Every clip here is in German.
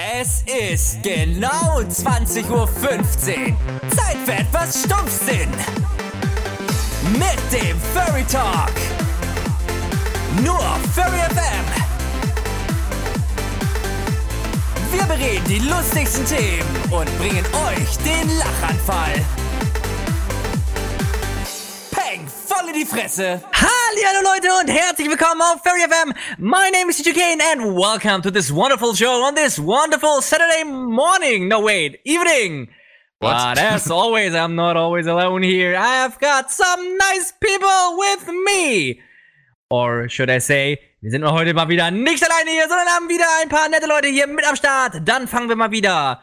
Es ist genau 20.15 Uhr. Zeit für etwas Stumpfsinn. Mit dem Furry Talk. Nur Furry FM. Wir bereden die lustigsten Themen und bringen euch den Lachanfall. Peng, voll in die Fresse. Hallo Leute und herzlich willkommen auf Fairy FM. My name is TJ Kane and welcome to this wonderful show on this wonderful Saturday morning. No wait, evening. What? But as always, I'm not always alone here. I've got some nice people with me. Or should I say, wir sind heute mal wieder nicht alleine hier, sondern haben wieder ein paar nette Leute hier mit am Start. Dann fangen wir mal wieder,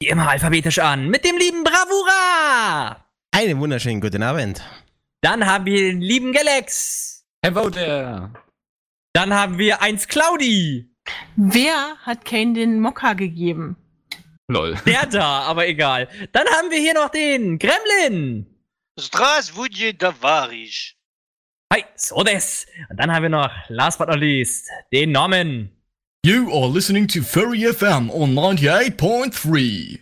wie immer alphabetisch an, mit dem lieben Bravura. Einen wunderschönen guten Abend. Dann haben wir den lieben Galax. Hello there. Dann haben wir eins Claudi. Wer hat Kane den Mokka gegeben? Lol. Der da, aber egal. Dann haben wir hier noch den Gremlin. Здравствуйте, товарищ. Hi, so des. Und dann haben wir noch, last but not least, den Norman. You are listening to Furry FM on 98.3.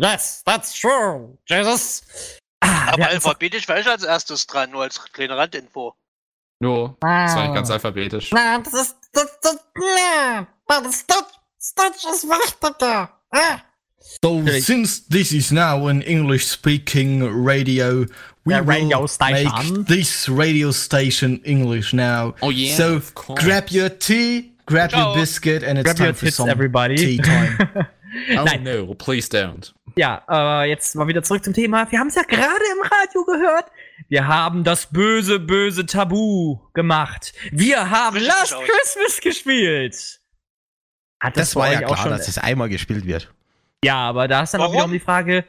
That's, that's true, Jesus. Ah, Aber alphabetisch war ich als erstes dran, nur als kleine Randinfo. No, das war nicht ganz alphabetisch. Na, das ist, das, das, na, das, das, das ist wichtiger. Ah. So, Okay. since this is now an English speaking radio, we will radio station. make this radio station English now. Oh, yeah, So, of course. grab your tea, grab Ciao. your biscuit, and it's Grab time your for tits, some everybody. tea time. Oh Nein. no, please don't. Ja, äh, jetzt mal wieder zurück zum Thema. Wir haben es ja gerade im Radio gehört. Wir haben das böse, böse Tabu gemacht. Wir haben Last. Christmas gespielt. Hat Das bei war ja auch klar, schon- dass es einmal gespielt wird. Ja, aber da ist dann auch Warum? wiederum die Frage,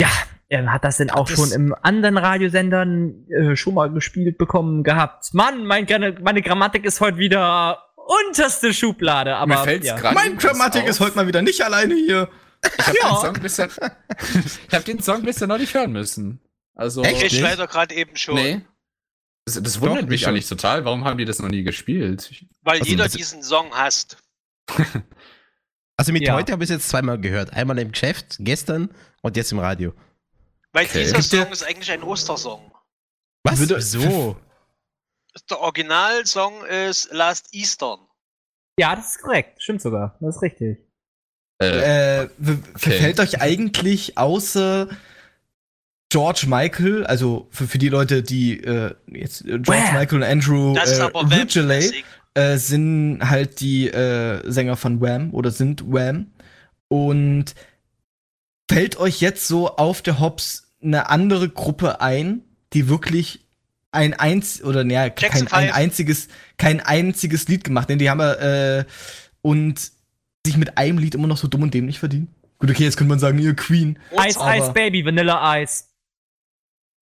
ja, ähm, hat das denn auch das- schon im anderen Radiosendern äh, schon mal gespielt bekommen gehabt? Mann, mein, meine Grammatik ist heute wieder unterste Schublade, aber Mir fällt's ja. gerade. mein Grammatik ist heute mal wieder nicht alleine hier. Ich habe den Song bisher. ich habe den Song bisher noch nicht hören müssen. Also. Echt? Ich leider gerade eben schon. Nee. Das, das wundert Doch, mich ich eigentlich total. Warum haben die das noch nie gespielt? Weil Also, jeder diesen Song hasst. Also mit Ja. heute habe ich es jetzt zweimal gehört. Einmal im Geschäft, gestern und jetzt im Radio. Weil Okay. dieser Song ist eigentlich ein Ostersong. Was? Würde- Wieso? Der Originalsong ist Last Eastern. ja, das ist korrekt. Stimmt sogar. Das ist richtig. Äh, Äh, verfällt euch eigentlich außer George Michael, also für, für die Leute, die äh, jetzt äh, George Where? Michael und Andrew Das äh, Ridgeley äh, sind halt die äh, Sänger von Wham oder sind Wham. Und fällt euch jetzt so auf der Hops eine andere Gruppe ein, die wirklich ein einz oder naja, kein ein einziges kein einziges Lied gemacht, denn die haben ja, äh, und sich mit einem Lied immer noch so dumm und dämlich verdienen. Gut, okay, jetzt könnte man sagen, ihr Queen. Ice aber- Ice Baby, Vanilla Ice.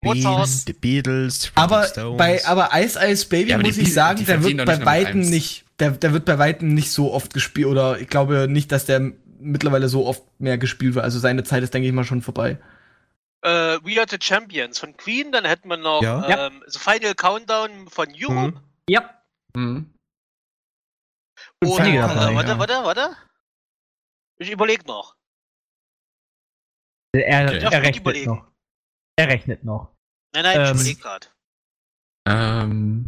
Beatles, Rolling Aber Stones. bei aber Ice Ice Baby Ja, muss ich sagen, der wird bei weitem nicht, der, der wird bei weitem nicht so oft gespielt oder ich glaube nicht, dass der mittlerweile so oft mehr gespielt wird. Also seine Zeit ist denke ich mal schon vorbei. Äh, We Are the Champions von Queen. Dann hätten wir noch Ja. ähm, The Final Countdown von Europe. Mhm. Ja. hm. Und, einige äh, dabei, warte, ja. warte, warte. Ich überlege noch. Er, Okay. er ich rechnet überlegen? noch. Er rechnet noch. Nein, nein, ich Ähm, überlege gerade. Ähm.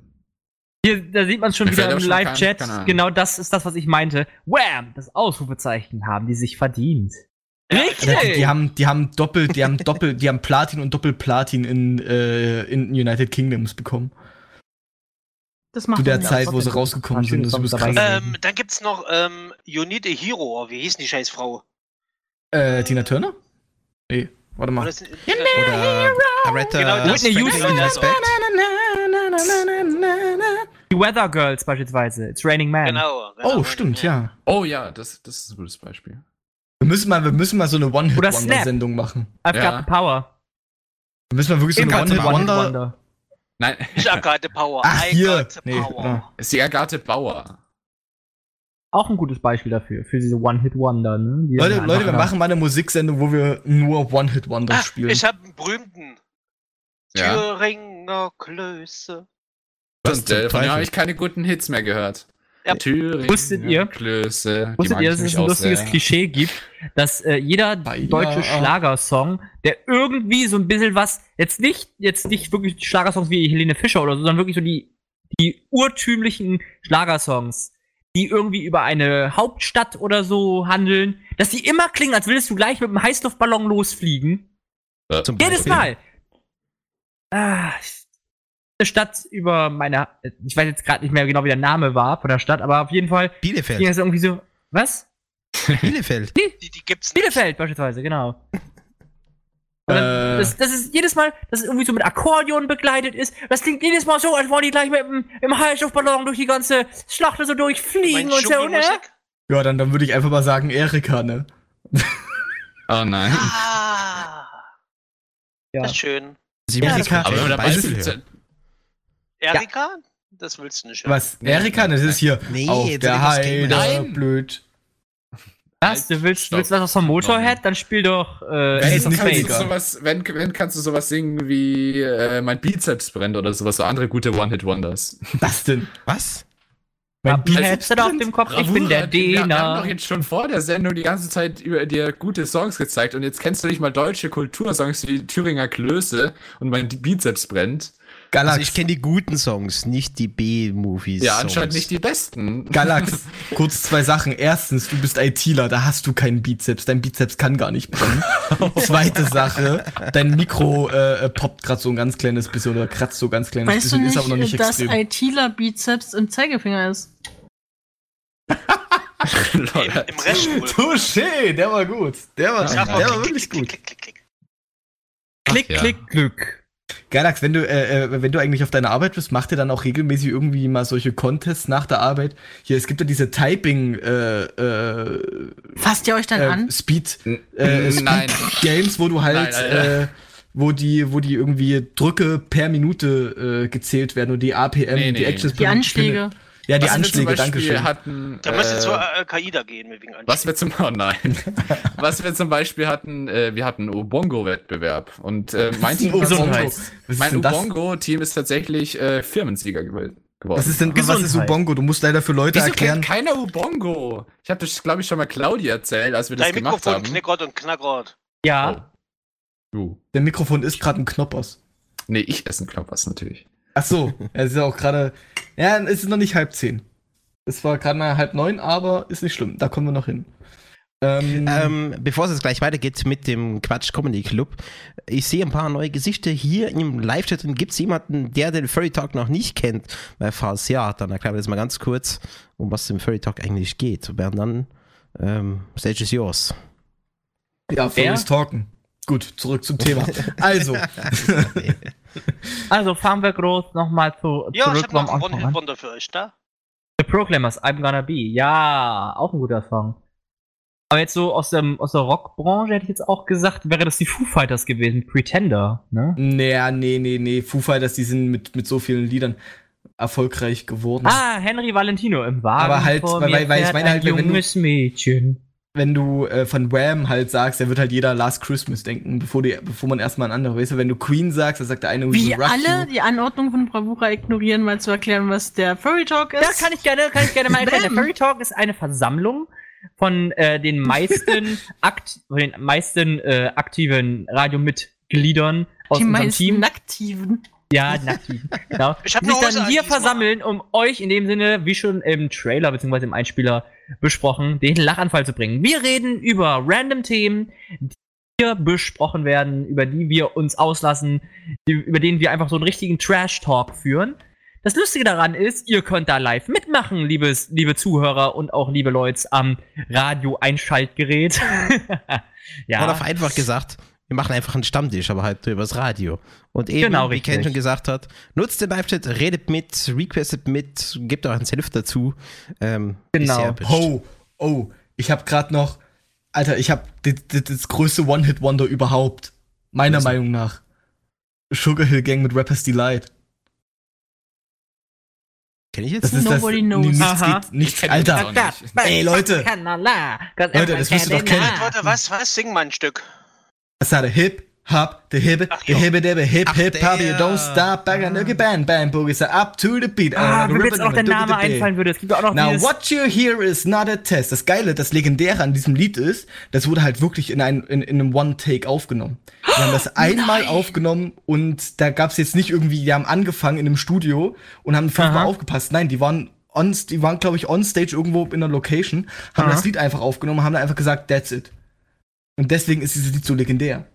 Hier, da sieht man schon Mir wieder im schon Live-Chat. Genau das ist das, was ich meinte. Wham! Das Ausrufezeichen haben die sich verdient. Richtig! Die, die haben die haben doppelt, die haben doppelt, die haben Platin und Doppelplatin in äh, in United Kingdoms bekommen. Das macht Zu der Zeit, wo sie rausgekommen sind, das ist krass. Ähm, dann gibt's noch ähm, You Need a Hero. Oh, Wie hieß denn die scheiß Frau? Äh, Tina Turner? Nee, warte mal. Oder ist- Oder Aretha Genau, Whitney Houston. an. Respect. Die Weather Girls beispielsweise. It's Raining Man. Genau. genau. Oh, stimmt, ja. Oh ja, das, das ist ein gutes Beispiel. Wir müssen mal, wir müssen mal so eine Oder One-Hit-Wonder-Sendung machen. I've Ja. got the power. Wir müssen mal wirklich so eine Got the One-Hit-Wonder. Nein, Ich hab gerade Power. Ach, I hier. Nee, Power. ja. ist die Agathe Bauer. Auch ein gutes Beispiel dafür. Für diese One-Hit-Wonder. Ne? Die Leute, Leute, wir machen mal eine Musiksendung, wo wir nur One-Hit-Wonder Ah, spielen. ich hab einen berühmten. Ja. Thüringer Klöße. Äh, von dem habe ich keine guten Hits mehr gehört. Ja. Thüringen, Wusstet ihr- Klöße. Wusstet ihr, dass es ein lustiges sehr. Klischee gibt, dass äh, jeder Beinahe. deutsche Schlagersong, der irgendwie so ein bisschen was, jetzt nicht, jetzt nicht wirklich Schlagersongs wie Helene Fischer oder so, sondern wirklich so die, die urtümlichen Schlagersongs, die irgendwie über eine Hauptstadt oder so handeln, dass die immer klingen, als würdest du gleich mit einem Heißluftballon losfliegen. Zum Jedes. Mal. Ah, Stadt über meine, ich weiß jetzt gerade nicht mehr genau, wie der Name war von der Stadt, aber auf jeden Fall ging Bielefeld. es irgendwie so, was? Bielefeld. Die, die gibt's nicht. Bielefeld beispielsweise, genau. Dann, Äh. das, das ist jedes Mal, dass es irgendwie so mit Akkordeon begleitet ist. Das klingt jedes Mal so, als wollen die gleich mit dem im Heißluftballon durch die ganze Schlacht so durchfliegen und so, ne? Ja, dann, dann würde ich einfach mal sagen Erika, ne? Oh nein. Ah. Ja. Das ist schön. Sie Ja, Erika Aber wenn wir da Beispiel Erika? Das willst du nicht hören. Was? Erika? Das ist hier Nee, auf der Heide, Nein. blöd. Was? Du willst, Stopp. willst was von Motorhead? Dann spiel doch äh, Wenn Ace of mega. sowas, wenn, wenn kannst du sowas singen wie äh, mein Bizeps brennt oder sowas, so andere gute One-Hit-Wonders. Was denn? Was? Mein Bizeps Headset auf dem Kopf, ich bin der Wir haben doch Dena. jetzt schon vor der Sendung die ganze Zeit über dir gute Songs gezeigt und jetzt kennst du nicht mal deutsche Kultursongs wie Thüringer Klöße und mein Bizeps brennt. Galax. Also ich kenne die guten Songs, nicht die B-Movies. Ja, anscheinend nicht die besten. Galax, kurz zwei Sachen. Erstens, du bist ITler, da hast du keinen Bizeps. Dein Bizeps kann gar nicht brennen. Zweite Sache, dein Mikro äh, äh, poppt gerade so ein ganz kleines bisschen oder kratzt so ganz kleines Weißt du bisschen, nicht, ist aber noch nicht dass extrem. ITler Bizeps im Zeigefinger ist? Im, im. Touché, der war gut. Der war, mal, der war wirklich gut. klick, klick, klick. Klick, Ach ja. klick, Glück. Galax, wenn du, äh, äh, wenn du eigentlich auf deiner Arbeit bist, macht ihr dann auch regelmäßig irgendwie mal solche Contests nach der Arbeit? Hier, es gibt ja diese Typing, äh, äh, Fasst ihr euch dann äh, an? Speed, äh, Speed nein. Games, wo du halt, Nein, äh, wo die, wo die irgendwie Drücke per Minute äh, gezählt werden und die APM, Nee, die nee. Actions Die per Anschläge. Ja, die Was wir zum Anschläge, Beispiel danke schön. Hatten, Da müsst ihr äh, zur Al-Qaida gehen wegen Anschlägen. Was wir zum oh nein. was wir zum Beispiel hatten, äh, wir hatten Ubongo-Wettbewerb und äh, mein Team, ist mein das? Ubongo-Team ist tatsächlich äh, Firmensieger gew- geworden. Was ist denn, was ist. Ubongo? Du musst leider für Leute Wieso erklären. kennt keiner Ubongo? Ich habe das, glaube ich, schon mal Claudia erzählt, als wir das Dein gemacht Mikrofon haben. knickert und knackert. Ja. Du. Der Mikrofon ist gerade ein Knoppers. Nee, ich esse einen Knoppers natürlich. Ach so, es ist ja auch gerade. Ja, es ist noch nicht halb zehn. Es war gerade mal halb neun, aber ist nicht schlimm. Da kommen wir noch hin. Ähm, Ähm, bevor es jetzt gleich weitergeht mit dem Quatsch Comedy Club, ich sehe ein paar neue Gesichter hier im Live-Chat drin. Gibt es jemanden, der den Furry Talk noch nicht kennt? Weil falls ja, dann erklären wir jetzt mal ganz kurz, um was im Furry Talk eigentlich geht. Und dann, ähm, Stage is yours. ja, Furries talken. Gut, zurück zum Thema. Also, Also fahren wir groß nochmal zu, Ja, ich zurück hab noch Anfang an. One-Hit-Wonder für euch da. The Proclaimers, I'm Gonna Be. Ja, auch ein guter Song. Aber jetzt so aus, dem, aus der Rockbranche hätte ich jetzt auch gesagt, wäre das die Foo Fighters gewesen. Pretender, ne? naja, nee, nee, nee. Foo Fighters, die sind mit, mit so vielen Liedern erfolgreich geworden. Ah, Henry Valentino im Wagen. Aber halt, vor weil- mir weil- weil ich meine ein halt, wenn du- junges Mädchen. Wenn du äh, von Wham halt sagst, da wird halt jeder Last Christmas denken, bevor, die, bevor man erstmal an andere, weißt du, wenn du Queen sagst, dann sagt der eine, Wie alle You. die Anordnung von Bravura ignorieren, mal zu erklären, was der Furry Talk ist. Ja, kann ich gerne, kann ich gerne mal erklären. Der. Furry Talk ist eine Versammlung von äh, den meisten, akt, von den meisten äh, aktiven Radiomitgliedern aus die unserem meisten Team. Aktiven. Ja, aktiven. Genau. Ich sich dann an hier versammeln, um euch in dem Sinne, wie schon im Trailer bzw. im Einspieler besprochen, den Lachanfall zu bringen. Wir reden über random Themen, die hier besprochen werden, über die wir uns auslassen, die, über denen wir einfach so einen richtigen Trash-Talk führen. Das Lustige daran ist, ihr könnt da live mitmachen, liebes, liebe Zuhörer und auch liebe Leute am Radio-Einschaltgerät. ja. Oder einfach gesagt, wir machen einfach einen Stammtisch, aber halt übers Radio. Und eben, Genau, wie Ken schon gesagt hat, nutzt den Live-Chat, redet mit, requestet mit, gebt euren Senf dazu. Ähm, Genau. Oh, oh, ich hab grad noch, Alter, ich hab das, größte One-Hit-Wonder überhaupt. Meiner Was? Meinung nach. Sugar Hill Gang mit Rapper's Delight. Kenn ich jetzt Das ist Nobody das, knows. Nichts, geht, nichts, Alter. auch nicht. Ey, Leute. Leute, Leute, das müsst ihr doch kennen. Warte, was, was? Sing mal ein Stück. Das hat hip, Hop, the hip, Ach the hip, hip, Ach, hip, hop, you don't stop, bang, and bang, bang, boogie, so up to the beat. Ah, uh, wenn mir jetzt auch der Name einfallen würde. Es gibt auch noch Now, what you hear is not a test. Das Geile, das Legendäre an diesem Lied ist, das wurde halt wirklich in, ein, in, in einem One-Take aufgenommen. Wir haben das einmal aufgenommen und da gab's jetzt nicht irgendwie, die haben angefangen in einem Studio und haben fünfmal Aha. aufgepasst. Nein, die waren on, die waren, glaube ich, on stage irgendwo in einer Location, haben Aha. das Lied einfach aufgenommen, haben einfach gesagt, that's it. Und deswegen ist dieses Lied so legendär.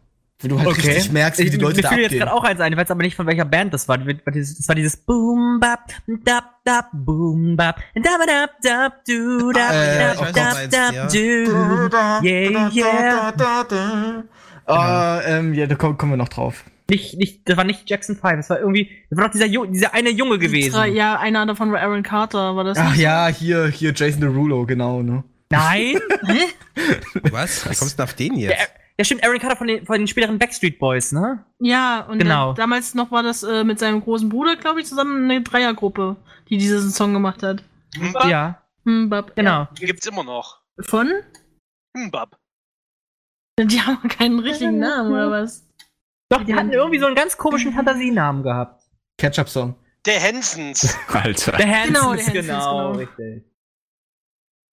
Wo du halt richtig merkst, wie Ich- die Leute mir da fiel jetzt abgehen. gerade auch eins ein, ich weiß aber nicht von welcher Band das war. Das war dieses Boom Bap Dap Dap Boom Bap Dap Dap Dap Du Dap ich Dap Dap Dap Du Yeah Yeah Ah, ähm, ja, da kommen, kommen wir noch drauf. Nicht, nicht, das war nicht Jackson 5, das war irgendwie, das war doch dieser, Ju- dieser eine Junge gewesen. Ja, einer davon war Aaron Carter, war das Ach nicht? ja, hier, hier Jason Derulo, genau, ne? Nein? Was? Wie kommst du denn auf den Ja, jetzt? ja, stimmt, Aaron Carter von den, von den späteren Backstreet Boys, ne? Ja, und Genau. dann, damals noch war das äh, mit seinem großen Bruder, glaube ich, zusammen eine Dreiergruppe, die diesen Song gemacht hat. Mbab Ja, Hm, Bab, genau. gibt's immer noch. Ja. Von? Mbab. Die haben keinen richtigen Namen, oder was? Doch, die hatten irgendwie so einen ganz komischen Fantasienamen gehabt. Ketchup-Song. Der Hensons. Alter. Der Hansons, Genau, der Hansons, genau, genau. richtig.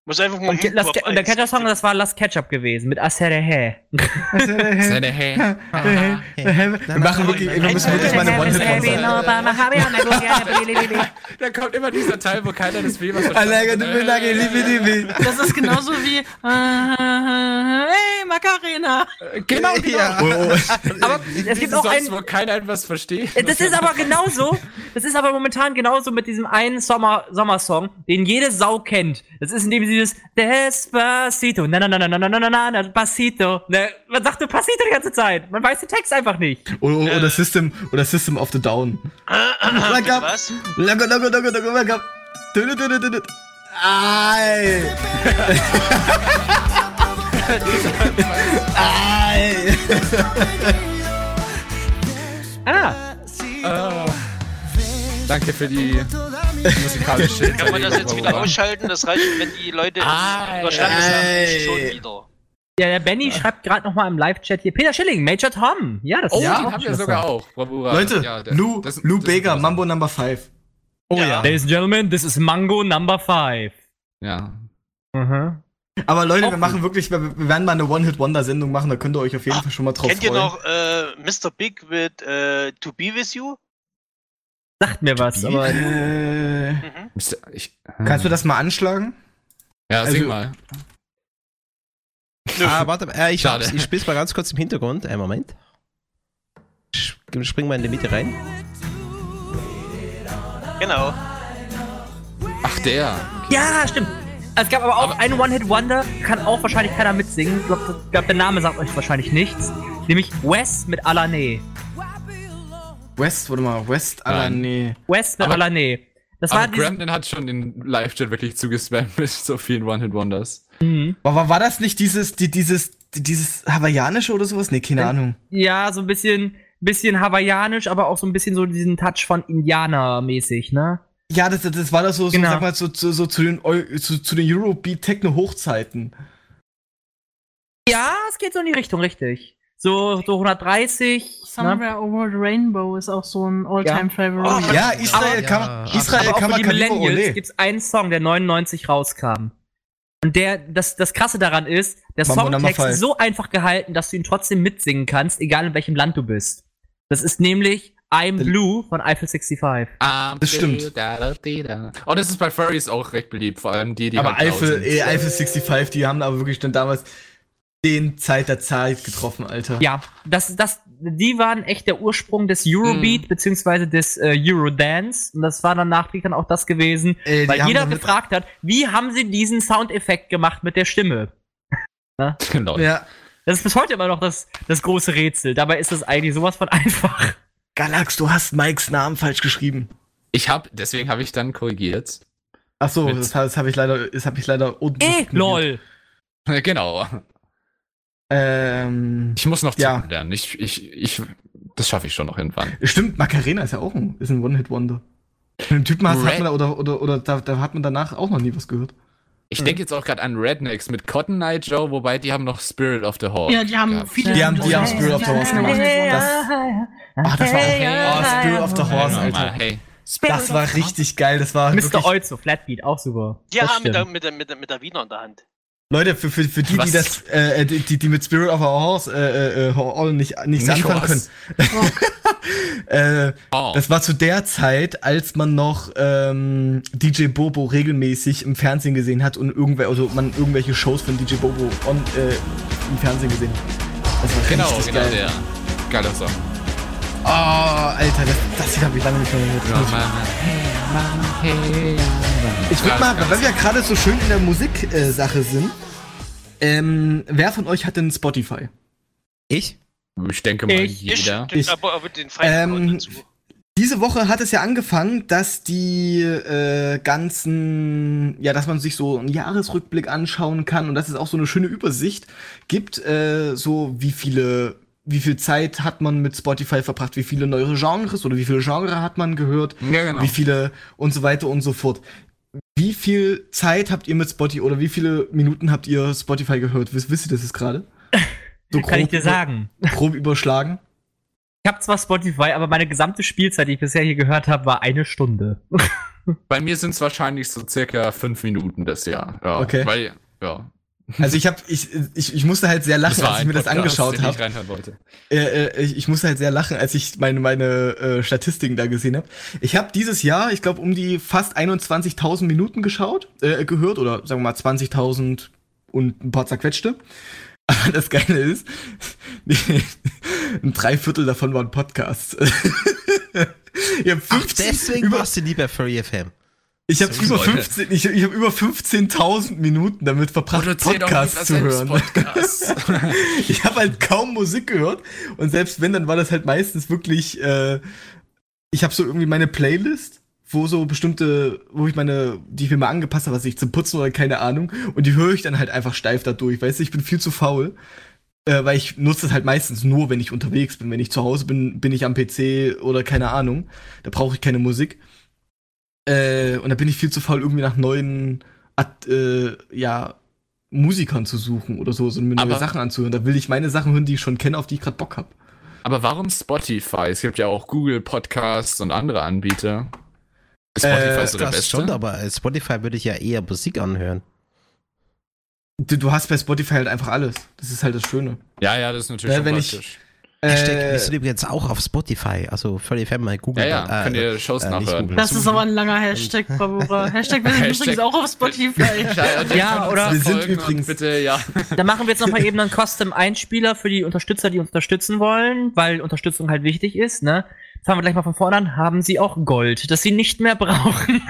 Muss einfach mal Und, Las und der Ketchup-Song, das war Las Ketchup gewesen, mit Aserehe. Hä. Wir machen wirklich, wir müssen wirklich mal eine One-Hit-Wonder. Da kommt immer dieser Teil, wo keiner das will, was liebe. Das ist genauso wie, äh, hey, Macarena. Genau. Oh, oh. Aber es gibt auch einen, wo keiner etwas versteht. Das ist aber genauso. Das ist aber momentan genauso mit diesem einen Sommer Sommersong, den jede Sau kennt. Das ist in dem dieses Despacito, na na na na na na na na na Pasito. Ne, man sagt nur Pasito die ganze Zeit. Man weiß den Text einfach nicht. Oder, oder System, oder System of the Down. Like up. Was? Lago, lago, lago, lago, lago. Du, du, du, du, du. Ei. Ei. Ah, Danke für die musikalische Kann man das jetzt wieder ausschalten? Das reicht, wenn die Leute Ah, überstanden haben. Schon wieder. ja, der Benny schreibt gerade noch mal im Live-Chat hier Peter Schilling, Major Tom. Ja, das Oh, auch haben ein wir sogar auch. Bravura. Leute, Ja, der- Lou, das- Lou das- Bega, Mambo Number 5. Oh ja. Ladies and Gentlemen, this is Mango Number 5. Ja. Mhm. Aber Leute, Auch wir gut. machen wirklich, wir, wir werden mal eine One-Hit-Wonder-Sendung machen, da könnt ihr euch auf jeden Fall schon mal drauf Kennt ihr freuen. noch äh, Mr. Big mit äh, To Be With You? Sagt mir was, aber Äh, Mhm. Ich, kannst du das mal anschlagen? Ja, sing also- mal. Ah, warte, äh, ich, Schade. hab's, ich spiel's mal ganz kurz im Hintergrund. Einen Moment. Spring mal in die Mitte rein. Genau. Ach, der. Ja, stimmt. Es gab aber auch einen One-Hit-Wonder, kann auch wahrscheinlich keiner mitsingen. Ich glaube, glaub, der Name sagt euch wahrscheinlich nichts. Nämlich Wes mit Alané. West, warte mal, West, Nein. nee. Wes mit Aber- Alané. Das war Aber dieses, Grandin hat schon den Live-Chat wirklich zugespammt mit so vielen One-Hit-Wonders. Mhm. Aber war, war das nicht dieses, die, dieses, die, dieses hawaiianische oder sowas? Nee, keine Äh, Ahnung. Ja, so ein bisschen, bisschen hawaiianisch, aber auch so ein bisschen so diesen Touch von Indianer-mäßig, ne? Ja, das, das war das so, so Genau. sag mal, so, so, so zu den, zu, zu den Eurobeat-Techno-Hochzeiten. Ja, es geht so in die Richtung, richtig. So, so 130. Ne? Somewhere Over the Rainbow ist auch so ein All-Time-Favorite. Oh, Ja, Israel ja, kam, absolut. Israel Aber auch kam für die Millennials Ole. gibt's einen Song, der 99 rauskam. Und der, das, das krasse daran ist, der Songtext ist so einfach gehalten, dass du ihn trotzdem mitsingen kannst, egal in welchem Land du bist. Das ist nämlich I'm Blue von Eiffel 65. Das stimmt. Und das ist bei Furries auch recht beliebt, vor allem die, die Aber halt eh, Eiffel 65, die haben aber wirklich dann damals den Zeit der Zeit getroffen, Alter. Ja, das, das, die waren echt der Ursprung des Eurobeat, Mhm. beziehungsweise des äh, Eurodance. Und das war dann nachträglich dann auch das gewesen, Ey, weil jeder gefragt hat, wie haben sie diesen Soundeffekt gemacht mit der Stimme? Genau. Ja. Das ist bis heute immer noch das, das große Rätsel. Dabei ist es eigentlich sowas von einfach. Galax, du hast Mikes Namen falsch geschrieben. Ich hab, deswegen habe ich dann korrigiert. Ach so, Mit- das, das habe ich leider, das habe ich leider unten. Eh, ignoriert. lol. Genau. Ähm, Ich muss noch Ja. lernen. Ich, ich, ich, das schaffe ich schon noch irgendwann. stimmt, Macarena ist ja auch ein, ist ein One-Hit-Wonder. Mit dem Typen hast, hat man da, oder, oder, oder da, da hat man danach auch noch nie was gehört. Ich denke jetzt auch gerade an Rednecks mit Cotton Eye Joe, wobei die haben noch Spirit of the Hawk. Ja, die haben gehabt. viele. Die haben- die haben Spirit of the Horse gemacht. Das, ach, das war auch, oh, Spirit of the Horse, Ja, Alter. Hey. Das war richtig geil. Das war Mr. Oizo, Flatbeat, auch super. Ja, der, mit, der, mit, der, mit der Wiener in der Hand. Leute, für, für, für die, die Was? das, äh, die, die, die mit Spirit of a Horse, äh, äh, äh, nicht, nichts Nicht anfangen Horse. können. äh, Oh. Das war zu der Zeit, als man noch ähm, DJ Bobo regelmäßig im Fernsehen gesehen hat und irgendwer, also man irgendwelche Shows von DJ Bobo on, äh, im Fernsehen gesehen hat. Das war genau, richtig genau geil. der. Geiler Song. Oh, Alter, das, das habe ich lange nicht mehr gehört. Ich würde mal, weil wir gerade so schön in der Musiksache äh, Sache sind, ähm, wer von euch hat denn Spotify? Ich? Ich denke mal, Ich- Ich, jeder. den, Ich- aber, aber den Ähm. Diese Woche hat es ja angefangen, dass die äh, ganzen, ja, dass man sich so einen Jahresrückblick anschauen kann und dass es auch so eine schöne Übersicht gibt, äh, so wie viele, wie viel Zeit hat man mit Spotify verbracht, wie viele neue Genres oder wie viele Genre hat man gehört, Ja, genau. wie viele und so weiter und so fort. Wie viel Zeit habt ihr mit Spotify oder wie viele Minuten habt ihr Spotify gehört? Wisst, wisst ihr das jetzt gerade? So Kann ich dir sagen. Grob überschlagen. Ich habe zwar Spotify, aber meine gesamte Spielzeit, die ich bisher hier gehört habe, war eine Stunde. Bei mir sind es wahrscheinlich so circa fünf Minuten das Jahr. Ja, Okay. Weil, ja. Also ich habe ich, ich, ich musste halt sehr lachen, als ich mir das Podcast, angeschaut den habe. ich. Äh, äh, ich, ich musste halt sehr lachen, als ich meine meine äh, Statistiken da gesehen habe. Ich habe dieses Jahr, ich glaube, um die fast 21.000 Minuten geschaut, äh, gehört oder sagen wir mal 20.000 und ein paar zerquetschte. Aber das Geile ist, ein Dreiviertel davon waren Podcasts. Ach, 15, deswegen über, warst du nie bei Furry FM. Ich habe So über Leute. 15, ich, ich habe über 15.000 Minuten damit verbracht, Podcasts zu hören. selbst Podcasts. ich habe halt kaum Musik gehört und selbst wenn, dann war das halt meistens wirklich, äh, ich habe so irgendwie meine Playlist, wo so bestimmte, wo ich meine, die ich mir mal angepasst habe, was ich zum Putzen oder keine Ahnung, und die höre ich dann halt einfach steif da durch, weißt du, ich bin viel zu faul, äh, weil ich nutze das halt meistens nur, wenn ich unterwegs bin, wenn ich zu Hause bin, bin ich am PC oder keine Ahnung, da brauche ich keine Musik. Äh, und da bin ich viel zu faul, irgendwie nach neuen, äh, ja, Musikern zu suchen oder so, so mir neue Aber- Sachen anzuhören. Da will ich meine Sachen hören, die ich schon kenne, auf die ich gerade Bock hab. Aber warum Spotify? Es gibt ja auch Google Podcasts und andere Anbieter. Ist Spotify Äh, so der Das beste? schon, aber als Spotify würde ich ja eher Musik anhören. Du, du hast bei Spotify halt einfach alles. Das ist halt das Schöne. ja, ja, das ist natürlich Ja, schon wenn ich- praktisch. Hashtag, Äh, wir sind übrigens auch auf Spotify, also Furry FM mal Ja, googeln. ja, könnt ihr Shows äh, nachhören. Das ist aber ein langer Hashtag, Bravura. Hashtag, wir sind Hashtag- übrigens auch auf Spotify. Ja, oder- Wir sind übrigens- Bitte, ja. Da machen wir jetzt nochmal eben einen Custom-Einspieler für die Unterstützer, die uns unterstützen wollen, weil Unterstützung halt wichtig ist, ne? Fangen wir gleich mal von vorne an. Haben sie auch Gold, das sie nicht mehr brauchen?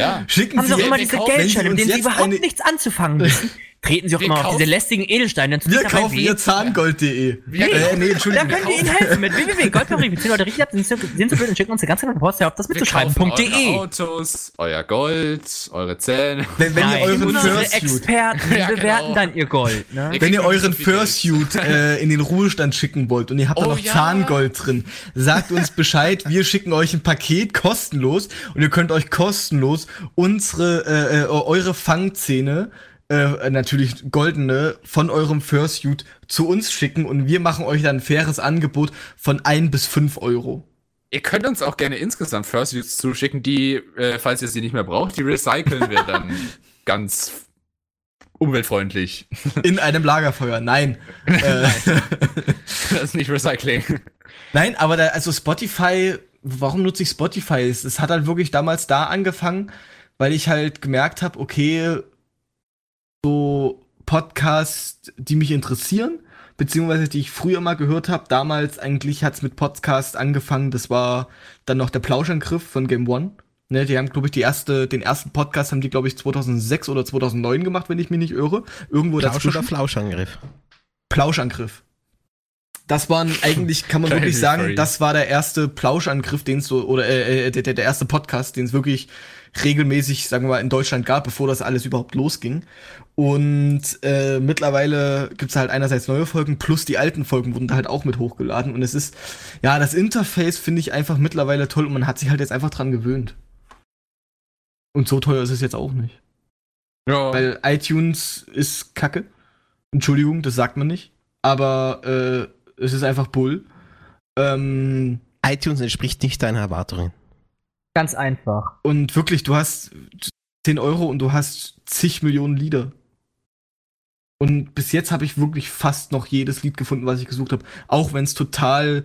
ja. Schicken Haben sie auch immer diese Geldscheine, mit denen sie überhaupt nichts anzufangen wissen? Treten sie auch Wir immer auf diese lästigen Edelsteine. dann Wir kaufen ihr Zahngold.de. Wir äh, kaufen- nee, Da Entschuldigung. können wir ihnen helfen mit www.goldpapier. Wir ziehen Leute richtig ab, sind sind so blöd und schicken uns eine ganze Post auf das Wir kaufen mitzuschreiben.de. eure Autos, euer Gold, eure Zähne. Wenn, wenn ihr euren Fursuit, Experten, die Ja, genau. bewerten dann ihr Gold. Ne? Ihr wenn ihr euren. Fursuit äh, in den Ruhestand schicken wollt und ihr habt da Oh noch ja. Zahngold drin, sagt uns Bescheid. Wir schicken euch ein Paket kostenlos und ihr könnt euch kostenlos unsere äh, äh, eure Fangzähne äh, natürlich goldene von eurem Fursuit zu uns schicken und wir machen euch dann ein faires Angebot von ein bis fünf Euro. Ihr könnt uns auch gerne insgesamt Fursuits zuschicken, die, äh, falls ihr sie nicht mehr braucht, die recyceln wir dann ganz umweltfreundlich. In einem Lagerfeuer. Nein. äh, Das ist nicht Recycling. Nein, aber da, also Spotify, warum nutze ich Spotify? Es, es hat halt wirklich damals da angefangen, weil ich halt gemerkt habe, okay, so Podcasts, die mich interessieren, beziehungsweise die ich früher mal gehört habe. Damals eigentlich hat's mit Podcast angefangen. Das war dann noch der Plauschangriff von Game One. Ne, die haben, glaube ich, die erste, den ersten Podcast haben die, glaube ich, 2006 oder 2009 gemacht, wenn ich mich nicht irre. Irgendwo dazwischen. oder Flauschangriff? Plauschangriff. Das waren eigentlich, kann man wirklich sagen, das war der erste Plauschangriff, den es so, oder äh, äh, der, der der erste Podcast, den es wirklich regelmäßig, sagen wir mal, in Deutschland gab, bevor das alles überhaupt losging. Und äh, mittlerweile gibt's halt einerseits neue Folgen, plus die alten Folgen wurden da halt auch mit hochgeladen. Und es ist, ja, das Interface finde ich einfach mittlerweile toll und man hat sich halt jetzt einfach dran gewöhnt. Und so teuer ist es jetzt auch nicht. Ja. Weil iTunes ist Kacke. Entschuldigung, das sagt man nicht. Aber äh, es ist einfach Bull. Ähm, iTunes entspricht nicht deinen Erwartungen. Ganz einfach. und wirklich, du hast 10 Euro und du hast zig Millionen Lieder. Und bis jetzt habe ich wirklich fast noch jedes Lied gefunden, was ich gesucht habe. Auch wenn es total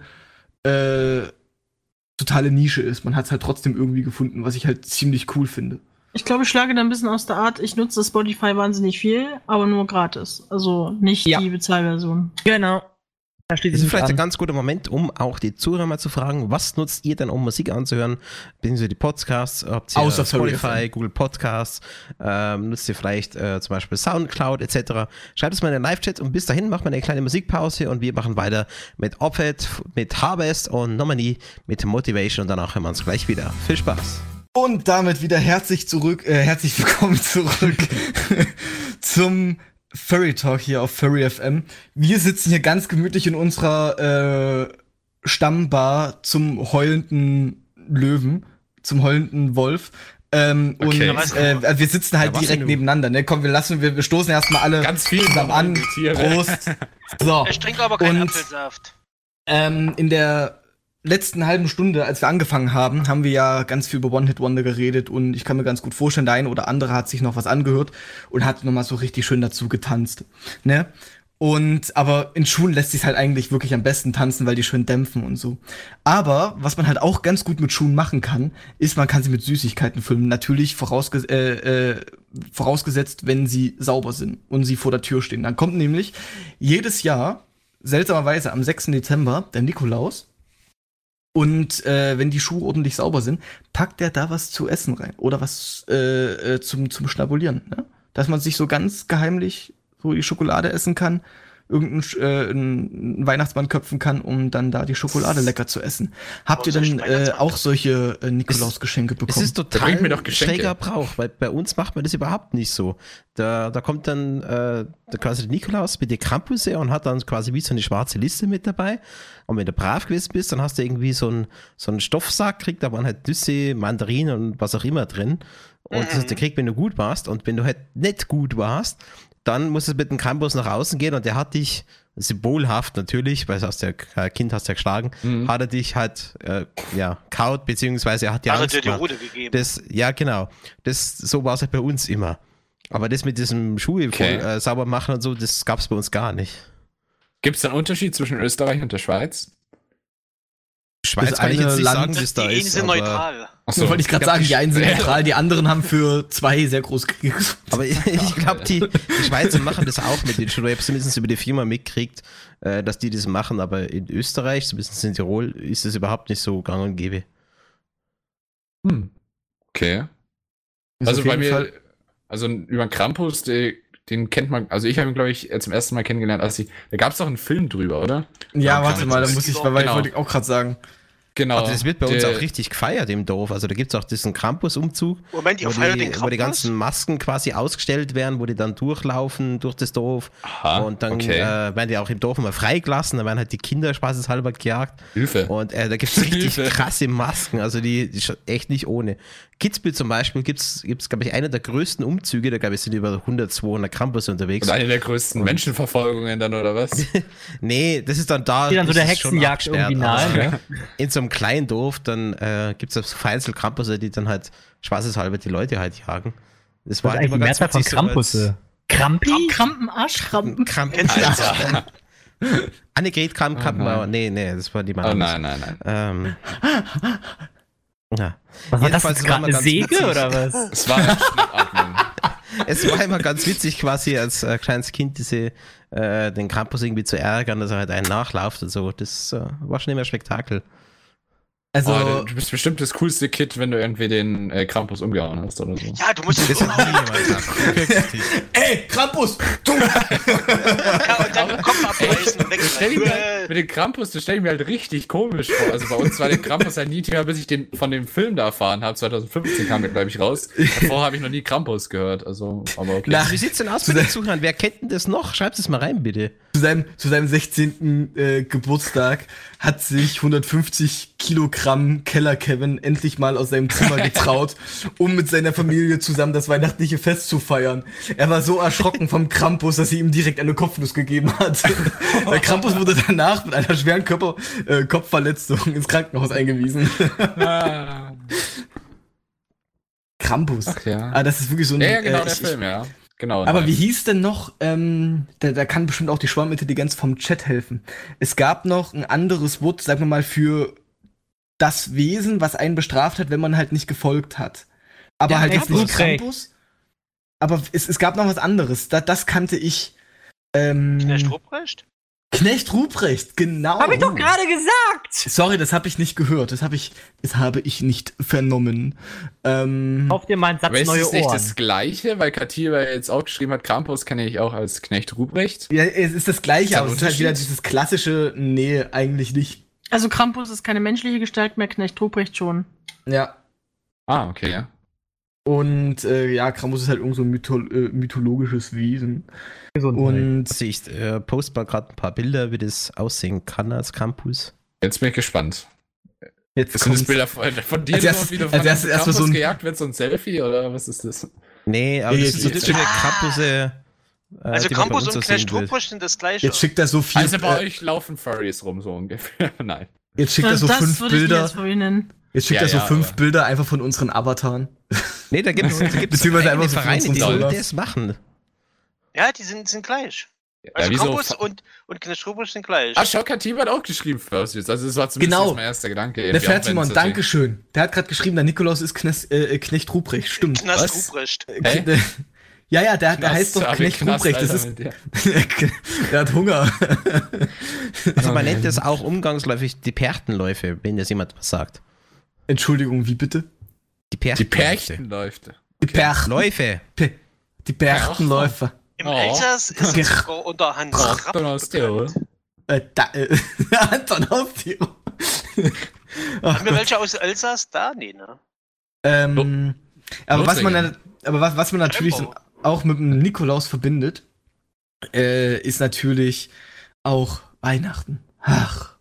äh, totale Nische ist. Man hat es halt trotzdem irgendwie gefunden, was ich halt ziemlich cool finde. Ich glaube, ich schlage da ein bisschen aus der Art, ich nutze Spotify wahnsinnig viel, aber nur gratis. Also nicht Ja. die Bezahlversion. Genau. Da steht Das ist vielleicht ein an. ganz guter Moment, um auch die Zuhörer mal zu fragen, was nutzt ihr denn, um Musik anzuhören? Beziehungsweise die Podcasts, habt ihr Außer Spotify, Google Podcasts, ähm, nutzt ihr vielleicht äh, zum Beispiel Soundcloud etc. Schreibt es mal in den Live-Chat und bis dahin machen wir eine kleine Musikpause und wir machen weiter mit Opet, mit Harvest und Nominee mit Motivation und danach hören wir uns gleich wieder. Viel Spaß! Und damit wieder herzlich zurück, äh, herzlich willkommen zurück zum Furry Talk hier auf Furry FM. Wir sitzen hier ganz gemütlich in unserer äh, Stammbar zum heulenden Löwen, zum heulenden Wolf. Ähm, Okay. Und äh, wir sitzen halt Ja, direkt du? nebeneinander. Ne? Komm, wir lassen, wir, wir stoßen erstmal alle Ganz viel zusammen an. Tiere. Prost. So. Ich trinke aber keinen Und- Apfelsaft. Ähm, in der letzten halben Stunde, als wir angefangen haben, haben wir ja ganz viel über One-Hit-Wonder geredet und ich kann mir ganz gut vorstellen, der eine oder andere hat sich noch was angehört und hat nochmal so richtig schön dazu getanzt. Ne? Und, aber in Schuhen lässt sich halt eigentlich wirklich am besten tanzen, weil die schön dämpfen und so. Aber, was man halt auch ganz gut mit Schuhen machen kann, ist, man kann sie mit Süßigkeiten füllen. Natürlich vorausge äh, äh, vorausgesetzt, wenn sie sauber sind und sie vor der Tür stehen. Dann kommt nämlich jedes Jahr, seltsamerweise am 6. Dezember, der Nikolaus. Und äh, wenn die Schuhe ordentlich sauber sind, packt er da was zu essen rein oder was äh, äh, zum, zum Schnabulieren. Ne? Dass man sich so ganz geheimlich so die Schokolade essen kann, irgendeinen äh, einen Weihnachtsmann köpfen kann, um dann da die Schokolade lecker zu essen. Habt Oh, ihr ich denn äh, auch solche äh, Nikolausgeschenke Es bekommen? ist bringt total mir doch Geschenke. schräger Brauch, weil bei uns macht man das überhaupt nicht so. Da, da kommt dann äh, der quasi der Nikolaus mit der Krampusse und hat dann quasi wie so eine schwarze Liste mit dabei. Und wenn du brav gewesen bist, dann hast du irgendwie so einen, so einen Stoffsack, kriegt da waren halt Nüsse, Mandarinen und was auch immer drin. Und das hast du kriegt, wenn du gut warst. Und wenn du halt nicht gut warst, dann musst du mit dem Krampus nach außen gehen und der hat dich symbolhaft natürlich, weil du hast ja äh, Kind hast ja geschlagen, hat er dich halt ja ja kaut beziehungsweise er hat dir Hat er Angst dir die. Rude gegeben. Das, ja, genau. Das, so war es halt bei uns immer. Aber das mit diesem Schuhe Okay. voll, äh, sauber machen und so, das gab es bei uns gar nicht. Gibt es einen Unterschied zwischen Österreich und der Schweiz? Schweiz Das kann ich eine jetzt nicht Land- sagen, wie die es da einen ist. sind aber, neutral. Achso, so wollte ich gerade sagen, die einen sind neutral, die anderen haben für zwei sehr groß gekriegt. aber ich glaube, die, die Schweizer machen das auch mit den Schuhen. Ich habe zumindest über die Firma mitgekriegt, äh, dass die das machen, aber in Österreich, zumindest in Tirol, ist das überhaupt nicht so gang und gäbe. Hm. Okay. Ist Also bei mir, Fall- also über Krampus, den, den kennt man, also ich habe ihn, glaube ich, zum ersten Mal kennengelernt, als ich, da gab es doch einen Film drüber, oder? Ja, Ja, warte kann mal, da muss ich, weil Genau. wollte ich auch gerade sagen. Genau. Also das wird bei uns Der- auch richtig gefeiert im Dorf. Also da gibt es auch diesen Krampus-Umzug, Moment, ihr wo feiert den die, wo die ganzen Masken quasi ausgestellt werden, wo die dann durchlaufen durch das Dorf. Aha, und dann okay. äh, werden die auch im Dorf immer freigelassen, dann werden halt die Kinder spaßeshalber gejagt. Hilfe. Und äh, da gibt es richtig Hilfe. krasse Masken, also die, die schon echt nicht ohne. Kitzbühel zum Beispiel gibt es, glaube ich, einer der größten Umzüge, da glaube ich, sind über 100, 200 Campus unterwegs. Und eine der größten Menschenverfolgungen dann, oder was? Nee, das ist dann da. Die dann so der Hexenjagd irgendwie nahe, aber ne? In so einem kleinen Dorf, dann äh, gibt es so vereinzelt Krampusse, die dann halt spaßeshalber die Leute halt jagen. Das war eigentlich die immer ganz Mehrzahl von witzig, so? Krampi? Krampen, Arschkrampen. Kramp Alter. Annegret Kramp, Kramp, Oh nee, nee, das war die Oh nein, nein, nein. Ähm, ja. Was war das Jedenfalls jetzt gerade? Eine ganz Säge witzig. oder was? Es war ein. Es war immer ganz witzig, quasi als äh, kleines Kind diese, äh, den Krampus irgendwie zu ärgern, dass er halt einen nachlauft und so. Das äh, war schon immer Spektakel. Also, oh, du bist bestimmt das coolste Kid, wenn du irgendwie den äh, Krampus umgehauen hast oder so. Ja, du musst es gesagt. ey, Krampus! Du! ja, und dann Kopf abreißen und mir halt, mit dem Krampus, das stelle ich mir halt richtig komisch vor. Also bei uns war der Krampus halt nie Thema, bis ich den von dem Film da erfahren habe. 2015 kam der, glaube ich, raus. Davor habe ich noch nie Krampus gehört. Also, aber okay. Na, Wie sieht's denn aus mit den Zuhörern? Wer kennt denn das noch? Schreibt es mal rein, bitte. zu seinem, zu seinem 16. Äh, Geburtstag hat sich 150 Kilogramm Keller Kevin endlich mal aus seinem Zimmer getraut, um mit seiner Familie zusammen das weihnachtliche Fest zu feiern. Er war so erschrocken vom Krampus, dass sie ihm direkt eine Kopfnuss gegeben hat. Der Krampus wurde danach mit einer schweren Körper, äh, Kopfverletzung ins Krankenhaus eingewiesen. Krampus. Ach ja. Ah, das ist wirklich so ein. Ja, genau, äh, der ich- Film, ja. Genau. aber nein. wie hieß denn noch, ähm, da, da kann bestimmt auch die Schwarmintelligenz vom Chat helfen. Es gab noch ein anderes Wort, sagen wir mal, für das Wesen, was einen bestraft hat, wenn man halt nicht gefolgt hat. Aber Ja, halt jetzt nicht. Krampus. Aber es, es gab noch was anderes. Da, das kannte ich. Ähm, Knecht Ruprecht? Knecht Ruprecht, genau. Hab ich doch gerade gesagt! Sorry, das habe ich nicht gehört. Das habe ich, das habe ich nicht vernommen. Ähm, Kauf dir mal einen Satz Aber ist neue es nicht Ohren. das Gleiche, weil Katiba jetzt auch geschrieben hat, Krampus kenne ich auch als Knecht Ruprecht. ja, es ist das Gleiche, Ist aber es ist halt wieder dieses klassische, nee, eigentlich nicht. Also Krampus ist keine menschliche Gestalt mehr, Knecht Ruprecht schon. Ja. Ah, okay, ja. Und äh, ja, Krampus ist halt irgend so ein Mytho äh, mythologisches Wesen. Und Also ich äh, poste mal gerade ein paar Bilder, wie das aussehen kann als Campus. Jetzt bin ich gespannt. jetzt Sind das Bilder von, von dir, Als nur, erstes- wie du als von erstmal Campus so ein- gejagt wird, so ein Selfie oder was ist das? Nee, aber das Jetzt- sind so typische Campusse. Äh, Also die man bei Krampus und so will. Ruprecht sind das gleiche. Jetzt schickt er so vier, Also bei äh, euch laufen Furries rum, so ungefähr. Nein. jetzt schickt er so das fünf würde ich Bilder. Jetzt schickt Ja, er so ja, fünf aber- Bilder einfach von unseren Avataren. Nee, da gibt es Beziehungsweise einfach so Vereine, die 25 sollen das machen. Ja, die sind, sind gleich. Ja, Also wieso? Krampus und, und Knecht Ruprecht sind gleich. Ah, schau, Katiba hat auch geschrieben Furries. Also das war zumindest Genau. mein erster Gedanke. Der irgendwie, auch Fährt Simon, wenn's danke schön. Der hat gerade geschrieben, der Nikolaus ist Knes, äh, Knecht Ruprecht. Stimmt. Knast was? Ruprecht. Hä? Äh, Ja, ja, der, der Knast, heißt doch Knecht Knast, Ruprecht. Das ist, der hat Hunger. Also man nennt das auch umgangsläufig die Perchtenläufe, wenn das jemand was sagt. Entschuldigung, wie bitte? Die Die Perchtenläufe. Perchtenläufe. Die Perchten. Läufe. Die Perchtenläufer. Im Oh. Elsass ist es sogar unter Hans dann aus bekannt. Äh, da, äh, Anton Haustier. Ach Haben wir welche aus Elsass da? Nee, ne? Ähm, aber was man, aber was, was man natürlich Tempo. auch mit dem Nikolaus verbindet, äh, ist natürlich auch Weihnachten. Ach,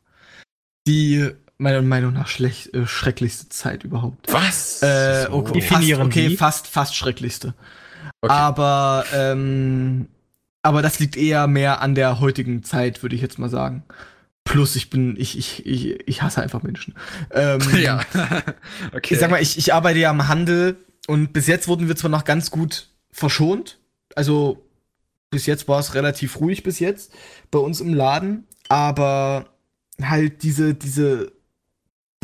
die meiner Meinung nach schlecht, äh, schrecklichste Zeit überhaupt. Was? Äh, So. okay, fast, Definieren okay fast, fast schrecklichste. Okay. Aber, ähm, aber das liegt eher mehr an der heutigen Zeit, würde ich jetzt mal sagen. Plus, ich bin, ich, ich, ich, ich hasse einfach Menschen. Ähm, ja. okay. ich sag mal, ich, ich arbeite ja am Handel und bis jetzt wurden wir zwar noch ganz gut verschont. Also bis jetzt war es relativ ruhig bis jetzt bei uns im Laden, aber halt diese, diese,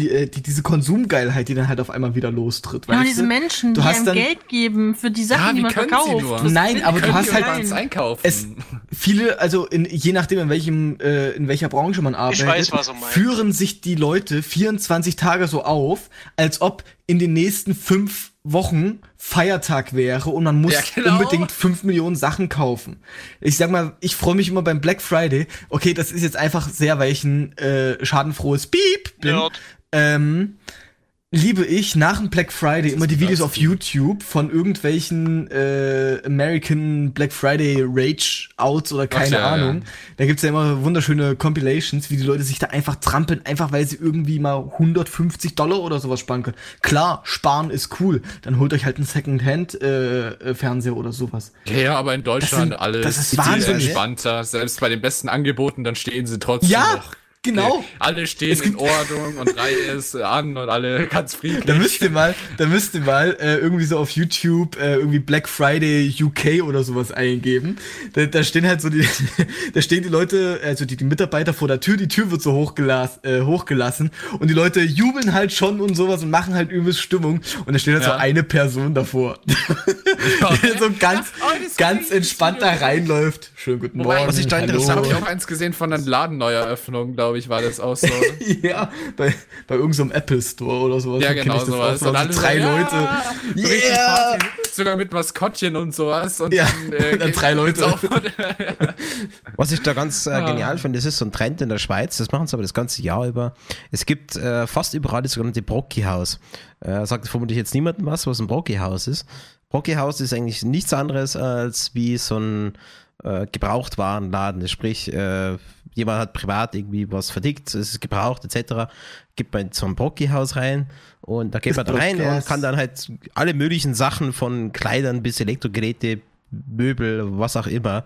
die, äh, die, diese Konsumgeilheit, die dann halt auf einmal wieder lostritt. Ja, diese du? Menschen, Du die hast einem dann- Geld geben für die Sachen, Ja, die man verkauft. Nein, aber du hast halt- einkaufen. Es- viele, also in, je nachdem, in welchem, äh, in welcher Branche man arbeitet, weiß, führen sich die Leute 24 Tage so auf, als ob in den nächsten fünf Wochen Feiertag wäre und man muss Ja, genau. unbedingt fünf Millionen Sachen kaufen. Ich sag mal, ich freue mich immer beim Black Friday. Okay, das ist jetzt einfach sehr, weil ich ein äh, schadenfrohes Piep bin. Nerd. Ähm, liebe ich nach dem Black Friday immer die Videos das auf YouTube von irgendwelchen äh, American Black Friday Rage Outs oder keine ja, Ahnung. ja. Da gibt's ja immer wunderschöne Compilations, wie die Leute sich da einfach trampeln, einfach weil sie irgendwie mal 150 Dollar oder sowas sparen können. Klar, sparen ist cool. Dann holt euch halt einen Secondhand äh, äh, Fernseher oder sowas. Ja, aber in Deutschland sind- alles das ist viel wahnsinnig. entspannter. Selbst bei den besten Angeboten, dann stehen sie trotzdem Ja, noch. Genau. Alle stehen Es in Ordnung und Reihe ist an und alle ganz friedlich. Da müsst ihr mal, da müsst ihr mal äh, irgendwie so auf YouTube äh, irgendwie Black Friday UK oder sowas eingeben. Da, da stehen halt so die, da stehen die Leute, also die, die Mitarbeiter vor der Tür, die Tür wird so hochgelas, äh, hochgelassen und die Leute jubeln halt schon und sowas und machen halt übelst Stimmung und da steht halt so Ja. eine Person davor, die so ganz, Oh, das ist ganz entspannt da reinläuft. Schönen guten Wobei, Morgen. was ich da interessant Hab ich auch eins gesehen von einer Ladenneueröffnung, glaube ich, war das auch so. Ja, bei, bei irgendeinem Apple Store oder sowas. ja, genau ich das sowas. auch. Und So alle drei so, Leute. Ja, richtig Yeah! Party. Sogar mit Maskottchen und sowas. Und Ja, dann, äh, dann drei Leute. Was ich da ganz äh, Ah. genial finde, das ist so ein Trend in der Schweiz, das machen sie aber das ganze Jahr über. Es gibt äh, fast überall das sogenannte Brocki-Haus. Äh, sagt vermutlich jetzt niemandem was, was ein Brocki-Haus ist. Brocki-Haus ist eigentlich nichts anderes als wie so ein äh, Gebrauchtwarenladen. Sprich, äh, jemand hat privat irgendwie was verdickt, es ist gebraucht etc. Gibt man zum Brocki-Haus rein und da geht man da rein und kann dann halt alle möglichen Sachen von Kleidern bis Elektrogeräte, Möbel, was auch immer,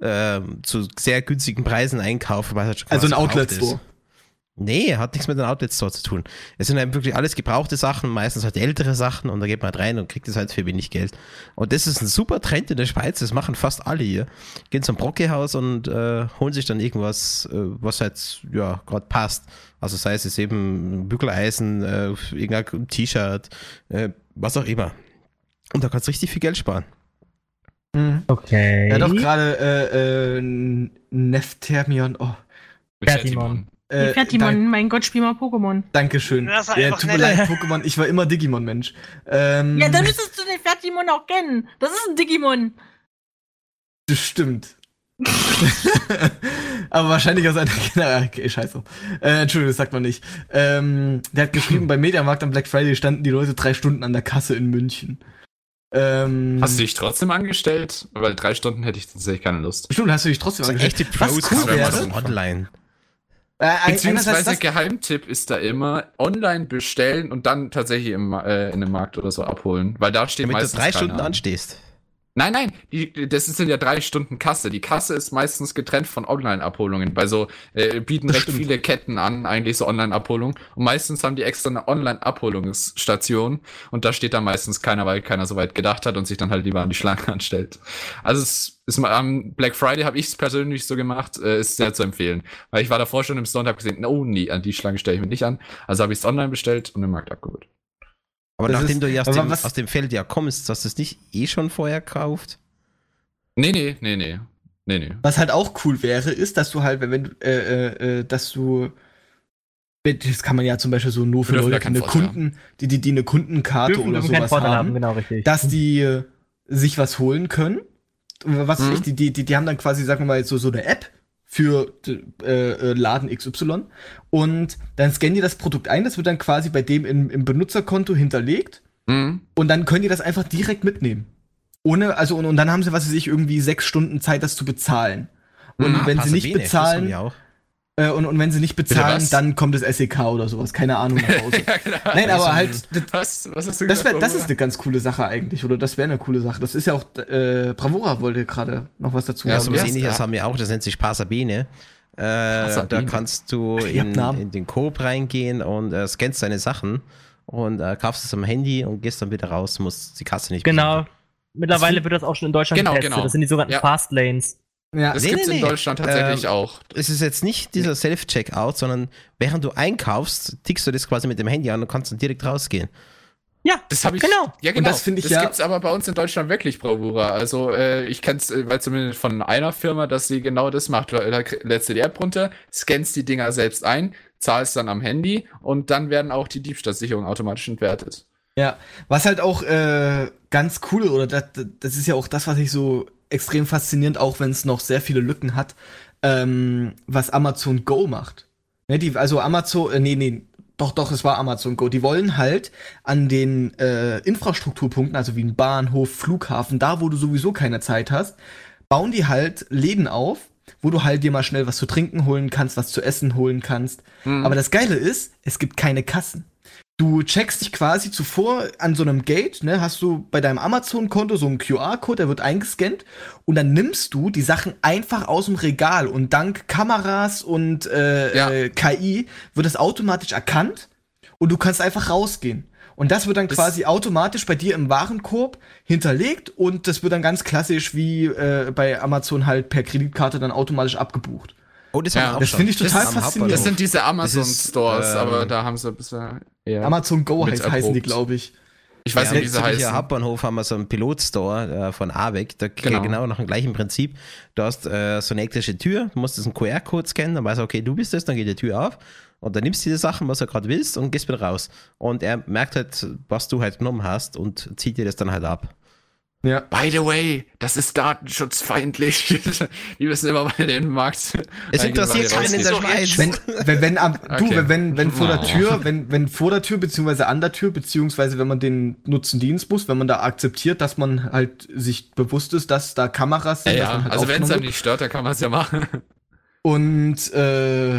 ähm, zu sehr günstigen Preisen einkaufen. Halt Also ein Outlet-Store. Nee, hat nichts mit einem Outlet Store zu tun. Es sind halt wirklich alles gebrauchte Sachen, meistens halt ältere Sachen und da geht man halt rein und kriegt es halt für wenig Geld. Und das ist ein super Trend in der Schweiz, das machen fast alle hier. Gehen zum Brockehaus und äh, holen sich dann irgendwas, äh, was halt ja gerade passt. Also sei es jetzt eben ein Bügeleisen, äh, irgendein T-Shirt, äh, was auch immer. Und da kannst du richtig viel Geld sparen. Mhm. Okay. Hat doch gerade äh, äh, Nefthermion. Oh, Fertimon. Äh, Fertimon, mein Gott, spiel mal Pokémon. Dankeschön. Das war Ja, tut mir leid, Pokémon. Ich war immer Digimon-Mensch. Ähm, Ja, dann müsstest du den Fertimon auch kennen. Das ist ein Digimon. Das stimmt. Aber wahrscheinlich aus einer Kinder. Okay, scheiße. Äh, Entschuldigung, das sagt man nicht. Ähm, der hat geschrieben, bei Mediamarkt am Black Friday standen die Leute drei Stunden an der Kasse in München. Ähm, Hast du dich trotzdem angestellt? Weil drei Stunden hätte ich tatsächlich keine Lust. Stimmt, hast du dich trotzdem angestellt. echte Was Pros cool kaufen wäre- online. Äh, Beziehungsweise Geheimtipp ist da immer online bestellen und dann tatsächlich im, äh, in einem Markt oder so abholen, weil da steht Damit du meistens drei keiner Stunden an. anstehst. Nein, nein, die, das sind ja drei Stunden Kasse. Die Kasse ist meistens getrennt von Online-Abholungen. Bei so äh, bieten Das recht stimmt. viele Ketten an, eigentlich so Online-Abholungen. Und meistens haben die extra eine Online-Abholungsstation. Und da steht dann meistens keiner, weil keiner so weit gedacht hat und sich dann halt lieber an die Schlange anstellt. Also es ist mal am Black Friday habe ich es persönlich so gemacht, äh, ist sehr zu empfehlen. Weil ich war davor schon im Store und habe gesehen, oh nee, an die Schlange stelle ich mich nicht an. Also habe ich es online bestellt und im Markt abgeholt. Aber Das nachdem ist- du ja aus dem, was- aus dem Feld ja kommst, hast du es nicht eh schon vorher gekauft? Nee, nee, nee, nee. Nee, nee. Was halt auch cool wäre, ist, dass du halt, wenn, wenn du, äh, äh, äh, dass du, das kann man ja zum Beispiel so nur für Leute, die eine, Kunden, die, die, die eine Kundenkarte oder sowas haben, haben, genau richtig. dass die äh, sich was holen können. Was Mhm. ich, die, die, die, die haben dann quasi, sagen wir mal, so, so eine App für äh, äh, Laden XY und dann scannen die das Produkt ein, das wird dann quasi bei dem im, im Benutzerkonto hinterlegt Mhm. und dann können die das einfach direkt mitnehmen. Ohne, also, und, und dann haben sie, was weiß ich, irgendwie sechs Stunden Zeit, das zu bezahlen. Und Mhm. wenn sie nicht haben bezahlen. Äh, und, und wenn sie nicht bezahlen, dann kommt das SEK oder sowas, keine Ahnung nach Hause. ja, genau. Nein, aber halt, das, Was, was hast du das, wär, gesagt, das ist eine ganz coole Sache eigentlich, oder das wäre eine coole Sache. Das ist ja auch, äh, Bravura wollte gerade noch was dazu Ja, sagen. so was ja, ähnliches ja. haben wir auch, das nennt sich Pasabene. Äh, da kannst du in, in den Coop reingehen und äh, scannst deine Sachen und äh, kaufst es am Handy und gehst dann wieder raus, musst die Kasse nicht Genau. Mittlerweile wird das auch schon in Deutschland Genau, getestet. genau. Das sind die sogenannten Ja. Fast Lanes. Ja, Das Nee, gibt's nee, in nee. Deutschland tatsächlich Ähm, auch. Es ist jetzt nicht dieser Self-Checkout, sondern während du einkaufst, tickst du das quasi mit dem Handy an und kannst dann direkt rausgehen. Ja, Das habe ich. genau. Ja, genau. das finde ich das ja- gibt's aber bei uns in Deutschland wirklich, Bravura. Also äh, ich kenn's, äh, weil zumindest von einer Firma, dass sie genau das macht. Da da lädst du die App runter, scannst die Dinger selbst ein, zahlst dann am Handy und dann werden auch die Diebstahlsicherungen automatisch entwertet. Ja, was halt auch äh, ganz cool oder das, das ist ja auch das, was ich so extrem faszinierend, auch wenn es noch sehr viele Lücken hat, ähm, was Amazon Go macht. Ne, die, also Amazon, äh, nee, nee, doch, doch, es war Amazon Go. Die wollen halt an den äh, Infrastrukturpunkten, also wie ein Bahnhof, Flughafen, da wo du sowieso keine Zeit hast, bauen die halt Läden auf, wo du halt dir mal schnell was zu trinken holen kannst, was zu essen holen kannst. Hm. Aber das Geile ist, es gibt keine Kassen. Du checkst dich quasi zuvor an so einem Gate, ne, hast du bei deinem Amazon-Konto so einen QR-Code, der wird eingescannt und dann nimmst du die Sachen einfach aus dem Regal und dank Kameras und äh, Ja. äh, KI wird das automatisch erkannt und du kannst einfach rausgehen. Und das wird dann Das- quasi automatisch bei dir im Warenkorb hinterlegt und das wird dann ganz klassisch wie äh, bei Amazon halt per Kreditkarte dann automatisch abgebucht. Oh, das Ja, das finde ich Das total am faszinierend. Das sind diese Das Amazon-Stores, ähm, aber da haben sie ein bisschen eher. Amazon Go heißt, heißen die, glaube ich. Ich weiß ja, nicht, wie sie heißen. Am Hauptbahnhof haben wir so einen Pilotstore äh, von AWEC, da Genau. genau. genau nach dem gleichen Prinzip. Du hast äh, so eine elektrische Tür, du musst diesen QR-Code scannen, dann weißt du, okay, du bist es, dann geht die Tür auf und dann nimmst du die Sachen, was du gerade willst und gehst wieder raus. Und er merkt halt, was du halt genommen hast und zieht dir das dann halt ab. Ja. By the way, das ist datenschutzfeindlich. Die müssen immer bei den Markt. Es interessiert keinen in der Schweiz. Wenn, wenn, wenn am, du, Okay. wenn, wenn, wenn vor der. Tür, wenn, wenn vor der Tür, beziehungsweise an der Tür, beziehungsweise wenn man den nutzen Dienst muss, wenn man da akzeptiert, dass man halt sich bewusst ist, dass da Kameras Ja, sind, ja. man halt also wenn es einem nicht stört, dann kann man es ja machen. Und äh,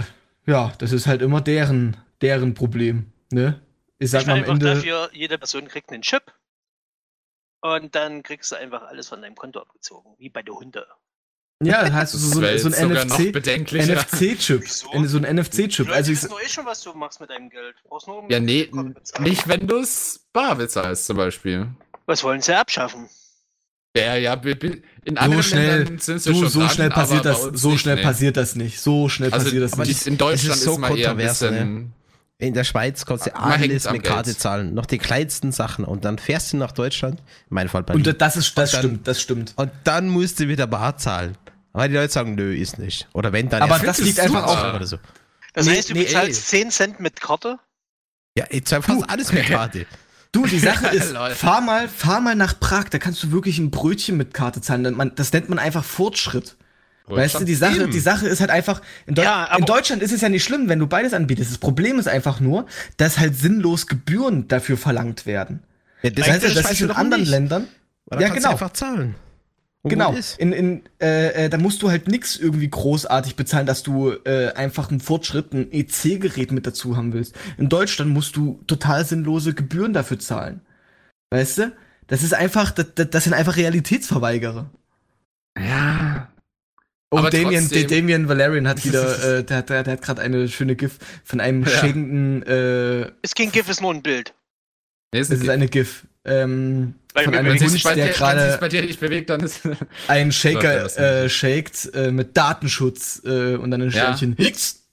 ja, das ist halt immer deren, deren Problem. Ne? Ich sag Ich mal am Ende. dafür, jede Person kriegt einen Chip. Und dann kriegst du einfach alles von deinem Konto abgezogen, wie bei den Hunde. Ja, dann hast du so, so, jetzt ein noch NFC. NFC-Chip. Wieso? So ein NFC-Chip. Also ich, doch eh schon, was du machst mit deinem Geld. Du brauchst nur um Ja, nee, nicht wenn du es bar bezahlst zum Beispiel. Was wollen sie abschaffen? Ja, ja, in so anderen schnell, Ländern sind sie du, schon so dran, schnell aber passiert das, so nicht, schnell nee. passiert das nicht. So schnell Also passiert das nicht. in Deutschland Das ist so ist mal eher ein kontrovers, ne? In der Schweiz kannst du hängt's alles mit Geld. Karte zahlen. Noch die kleinsten Sachen. Und dann fährst du nach Deutschland. In meinem Fall Berlin. Und das ist, das Und dann- stimmt, das stimmt. Und dann musst du wieder bar zahlen. Aber die Leute sagen, nö, ist nicht. Oder wenn dann Aber das 50 liegt einfach auch- oder so. Das Nee, heißt, du nee, bezahlst 10 Cent mit Karte? Ja, ich zahl fast alles mit Karte. Du, die Sache ist, fahr mal, fahr mal nach Prag, da kannst du wirklich ein Brötchen mit Karte zahlen. Das nennt man einfach Fortschritt. Weißt du, die Sache, Eben. die Sache ist halt einfach, in, Deu Ja, in Deutschland ist es ja nicht schlimm, wenn du beides anbietest. Das Problem ist einfach nur, dass halt sinnlos Gebühren dafür verlangt werden. Ja, Das heißt, ja, das ist in anderen nicht. Ländern. Weil Ja, genau. Du einfach zahlen. Und Genau. In, in, äh, äh, da musst du halt nix irgendwie großartig bezahlen, dass du äh, einfach einen Fortschritt, ein EC-Gerät mit dazu haben willst. In Deutschland musst du total sinnlose Gebühren dafür zahlen. Weißt du? Das ist einfach, das, das das sind einfach Realitätsverweigerer. Ja. Und Aber Damien, Damien Valerian hat wieder, äh, der, der, der hat gerade eine schöne GIF von einem Ja. schenkenden, äh, Ist kein GIF, ist nur ein Bild. Nee, es ist eine GIF, ähm, Weil von einem wenn bewegen sich Hund, bei der gerade bei dir nicht bewegt, dann ist. einen ja Shaker äh, shakt äh, mit Datenschutz äh, und dann ein Ja. Sternchen Hicks.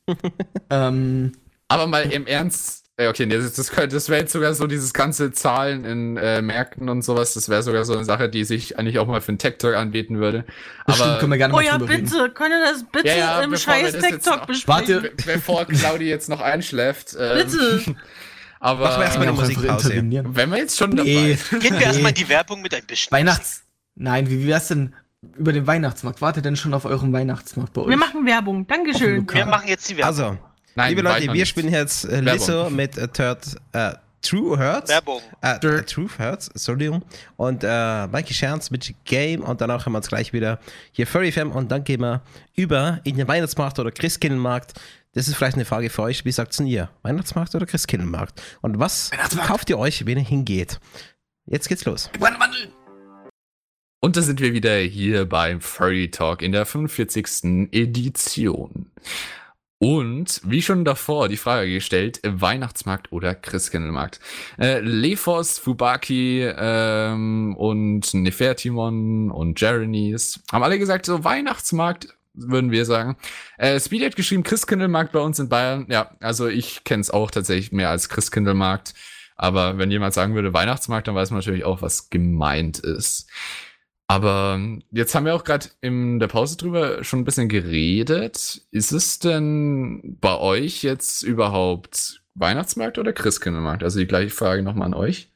ähm, Aber mal im Ernst. Okay, nee, das, das, könnte- das wäre jetzt sogar so dieses ganze Zahlen in äh, Märkten und sowas. Das wäre sogar so eine Sache, die sich eigentlich auch mal für einen Tech-Talk anbieten würde. bestimmt Aber können wir gerne Oh mal ja, bitte, können wir das bitte Ja, ja, im scheiß noch- besprechen? Warte. be bevor Claudi jetzt noch einschläft. Ähm, Bitte. Aber Machen wir erstmal eine Musikpause. wenn wir jetzt schon dabei Nee. Gehen wir Nee. erstmal in die Werbung mit ein bisschen. Weihnachts. Nein, wie wär's denn über den Weihnachtsmarkt? Wart ihr denn schon auf eurem Weihnachtsmarkt bei euch? Wir machen Werbung, Dankeschön. Wir machen jetzt die Werbung. Also, Nein, liebe Leute, wir spielen jetzt äh. Lizzo mit äh, Third, äh, True Hurts. Werbung. Äh, äh, Truth Hurts, Entschuldigung. Und äh, Mikey Scherns mit Game und danach haben wir uns gleich wieder hier Furry Fam und dann gehen wir über in den Weihnachtsmarkt oder Christkindlmarkt. Das ist vielleicht eine Frage für euch. Wie sagt's denn ihr? Weihnachtsmarkt oder Christkindlmarkt? Und was kauft ihr euch, wenn ihr hingeht? Jetzt geht's los. Und da sind wir wieder hier beim Furry Talk in der 45. Edition. Und wie schon davor die Frage gestellt, Weihnachtsmarkt oder Christkindlmarkt. Äh, Lefos, Fubaki ähm, und Nefertimon und Jeremys haben alle gesagt, so Weihnachtsmarkt würden wir sagen. Äh, Speedy hat geschrieben, Christkindlmarkt bei uns in Bayern. Ja, also ich kenne es auch tatsächlich mehr als Christkindlmarkt. Aber wenn jemand sagen würde Weihnachtsmarkt, dann weiß man natürlich auch, was gemeint ist. Aber jetzt haben wir auch gerade in der Pause drüber schon ein bisschen geredet. Ist es denn bei euch jetzt überhaupt Weihnachtsmarkt oder Christkindlmarkt? Also die gleiche Frage nochmal an euch.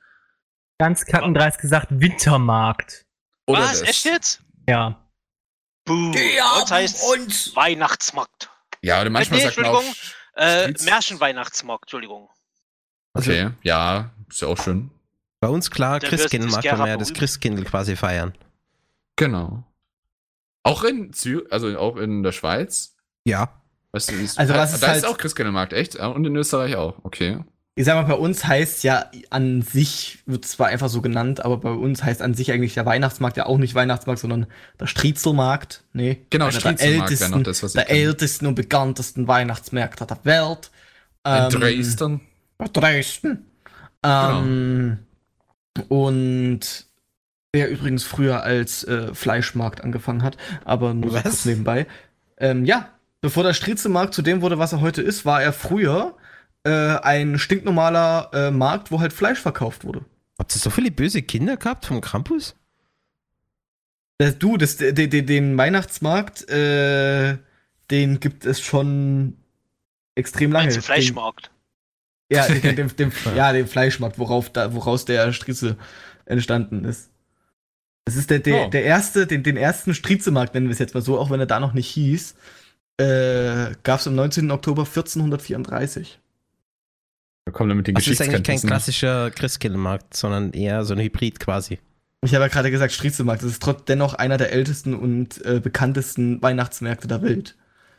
Ganz kackendreist gesagt, Wintermarkt. Oder Was? das? Echt jetzt? Ja. Buh. Was heißt Weihnachtsmarkt? Ja, oder manchmal Nee, sagt man auch. Entschuldigung. Äh. Märchenweihnachtsmarkt, Entschuldigung. Okay, ja, ist ja auch schön. Bei uns klar, Christkindlmarkt, ist kann man ja das. Christkindl quasi feiern. Genau. Auch in Zürich, also auch in der Schweiz. Ja. Weißt du, wie es- Also da, was ist da halt- ist auch Christkindlmarkt, echt? Ah, Und in Österreich auch, okay. Ich sag mal, bei uns heißt ja an sich, wird zwar einfach so genannt, aber bei uns heißt an sich eigentlich der Weihnachtsmarkt ja auch nicht Weihnachtsmarkt, sondern der Striezelmarkt. Nee, Genau, der Striezelmarkt ältesten, noch das, was ich der kenne. ältesten und bekanntesten Weihnachtsmärkte der Welt. In Ähm, Dresden. Bei Dresden. Ähm, Und der übrigens früher als äh, Fleischmarkt angefangen hat, aber nur so Was? kurz nebenbei. Ähm, ja, bevor der Striezelmarkt zu dem wurde, was er heute ist, war er früher äh, ein stinknormaler äh, Markt, wo halt Fleisch verkauft wurde. Habt ihr so viele böse Kinder gehabt vom Campus? Das, du, das, de, de, den Weihnachtsmarkt, äh, den gibt es schon extrem lange. Meinst du Fleischmarkt? Den, ja, den, den, den, ja, den Fleischmarkt, worauf da, woraus der Striezel entstanden ist. Das ist der, der, Oh. der erste, den, den ersten Striezelmarkt, nennen wir es jetzt mal so, auch wenn er da noch nicht hieß, äh, gab es am 19. Oktober 1434. Da kommen wir mit den Das ist eigentlich kein klassischer Christkindlmarkt, sondern eher so ein Hybrid quasi. Ich habe ja gerade gesagt, Striezelmarkt, das ist trotz dennoch einer der ältesten und äh, bekanntesten Weihnachtsmärkte der Welt.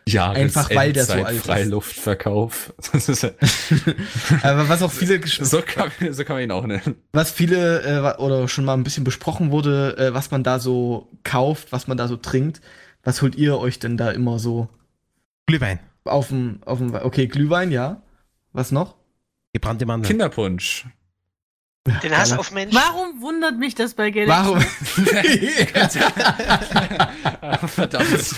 Ja, Einfach weil der so alt ist. Freiluftverkauf. Aber was auch viele, so, kann, so kann man ihn auch nennen. was viele äh, oder schon mal ein bisschen besprochen wurde, äh, was man da so kauft, was man da so trinkt. Was holt ihr euch denn da immer so Glühwein, auf dem, auf dem, okay, Glühwein, ja. Was noch? gebrannte Mandeln. Kinderpunsch. Den Hass auf Menschen. Warum wundert mich das bei Galaxy? Warum? Verdammt.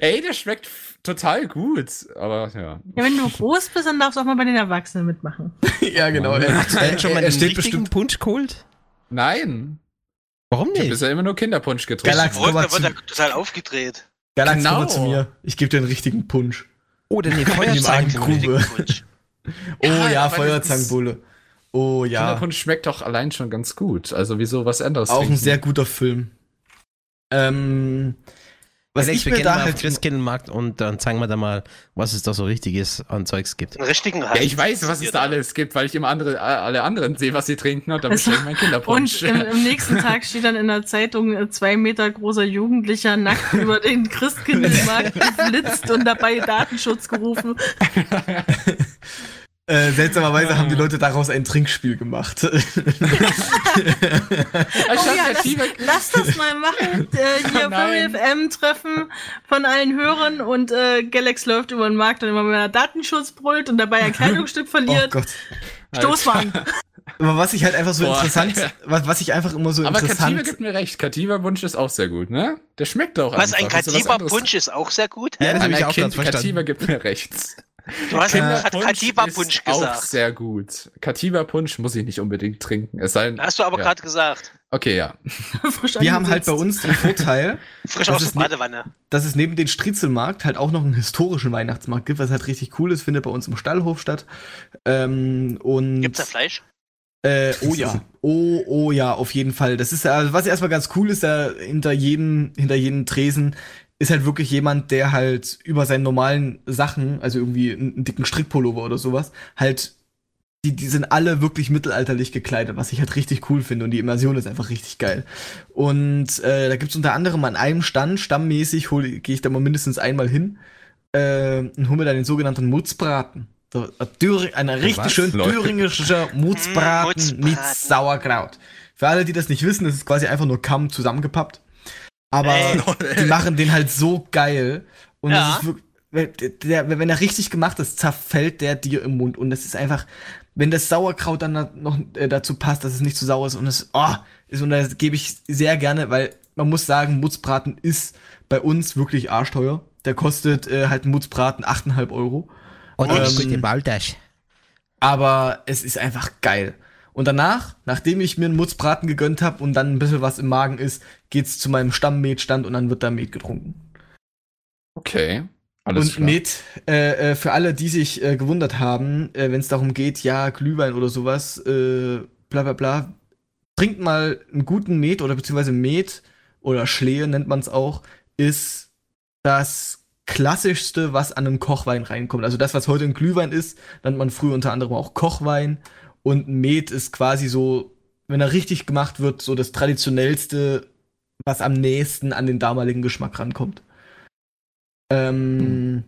Ey, der schmeckt total gut. Aber ja. Ja, wenn du groß bist, dann darfst du auch mal bei den Erwachsenen mitmachen. ja, genau. Er, Hast du denn schon mal er einen steht bestimmt. Punsch geholt? Nein. Warum Ich habe nicht? bisher immer nur Kinderpunsch getrunken. Galax- Verrückt, komm mal da wird er total aufgedreht. Galax, Genau. komm mal zu mir. Ich gebe dir einen richtigen Punsch. Oder eine In dem einen Feuerzangenbowle. Grube. Glückwunsch. Oh Ja, ja, Feuerzangenbowle. Oh ja. Kinderpunsch schmeckt doch allein schon ganz gut. Also wieso was anderes Auch ein trinken? sehr guter Film. Ähm, was Alex, ich wir mir gehen da halt. Christkindlmarkt und dann zeigen wir da mal, was es da so richtiges an Zeugs gibt. Einen richtigen Hass. Ja, ich weiß, was es da alles gibt, weil ich immer andere, alle anderen sehe, was sie trinken und dann Also, bestelle ich meinen Kinderpunsch. Und im, im nächsten Tag steht dann in der Zeitung äh, zwei Meter großer Jugendlicher nackt über den Christkindlmarkt geflitzt und dabei Datenschutz gerufen. Äh, seltsamerweise haben die Leute daraus ein Trinkspiel gemacht. Oh ja, ja das, Tiefe- lass das mal machen. Äh, hier Oh nein. Furry FM Treffen von allen Hörern und äh, Galax läuft über den Markt und immer wenn er Datenschutz brüllt und dabei ein Kleidungsstück oh verliert. Gott. Stoßwagen. Aber was ich halt einfach so Boah. interessant, was, was ich einfach immer so Aber Kativa interessant. gibt mir recht. Kativa-Punsch ist auch sehr gut, ne? Der schmeckt auch Was, ein einfach. Was anderes. Katiba-Punsch ist auch sehr gut. Ja, das habe ich auch ganz verstanden. Kativa gibt mir recht. Du hast gerade Kinderpunsch Katiba-Punsch ist auch gesagt. sehr gut. Kativa-Punsch muss ich nicht unbedingt trinken. Es sei denn, Hast du aber ja. gerade gesagt. Okay, ja. Frisch Wir haben halt bei uns den Vorteil, Frisch Das aus ist der ne- Badewanne. dass es neben den Striezelmarkt halt auch noch einen historischen Weihnachtsmarkt gibt, was halt richtig cool ist, findet bei uns im Stallhof statt. Ähm, und Gibt's da Fleisch? Äh, oh ja. Oh, oh ja, auf jeden Fall. Das ist also, was erstmal ganz cool ist, da hinter jedem, hinter jedem Tresen ist halt wirklich jemand, der halt über seinen normalen Sachen, also irgendwie einen, einen dicken Strickpullover oder sowas, halt, die, die sind alle wirklich mittelalterlich gekleidet, was ich halt richtig cool finde und die Immersion ist einfach richtig geil. Und äh, da gibt's unter anderem an einem Stand, stammmäßig, gehe ich da mal mindestens einmal hin äh, und hole mir dann den sogenannten Mutzbraten. So, ein ein richtig Was? schön Leute. thüringischer Mutzbraten Mutzbraten. mit Sauerkraut. Für alle, die das nicht wissen, das ist quasi einfach nur Kamm zusammengepappt. Aber Ey. die machen den halt so geil. Und Ja. das ist wirklich, der, der, wenn er richtig gemacht ist, zerfällt der dir im Mund. Und das ist einfach, wenn das Sauerkraut dann da noch äh, dazu passt, dass es nicht zu sauer ist und es, oh, ist, und das gebe ich sehr gerne, weil man muss sagen, Mutzbraten ist bei uns wirklich arschteuer. Der kostet äh, halt Mutzbraten 8,5 Euro. Und Ähm, ähm, gute Baldasch. Aber es ist einfach geil. Und danach, nachdem ich mir einen Mutzbraten gegönnt habe und dann ein bisschen was im Magen ist, geht's zu meinem Stammmetstand und dann wird da Met getrunken. Okay. Alles und klar. Met, äh, äh, für alle, die sich äh, gewundert haben, äh, wenn es darum geht, ja, Glühwein oder sowas, äh, bla bla bla, trinkt mal einen guten Met oder beziehungsweise Met oder Schlehe nennt man es auch, ist das klassischste, was an einen Kochwein reinkommt. Also das, was heute ein Glühwein ist, nennt man früher unter anderem auch Kochwein. Und ein Met ist quasi so, wenn er richtig gemacht wird, so das traditionellste, was am nächsten an den damaligen Geschmack rankommt. Ähm,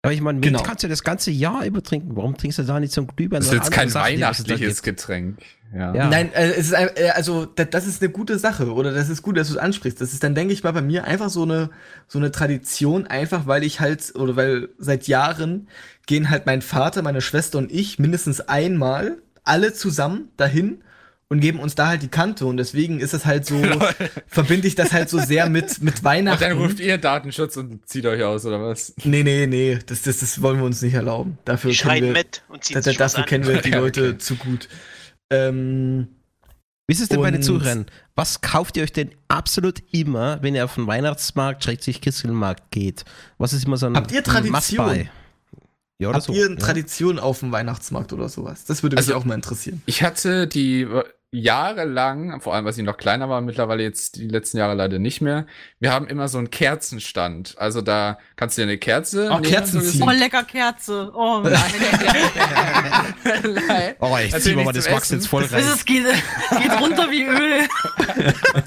Aber ich meine, genau. kannst du das ganze Jahr über trinken. Warum trinkst du da nicht so ein Glühwein? Das ist jetzt kein Sachen, weihnachtliches? Getränk. Ja. Ja. Nein, äh, es ist ein, äh, also da, das ist eine gute Sache oder das ist gut, dass du es ansprichst. Das ist dann denke ich mal bei mir einfach so eine so eine Tradition, einfach weil ich halt oder weil seit Jahren gehen halt mein Vater, meine Schwester und ich mindestens einmal alle zusammen dahin und geben uns da halt die Kante und deswegen ist es halt so verbinde ich das halt so sehr mit mit Und Weihnachten. dann ruft ihr Datenschutz und zieht euch aus, oder was? nee, nee, nee, das, das das wollen wir uns nicht erlauben. Dafür kennen schreien wir mit und ziehen da, da, dafür an. kennen wir die Ja, Leute okay. zu gut. Ähm, Wie ist es denn bei den Und- Zuhörern? Was kauft ihr euch denn absolut immer, wenn ihr auf den Weihnachtsmarkt, schrägstrich Christkindlmarkt geht? Was ist immer so ein Habt ihr Tradition? Must-buy? Ja, oder Habt so. ihr eine ja. Tradition auf dem Weihnachtsmarkt oder sowas? Das würde mich Also- auch mal interessieren. Ich hatte die, jahrelang, vor allem, als ich noch kleiner war, mittlerweile jetzt die letzten Jahre leider nicht mehr. Wir haben immer so einen Kerzenstand. Also da kannst du dir eine Kerze. Auch nehmen, Kerzen so ziehen. Oh, lecker Kerze. Oh, Nein. Oh, ich Natürlich zieh mal das Wachs jetzt voll rein. es geht, geht runter wie Öl.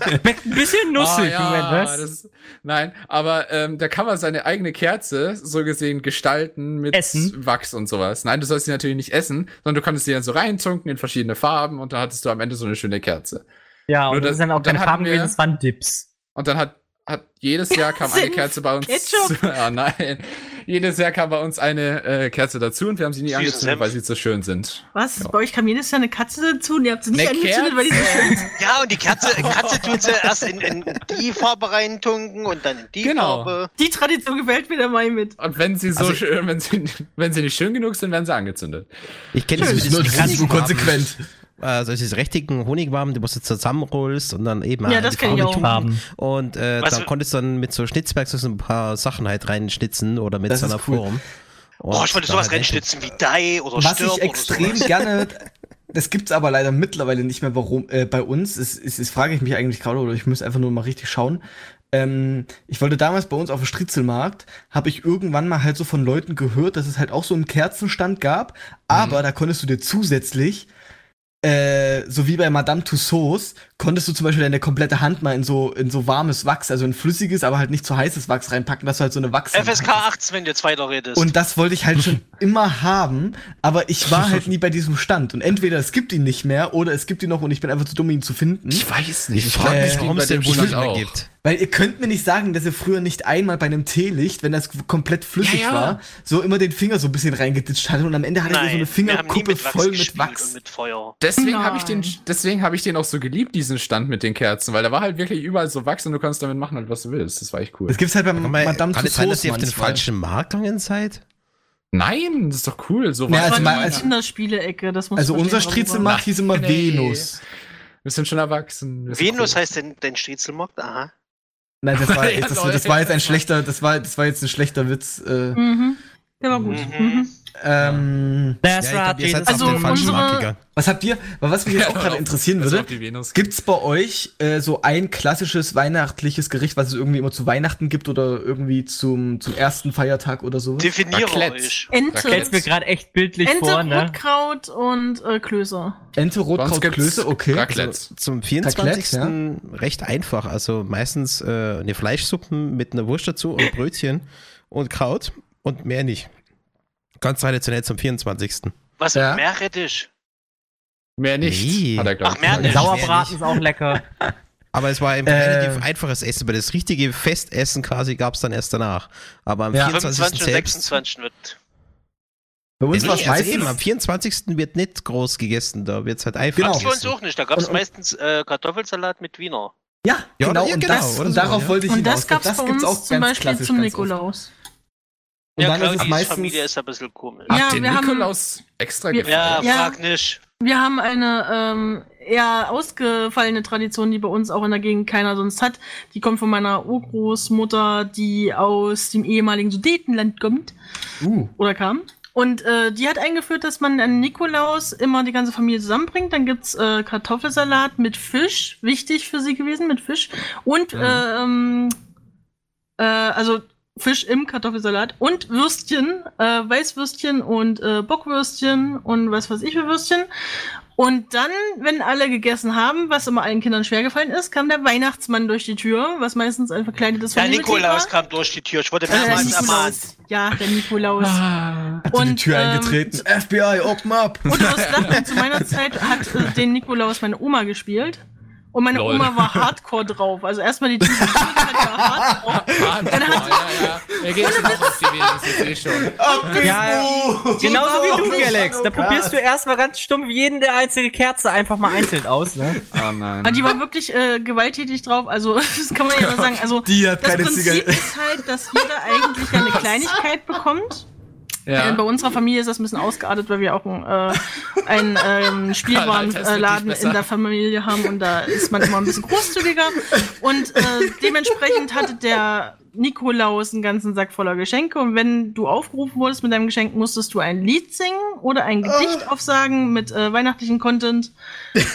Schmeckt ein bisschen nussig, Ah, Moment, ja, was? das, nein, aber ähm, da kann man seine eigene Kerze so gesehen gestalten mit Essen? Wachs und sowas. Nein, du sollst sie natürlich nicht essen, sondern du kannst sie dann so reintunken in verschiedene Farben und da hattest du am Ende so eine schöne Kerze. Ja, und Nur das das- dann auch und dann keine Farben wir- gewesen, es waren Dips. Und dann hat, hat jedes Jahr kam eine Kerze bei uns. Ketchup. Ah, nein. Jedes Jahr kam bei uns eine äh, Kerze dazu und wir haben sie nie angezündet, weil sie so schön sind. Was? Bei euch kam jedes Jahr eine Katze dazu und ihr habt sie nicht Eine angezündet, weil die so Kerze. schön sind. Ja, und die Katze, Katze tut sie erst in, in die Farbe reintunken und dann in die Genau. Farbe. Die Tradition gefällt mir dabei mit. Und wenn sie so Also- schön, wenn sie, wenn sie nicht schön genug sind, werden sie angezündet. Ich kenne das ist nur nur Honigwaben. konsequent. Äh, solches rechtigen Honigwaben, die du zusammenrollst und dann eben Ja, in das die kenn ich auch. tunken. Farben. Und äh, für- konntest du dann mit so Schnitzwerk so ein paar Sachen halt reinschnitzen oder mit Das so ist einer cool. Form. Oh, ich wollte da sowas halt reinschnitzen wie Die oder Was Stirb ich extrem gerne, das gibt's aber leider mittlerweile nicht mehr warum, äh, bei uns. Es, es, es frage ich mich eigentlich gerade, oder ich muss einfach nur mal richtig schauen. Ähm, ich wollte damals bei uns auf dem Stritzelmarkt, habe ich irgendwann mal halt so von Leuten gehört, dass es halt auch so einen Kerzenstand gab, aber da konntest du dir zusätzlich äh, so wie bei Madame Tussauds, konntest du zum Beispiel deine komplette Hand mal in so, in so warmes Wachs, also in flüssiges, aber halt nicht zu heißes Wachs reinpacken, dass du halt so eine Wachs FSK 18, wenn du jetzt weiter redest. und das wollte ich halt schon immer haben, aber ich war halt nie bei diesem Stand. Und entweder es gibt ihn nicht mehr oder es gibt ihn noch und ich bin einfach zu dumm, ihn zu finden. weiß nicht. Ich frage mich, Äh, warum es den wohl nicht mehr gibt. Weil ihr könnt mir nicht sagen, dass ihr früher nicht einmal bei einem Teelicht, wenn das komplett flüssig Ja, ja. war, so immer den Finger so ein bisschen reingeditscht hattet und am Ende hattet ihr so eine Fingerkuppe mit voll mit Wachs. Und mit Feuer. Deswegen Nein. habe ich den, deswegen habe ich den auch so geliebt, diesen Stand mit den Kerzen, weil da war halt wirklich überall so Wachs und du konntest damit machen, halt, was du willst. Das war echt cool. Das gibt's halt bei man, Madame kann es sein, dass Tussauds ihr auf den falschen Markt gegangen seid? Nein, das ist doch cool. So Ja, war also mal- also- Kinderspiele-Ecke, das muss Also unser Striezelmarkt hieß immer Nee. Venus. Wir sind schon erwachsen. Venus cool. heißt denn dein Striezelmarkt? Aha. Nein, das war, Ja, das, das, war jetzt ein schlechter, das war, das war jetzt ein schlechter Witz. Äh. Mhm. Der war gut. Mhm. Ähm, Das Ja, ich glaub, Also unsere- was habt ihr, was mich jetzt auch gerade interessieren war würde. Gibt's bei euch äh, so ein klassisches weihnachtliches Gericht, was es irgendwie immer zu Weihnachten gibt oder irgendwie zum, zum ersten Feiertag oder so? Definiere euch. Ente, stell's mir gerade echt bildlich Ente vor, ne? Rotkraut und äh, Klöße. Ente, Rotkraut, Klöße, okay. Raclette. Also zum 24. recht einfach. Also meistens äh, eine Fleischsuppe mit einer Wurst dazu und Brötchen und Kraut und mehr nicht. Ganz traditionell zum 24. Was? Ja. Meerrettich? Mehr nicht. Nee. Hat er, Ach, mehr nicht. Sauerbraten ist auch lecker. Aber es war ein Äh. relativ einfaches Essen, weil das richtige Festessen quasi gab es dann erst danach. Aber am Ja. 24. 25 und selbst. 26 wird. Bei uns Nee, war es also meistens. eben, am 24. wird nicht groß gegessen, da wird es halt einfach Genau. Bei uns auch nicht. Da gab's Und- und- meistens äh, Kartoffelsalat mit Wiener. ja, Ja, genau, ja, und, genau, das, und so, darauf ja. wollte ich Und das gab's das bei uns zum ganz Beispiel zum. Nikolaus. Und ja, dann ist es meistens. Familie ist ein bisschen komisch. Ja, Habt ihr wir haben- Nikolaus extra wir- gefeiert? Ja, Ja. frag nicht. Wir haben eine ähm, eher ausgefallene Tradition, die bei uns auch in der Gegend keiner sonst hat. Die kommt von meiner Urgroßmutter, die aus dem ehemaligen Sudetenland kommt Uh, oder kam. Und äh, die hat eingeführt, dass man an Nikolaus immer die ganze Familie zusammenbringt. Dann gibt's äh, Kartoffelsalat mit Fisch, wichtig für sie gewesen, mit Fisch. Und Mhm. ähm, äh, also Fisch im Kartoffelsalat und Würstchen, äh, Weißwürstchen und äh, Bockwürstchen und was weiß ich für Würstchen. Und dann, wenn alle gegessen haben, was immer allen Kindern schwer gefallen ist, kam der Weihnachtsmann durch die Tür, was meistens ein verkleidetes Der Nikolaus war. kam durch die Tür. Ich wurde Äh, der mehrmals ermahnt. Nikolaus. Ja, der Nikolaus. Ah. hat die die Und, Tür ähm, eingetreten. FBI, open up! Und du wirst lachen, zu meiner Zeit hat äh, den Nikolaus meine Oma gespielt. Und meine Lol. Oma war hardcore drauf. Also erstmal die Tür die war hardcore. Ah, Dann hat- ja, ja. Er geht schon auf die Venus, ich schon. Ja, genauso wie du, Galax. Da probierst du erstmal ganz stumpf jeden der einzelne Kerze einfach mal einzeln aus, ne? Oh nein. Aber die war wirklich äh, gewalttätig drauf. Also, das kann man ja mal sagen. Also, Die hat das keine Prinzip Zigarette. ist halt, dass jeder eigentlich ja eine Kleinigkeit bekommt. Äh, ja. bei unserer Familie ist das ein bisschen ausgeartet, weil wir auch einen, äh, einen ähm, Spielwarenladen besser. in der Familie haben und da ist man immer ein bisschen großzügiger. Und äh, dementsprechend hatte der Nikolaus einen ganzen Sack voller Geschenke und wenn du aufgerufen wurdest mit deinem Geschenk, musstest du ein Lied singen oder ein Gedicht Ah. aufsagen mit äh, weihnachtlichen Content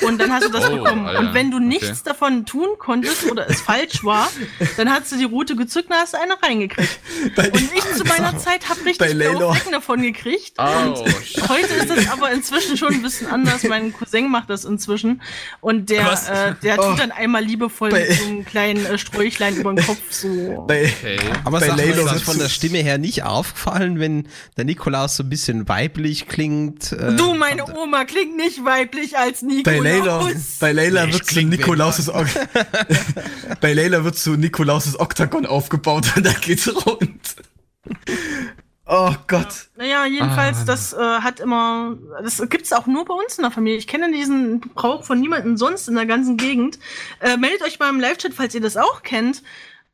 und dann hast du das Oh, bekommen. Alter. Und wenn du Okay. nichts davon tun konntest oder es falsch war, dann hast du die Route gezückt und hast eine reingekriegt. Bei, Und ich zu meiner Zeit habe richtig. Flecken davon gekriegt. Oh, Heute ist das aber inzwischen schon ein bisschen anders. Mein Cousin macht das inzwischen. Und der, äh, der Oh. tut dann einmal liebevoll Bei- mit so einem kleinen äh, Sträuchlein über den Kopf so. bei, okay. Aber Bei Layla ist von der Stimme her nicht aufgefallen, wenn der Nikolaus so ein bisschen weiblich klingt? Äh, du, meine Oma klingt nicht weiblich als bei Layla, Nikolaus. bei Layla Ich wird zu Nikolauses bei Layla wird zu Nikolauses Oktagon aufgebaut und da geht's rund. Oh Gott. Naja, jedenfalls, Ah. das äh, hat immer, das gibt's auch nur bei uns in der Familie. Ich kenne diesen Brauch von niemandem sonst in der ganzen Gegend. Äh, meldet euch mal im Live-Chat, falls ihr das auch kennt.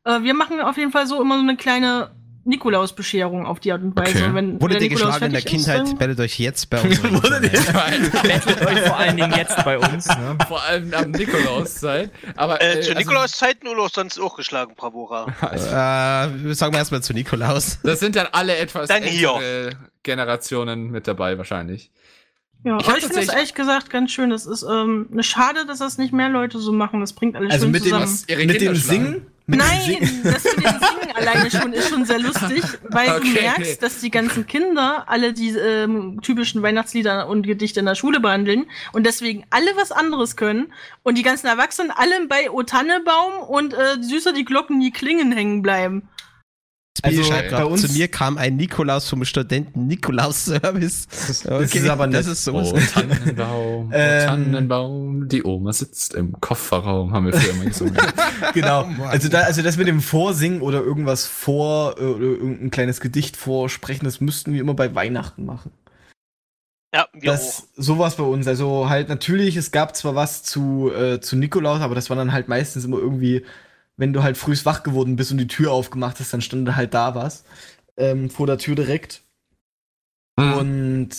Äh, wir machen auf jeden Fall so immer so eine kleine Nikolaus-Bescherung auf die Art und Weise. Okay. Wenn, Wurde wenn dir Nikolaus geschlagen in der ist, Kindheit? dann- Meldet euch jetzt bei uns. Wurde dir- Bettelt euch vor allen Dingen jetzt bei uns. Ne? Vor allem am Nikolauszeit. Aber Äh, äh, zu also, Nikolauszeiten oder sonst auch geschlagen, Bravura. äh, sagen wir erstmal zu Nikolaus. das sind dann alle etwas Dann ältere Generationen mit dabei wahrscheinlich. Ja, Ich aber ich finde das ehrlich gesagt ganz schön. Das ist ähm, eine Schade, dass das nicht mehr Leute so machen. Das bringt alles Also schön mit dem, zusammen. Was? Ihre mit Kinder dem schlagen? Singen? Nein, das mit dem Singen alleine schon ist schon sehr lustig, weil Okay, du merkst, okay. dass die ganzen Kinder alle die ähm, typischen Weihnachtslieder und Gedichte in der Schule behandeln und deswegen alle was anderes können und die ganzen Erwachsenen alle bei O Tannebaum und äh, süßer die Glocken nie klingen hängen bleiben. Also, bei uns- zu mir kam ein Nikolaus vom Studenten Nikolaus Service. das ist aber das nett. ist sowas. Oh, Tannenbaum, oh, Ähm. Tannenbaum, die Oma sitzt im Kofferraum, haben wir früher immer gesungen. Genau. Mann. Also da, also das mit dem Vorsingen oder irgendwas vor äh, oder irgendein kleines Gedicht vorsprechen, das müssten wir immer bei Weihnachten machen. Ja, wir auch. Das sowas bei uns. Also halt natürlich, es gab zwar was zu äh, zu Nikolaus, aber das war dann halt meistens immer irgendwie, wenn du halt frühst wach geworden bist und die Tür aufgemacht hast, dann stand halt da was ähm, vor der Tür direkt. Mhm. Und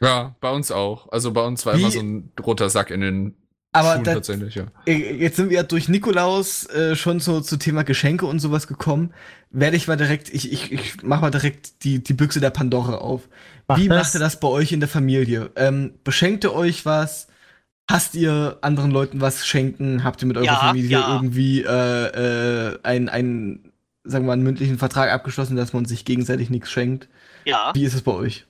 ja, bei uns auch. Also bei uns war Wie- immer so ein roter Sack in den aber Schuhen das, tatsächlich, ja. Jetzt sind wir ja durch Nikolaus äh, schon so zu Thema Geschenke und sowas gekommen. Werde ich mal direkt, ich, ich, ich mach mal direkt die, die Büchse der Pandora auf. Mach Wie das. macht ihr das bei euch in der Familie? Ähm, beschenkt ihr euch was? Hasst ihr anderen Leuten was schenken? Habt ihr mit eurer Ja, Familie ja. irgendwie äh, äh, einen, einen, sagen wir mal, einen mündlichen Vertrag abgeschlossen, dass man sich gegenseitig nichts schenkt? Ja. Wie ist es bei euch?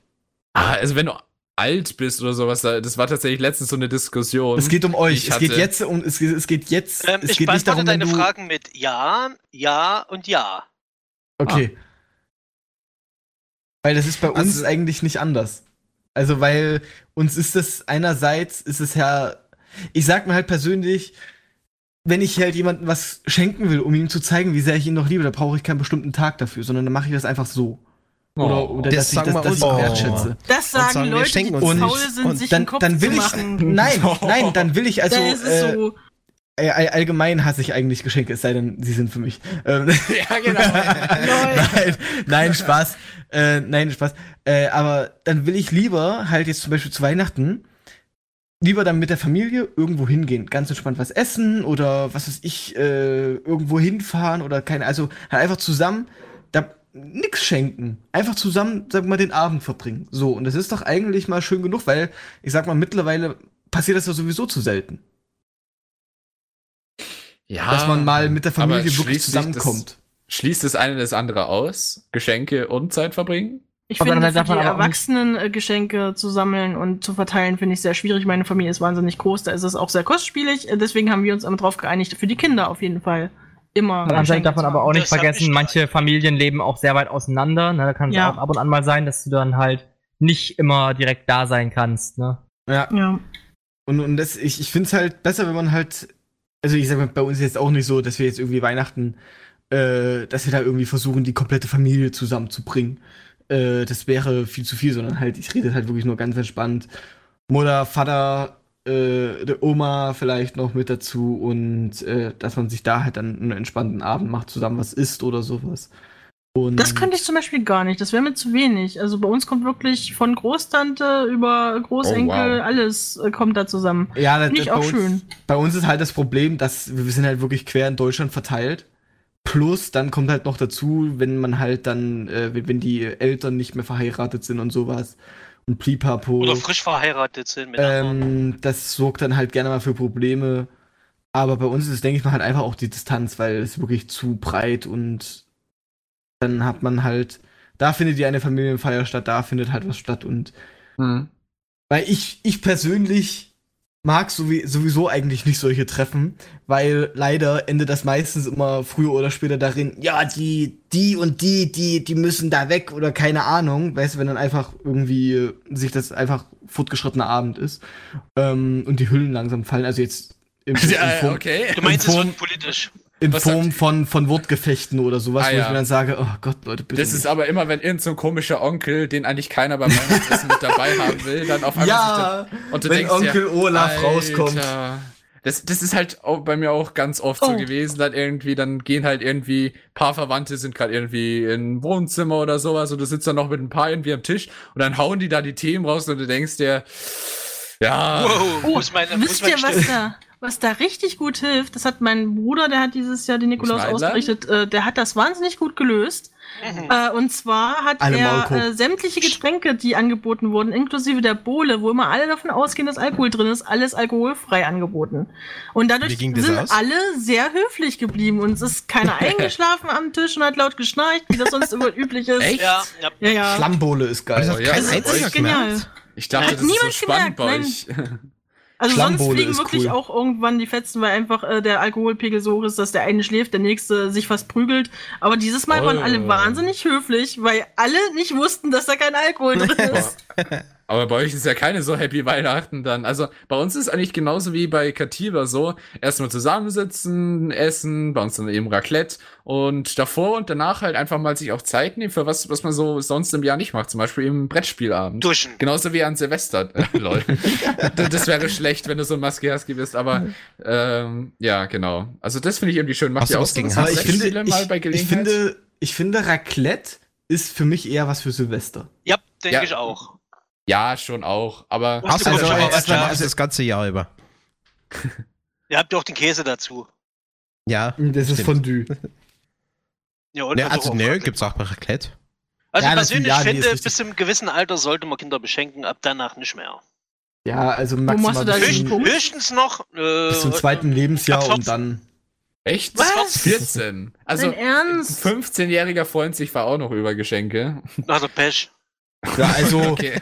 Ah, also wenn du alt bist oder sowas, da- das war tatsächlich letztens so eine Diskussion. Es geht um euch. Es geht jetzt um, es, geht- es geht jetzt, Ähm, es ich geht nicht beantworte darum, deine du, Fragen mit Ja, Ja und Ja. Okay. Weil das ist bei uns Also- eigentlich nicht anders. Also, weil uns ist das einerseits, ist es ja, ich sag mir halt persönlich, wenn ich halt jemandem was schenken will, um ihm zu zeigen, wie sehr ich ihn noch liebe, da brauche ich keinen bestimmten Tag dafür, sondern dann mache ich das einfach so. Oder, Oh. oder Das dass ich sagen das, wir dass ich uns ihn auch. wertschätze. Das sagen, sagen, wir Leute, die faul sind, Und sich dann, den Kopf dann will zu ich, machen. nein, nein, dann will ich also, da ist es äh, so. Äh, all- allgemein hasse ich eigentlich Geschenke, es sei denn, sie sind für mich. Ähm, ja, genau. nein, nein, Spaß. Äh, nein, Spaß. Äh, aber dann will ich lieber halt jetzt zum Beispiel zu Weihnachten lieber dann mit der Familie irgendwo hingehen, ganz entspannt was essen oder was weiß ich, äh, irgendwo hinfahren oder keine, also halt einfach zusammen da nix schenken. Einfach zusammen, sag mal, den Abend verbringen. So, und das ist doch eigentlich mal schön genug, weil ich sag mal, mittlerweile passiert das ja sowieso zu selten, ja, dass man mal mit der Familie wirklich sich das- zusammenkommt. Schließt das eine das andere aus? Geschenke und Zeit verbringen? Ich Aber finde, dann für die man Erwachsenen äh, Geschenke zu sammeln und zu verteilen, finde ich sehr schwierig. Meine Familie ist wahnsinnig groß, da ist es auch sehr kostspielig. Äh, Deswegen haben wir uns immer drauf geeinigt, für die Kinder auf jeden Fall immer. Geschenke darf man aber auch nicht vergessen, manche Familien leben auch sehr weit auseinander. Ne? Da kann es Ja. auch ab und an mal sein, dass du dann halt nicht immer direkt da sein kannst. Ne? Ja. Ja. Und, und das, ich, ich finde es halt besser, wenn man halt, also ich sag mal, bei uns ist jetzt auch nicht so, dass wir jetzt irgendwie Weihnachten, äh, dass wir da irgendwie versuchen, die komplette Familie zusammenzubringen. Äh, das wäre viel zu viel, sondern halt, ich rede halt wirklich nur ganz entspannt. Mutter, Vater, äh, Oma vielleicht noch mit dazu und äh, dass man sich da halt dann einen entspannten Abend macht, zusammen was isst oder sowas. Und Das könnte ich zum Beispiel gar nicht. Das wäre mir zu wenig. Also bei uns kommt wirklich von Großtante über Großenkel Oh, wow. alles äh, kommt da zusammen. Ja, das, Finde ich das auch bei uns, schön. Bei uns ist halt das Problem, dass wir sind halt wirklich quer in Deutschland verteilt. Plus, dann kommt halt noch dazu, wenn man halt dann, äh, wenn die Eltern nicht mehr verheiratet sind und sowas. Und Plipapo. Oder frisch verheiratet sind. Ähm, das sorgt dann halt gerne mal für Probleme. Aber bei uns ist es, denke ich mal, halt einfach auch die Distanz, weil es wirklich zu breit und dann hat man halt, da findet ja eine Familienfeier statt, da findet halt was statt und Hm. weil ich, ich persönlich mag sowie, sowieso eigentlich nicht solche Treffen, weil leider endet das meistens immer früher oder später darin, ja, die, die und die, die, die müssen da weg oder keine Ahnung, weißt du, wenn dann einfach irgendwie sich das einfach fortgeschrittener Abend ist ähm, und die Hüllen langsam fallen, also jetzt in, Ja, Form, okay. Du meinst, in es wird politisch. In Was Form von, von Wortgefechten oder sowas, Ah, wo ich ja. mir dann sage, oh Gott, Leute, bitte. Das ist nicht. aber immer, wenn irgendein so ein komischer Onkel, den eigentlich keiner beim Weihnachtsessen mit dabei haben will, dann auf einmal sich ja, dann, und du wenn denkst Onkel dir, Olaf Alter, rauskommt. Das, das ist halt auch bei mir auch ganz oft so Oh. gewesen, dann irgendwie, dann gehen halt irgendwie, paar Verwandte sind gerade irgendwie im Wohnzimmer oder sowas und du sitzt dann noch mit ein paar irgendwie am Tisch und dann hauen die da die Themen raus und du denkst dir, ja, Wow, Oh, muss meine, muss wisst meine ihr, was da, was da richtig gut hilft? Das hat mein Bruder, der hat dieses Jahr den Nikolaus ausgerichtet, äh, der hat das wahnsinnig gut gelöst. Mhm. Äh, und zwar hat Alle er äh, sämtliche Getränke, die angeboten wurden, inklusive der Bohle, wo immer alle davon ausgehen, dass Alkohol drin ist, alles alkoholfrei angeboten. Und dadurch sind aus? alle sehr höflich geblieben und es ist keiner eingeschlafen am Tisch und hat laut geschnarcht, wie das sonst immer üblich ist. Echt? Ja, ja. Ja, ja. Schlammbowle ist geil. Das Oh, ja, kein das ist genial. ich dachte, Hat das ist so niemand spannend bei gemerkt, euch. Also sonst fliegen wirklich cool. auch irgendwann die Fetzen, weil einfach äh, der Alkoholpegel so hoch ist, dass der eine schläft, der nächste sich fast prügelt. Aber dieses Mal waren Oh. alle wahnsinnig höflich, weil alle nicht wussten, dass da kein Alkohol drin ist. Aber bei euch ist ja keine so happy Weihnachten dann. Also bei uns ist eigentlich genauso wie bei Katiba so. Erstmal zusammensitzen, essen, bei uns dann eben Raclette und davor und danach halt einfach mal sich auch Zeit nehmen für was, was man so sonst im Jahr nicht macht. Zum Beispiel eben Brettspielabend. Duschen. Genauso wie an Silvester. Äh, lol. das, wäre schlecht, wenn du so ein Maske-Husky bist, aber ähm, ja, genau. Also das finde ich irgendwie schön. Macht ihr auch was so gegen ich finde, mal ich, bei ich Gelegenheit? finde, ich finde, Raclette ist für mich eher was für Silvester. Ja, denke Ja. ich auch. Ja, schon auch, aber Hast du Also, schon mal was das ganze Jahr über. Ihr habt ja auch den Käse dazu. Ja. Das ist Stimmt. Fondue. Ja, und Ne, also also, ne, gibt's auch bei Raclette. Also Ja, ich persönlich ja, finde, richtig. bis zu einem gewissen Alter sollte man Kinder beschenken, ab danach nicht mehr. Ja, also machst maximal du da bis, den Höchst, zum, Punkt? höchstens noch. Äh, bis zum zweiten Lebensjahr und 14. dann. echt? Was? 14. Also Ernst? 15-jähriger freut sich war auch noch über Geschenke. Also Pech. Ja, also, Okay.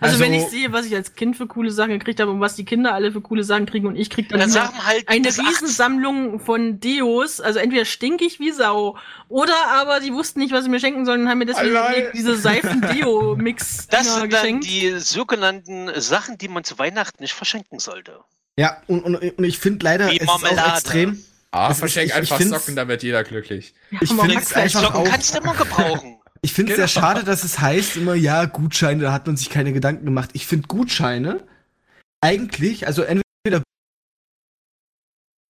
Also, wenn ich also- sehe, was ich als Kind für coole Sachen gekriegt habe und was die Kinder alle für coole Sachen kriegen und ich krieg dann, Dann halt eine bis 18. Riesensammlung von Deos. Also entweder stink ich wie Sau oder aber die wussten nicht, was sie mir schenken sollen und haben mir deswegen Allein. diese Seifen-Deo-Mix Das sind dann geschenkt. die sogenannten Sachen, die man zu Weihnachten nicht verschenken sollte. ja, und, und, und ich finde leider, es ist auch extrem. Ah, verschenk ich- ich einfach Socken, da wird jeder glücklich. Ich Aber finde es einfach Socken auch. kannst du immer gebrauchen. Ich finde es sehr Genau. schade, dass es heißt immer, ja, Gutscheine, da hat man sich keine Gedanken gemacht. Ich finde Gutscheine eigentlich, also entweder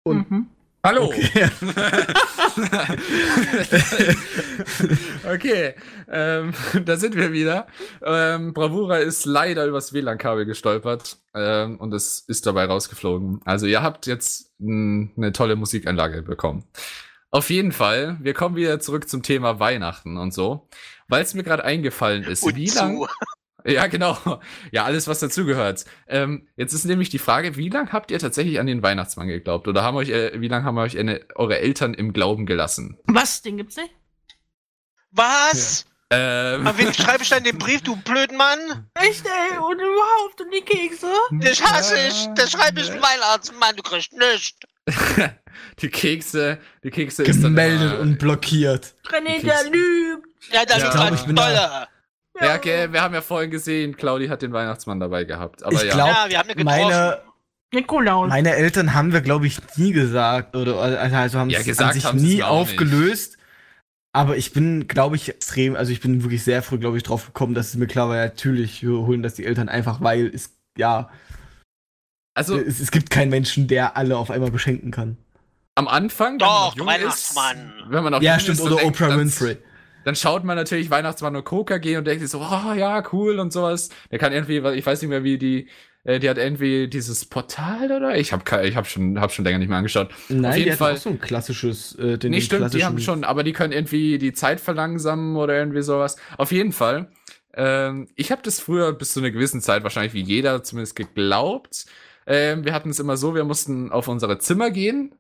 und- Mhm. Hallo. Okay. okay, ähm, da sind wir wieder. Ähm, Bravura ist leider übers WLAN-Kabel gestolpert ähm, und es ist dabei rausgeflogen. Also ihr habt jetzt eine tolle Musikanlage bekommen. Auf jeden Fall, wir kommen wieder zurück zum Thema Weihnachten und so, weil es mir gerade eingefallen ist, Und wie zu. lang Ja, genau. Ja, alles, was dazugehört. Ähm, jetzt ist nämlich die Frage, wie lange habt ihr tatsächlich an den Weihnachtsmann geglaubt? Oder haben euch, äh, wie lange haben euch eine, eure Eltern im Glauben gelassen? Was? Den gibt's nicht? Was? Ähm, An wen schreibe ich denn den Brief, du blöden Mann? Echt, ey? Und überhaupt? Und die Kekse? Das hasse ich. Das schreibe ich dem Weihnachtsmann, du kriegst nichts. die Kekse, die Kekse ist dann gemeldet immer, und blockiert. René, der lügt. Ja, das Ja. ist glaub, ich bin toll. Ja, okay, wir haben ja vorhin gesehen, Claudi hat den Weihnachtsmann dabei gehabt. Aber Ich ja. glaub- Ja, wir haben ihn getroffen. Meine, Nikolaus. meine Eltern haben wir, glaube ich, nie gesagt. Oder also, also haben Ja, es gesagt sich nie auch nicht. aufgelöst. Aber ich bin, glaube ich, extrem, also ich bin wirklich sehr früh, glaube ich, drauf gekommen, dass es mir klar war, ja, natürlich holen das die Eltern einfach, weil es, ja, also es, es gibt keinen Menschen, der alle auf einmal beschenken kann. am Anfang, wenn Doch, man noch jung Weihnachtsmann. ist, wenn man noch Ja, jung stimmt, ist, oder denkt- Oprah Winfrey. dann schaut man natürlich Weihnachtsmann und Coca gehen und denkt sich so, oh ja, cool und sowas. Der kann irgendwie, ich weiß nicht mehr, wie die, Äh, die hat irgendwie dieses Portal oder? Ich habe ich hab schon, hab schon länger nicht mehr angeschaut. Nein, jeden die Fall- auch so ein klassisches, äh, den Nee, stimmt, die haben schon, aber die können irgendwie die Zeit verlangsamen oder irgendwie sowas. Auf jeden Fall. Ähm, ich habe das früher bis zu einer gewissen Zeit wahrscheinlich wie jeder zumindest geglaubt. Ähm, wir hatten es immer so, wir mussten auf unsere Zimmer gehen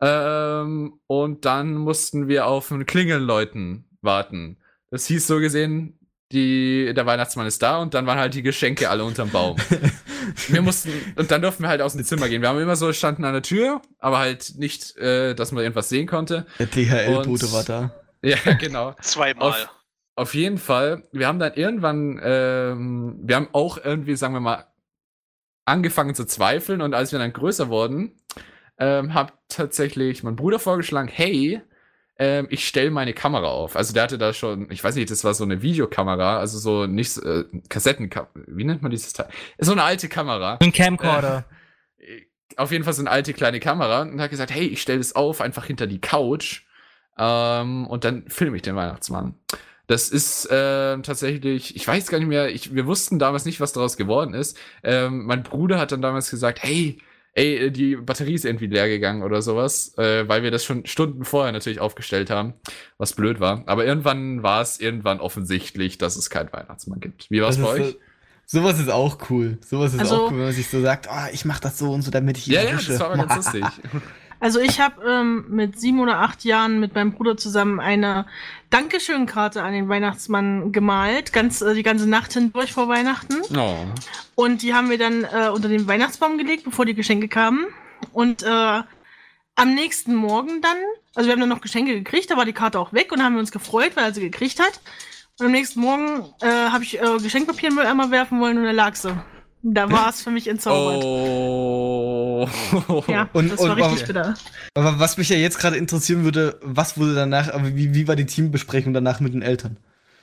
ähm, und dann mussten wir auf einen Klingelleuten warten. Das hieß so gesehen, die, der Weihnachtsmann ist da und dann waren halt die Geschenke alle unterm Baum. wir mussten, und dann durften wir halt aus dem Zimmer gehen. Wir haben immer so standen an der Tür, aber halt nicht, äh, dass man irgendwas sehen konnte. Der DHL-Bote war da. Ja, genau. Zweimal. Auf, auf jeden Fall. Wir haben dann irgendwann, ähm, wir haben auch irgendwie, sagen wir mal, angefangen zu zweifeln und als wir dann größer wurden, ähm, hat tatsächlich mein Bruder vorgeschlagen, hey, ähm, ich stelle meine Kamera auf. Also der hatte da schon, ich weiß nicht, das war so eine Videokamera, also so nicht äh, Kassettenkamera, wie nennt man dieses Teil? So eine alte Kamera. Ein Camcorder. Äh, auf jeden Fall so eine alte kleine Kamera und hat gesagt, hey, ich stelle das auf, einfach hinter die Couch ähm, und dann filme ich den Weihnachtsmann. Das ist ähm, tatsächlich, ich weiß gar nicht mehr, ich, wir wussten damals nicht, was daraus geworden ist. Ähm, mein Bruder hat dann damals gesagt, hey, ey, die Batterie ist irgendwie leer gegangen oder sowas, äh, weil wir das schon Stunden vorher natürlich aufgestellt haben, was blöd war. Aber irgendwann war es irgendwann offensichtlich, dass es keinen Weihnachtsmann gibt. Wie war es Das bei euch? so- Sowas ist auch cool. Sowas ist Also- auch cool, wenn man sich so sagt, ah, ich mach das so und so, damit ich ihn Ja, ja, erwische. das war aber ganz lustig. Also ich habe ähm, mit sieben oder acht Jahren mit meinem Bruder zusammen eine Dankeschön-Karte an den Weihnachtsmann gemalt, ganz äh, die ganze Nacht hindurch vor Weihnachten. Oh. Und die haben wir dann äh, unter den Weihnachtsbaum gelegt, bevor die Geschenke kamen. Und äh, am nächsten Morgen dann, also wir haben dann noch Geschenke gekriegt, da war die Karte auch weg und haben wir uns gefreut, weil er sie gekriegt hat. Und am nächsten Morgen äh, habe ich äh, Geschenkpapier Mülleimer werfen wollen und da lag sie. Da war es für mich entzaubert. Oh. Ja, Und- das war und- richtig aber- bitter. Aber was mich ja jetzt gerade interessieren würde, was wurde danach, aber wie, wie war die Teambesprechung danach mit den Eltern?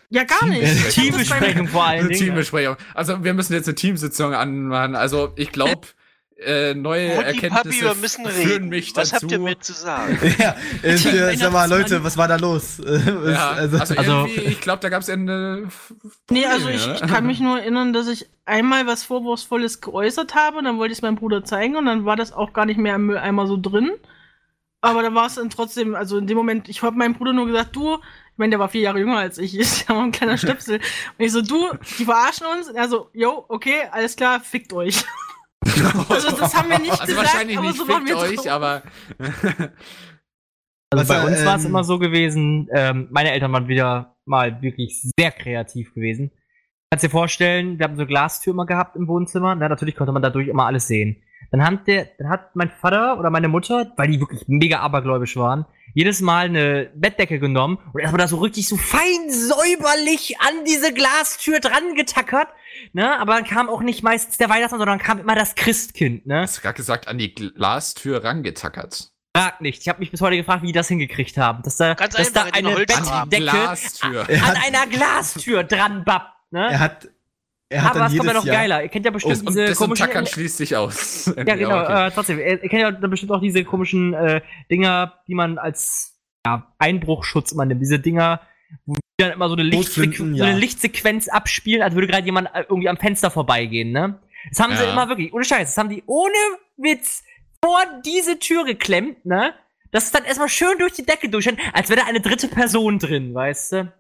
Ja, gar nicht. Teambesprechung vor Dingen. Teambesprechung. Also wir müssen jetzt eine Teamsitzung anmachen. Also ich glaube, äh, neue Mutti, Erkenntnisse Papi, wir müssen führen reden. mich Was dazu. habt ihr mir zu sagen? ja, äh, äh, sag mal. Leute, was war da los? Was- ja, also, also, Also- irgendwie, ich glaube, da gab es eine. Nee, also ich, Probleme, ich ne? kann mich nur erinnern, dass ich einmal was Vorwurfsvolles geäußert habe, dann wollte ich es meinem Bruder zeigen und dann war das auch gar nicht mehr im Mülleimer so drin. Aber da war es dann trotzdem, also in dem Moment, ich habe meinem Bruder nur gesagt, du, ich meine, der war vier Jahre jünger als ich, ist ja noch ein kleiner Stöpsel. Und ich so, du, die verarschen uns. Und er so, yo, okay, alles klar, fickt euch. also das haben wir nicht Also gesagt, wahrscheinlich aber nicht so fickt wir euch, drauf. aber Also bei Also, uns war es ähm, immer so gewesen, ähm, meine Eltern waren wieder mal wirklich sehr kreativ gewesen. Kannst dir vorstellen, wir haben so Glastürme gehabt im Wohnzimmer, na, natürlich konnte man dadurch immer alles sehen. Dann hat, der, dann hat mein Vater oder meine Mutter, weil die wirklich mega abergläubisch waren, jedes Mal eine Bettdecke genommen und erstmal da so richtig so fein säuberlich an diese Glastür dran getackert. Ne? Aber dann kam auch nicht meistens der Weihnachtsmann, sondern kam immer das Christkind. Ne? hast du gerade gesagt, an die Glastür rangetackert. Frag nicht. Ich habe mich bis heute gefragt, wie die das hingekriegt haben. Dass da, Ganz dass da einfach, in eine. An Bettdecke an hat- einer Glastür dran bappt. Ne? er hat, er hat Aber dann es kommt ja noch Jahr, geiler. Ihr kennt ja bestimmt Und diese das komischen. Tackern schließt sich aus. ja, genau, Okay. äh, trotzdem. Ihr ihr kennt ja dann bestimmt auch diese komischen äh, Dinger, die man als ja, Einbruchschutz immer nimmt. Diese Dinger, wo die dann immer so eine, Lichtsequ so eine ja. Lichtsequenz abspielen, als würde gerade jemand äh, irgendwie am Fenster vorbeigehen, ne? Das haben sie Ja. immer wirklich, ohne Scheiß, das haben die ohne Witz vor diese Tür geklemmt, ne? Das ist dann erstmal schön durch die Decke durch, als wäre da eine dritte Person drin, weißt du?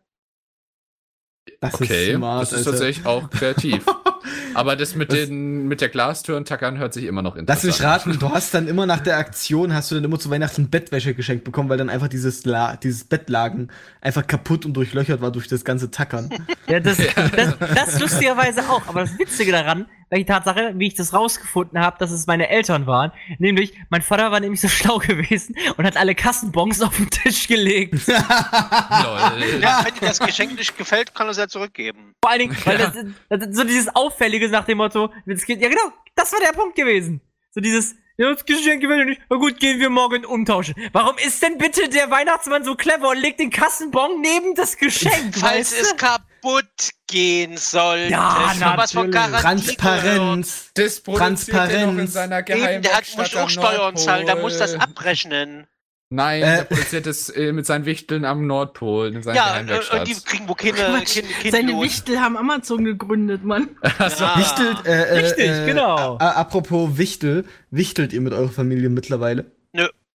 Das Okay, ist smart, das ist Alter. tatsächlich auch kreativ. Aber das mit Das- den mit der Glastür und Tackern hört sich immer noch Lass interessant. mich raten, du hast dann immer nach der Aktion, hast du dann immer zu Weihnachten Bettwäsche geschenkt bekommen, weil dann einfach dieses, La dieses Bettlagen einfach kaputt und durchlöchert war durch das ganze Tackern. Ja, das, das, das lustigerweise auch. Aber das Witzige daran, die Tatsache, wie ich das rausgefunden habe, dass es meine Eltern waren. Nämlich, mein Vater war nämlich so schlau gewesen und hat alle Kassenbons auf den Tisch gelegt. Lol. Ja, wenn dir das Geschenk nicht gefällt, kann er es ja zurückgeben. Vor allen Dingen, weil das, das ist so dieses Auffällige nach dem Motto, das geht, ja genau, das war der Punkt gewesen. So dieses, ja, das Geschenk gefällt dir nicht, na gut, gehen wir morgen umtauschen. Warum ist denn bitte der Weihnachtsmann so clever und legt den Kassenbon neben das Geschenk, Falls es du? Kaputt gehen sollte. Ja, für was von natürlich. Transparenz. Das produziert er noch in Transparenz. seiner Eben, der hat, muss auch Steuern zahlen, der muss das abrechnen. Nein, Äh. der produziert es äh, mit seinen Wichteln am Nordpol, in seiner Ja, Geheimwerkstatt. und die kriegen wo keine, keine, keine Seine Lohn. Wichtel haben Amazon gegründet, Mann. Ja. Wichtelt, äh, äh, Richtig, äh, genau. apropos Wichtel, wichtelt ihr mit eurer Familie mittlerweile?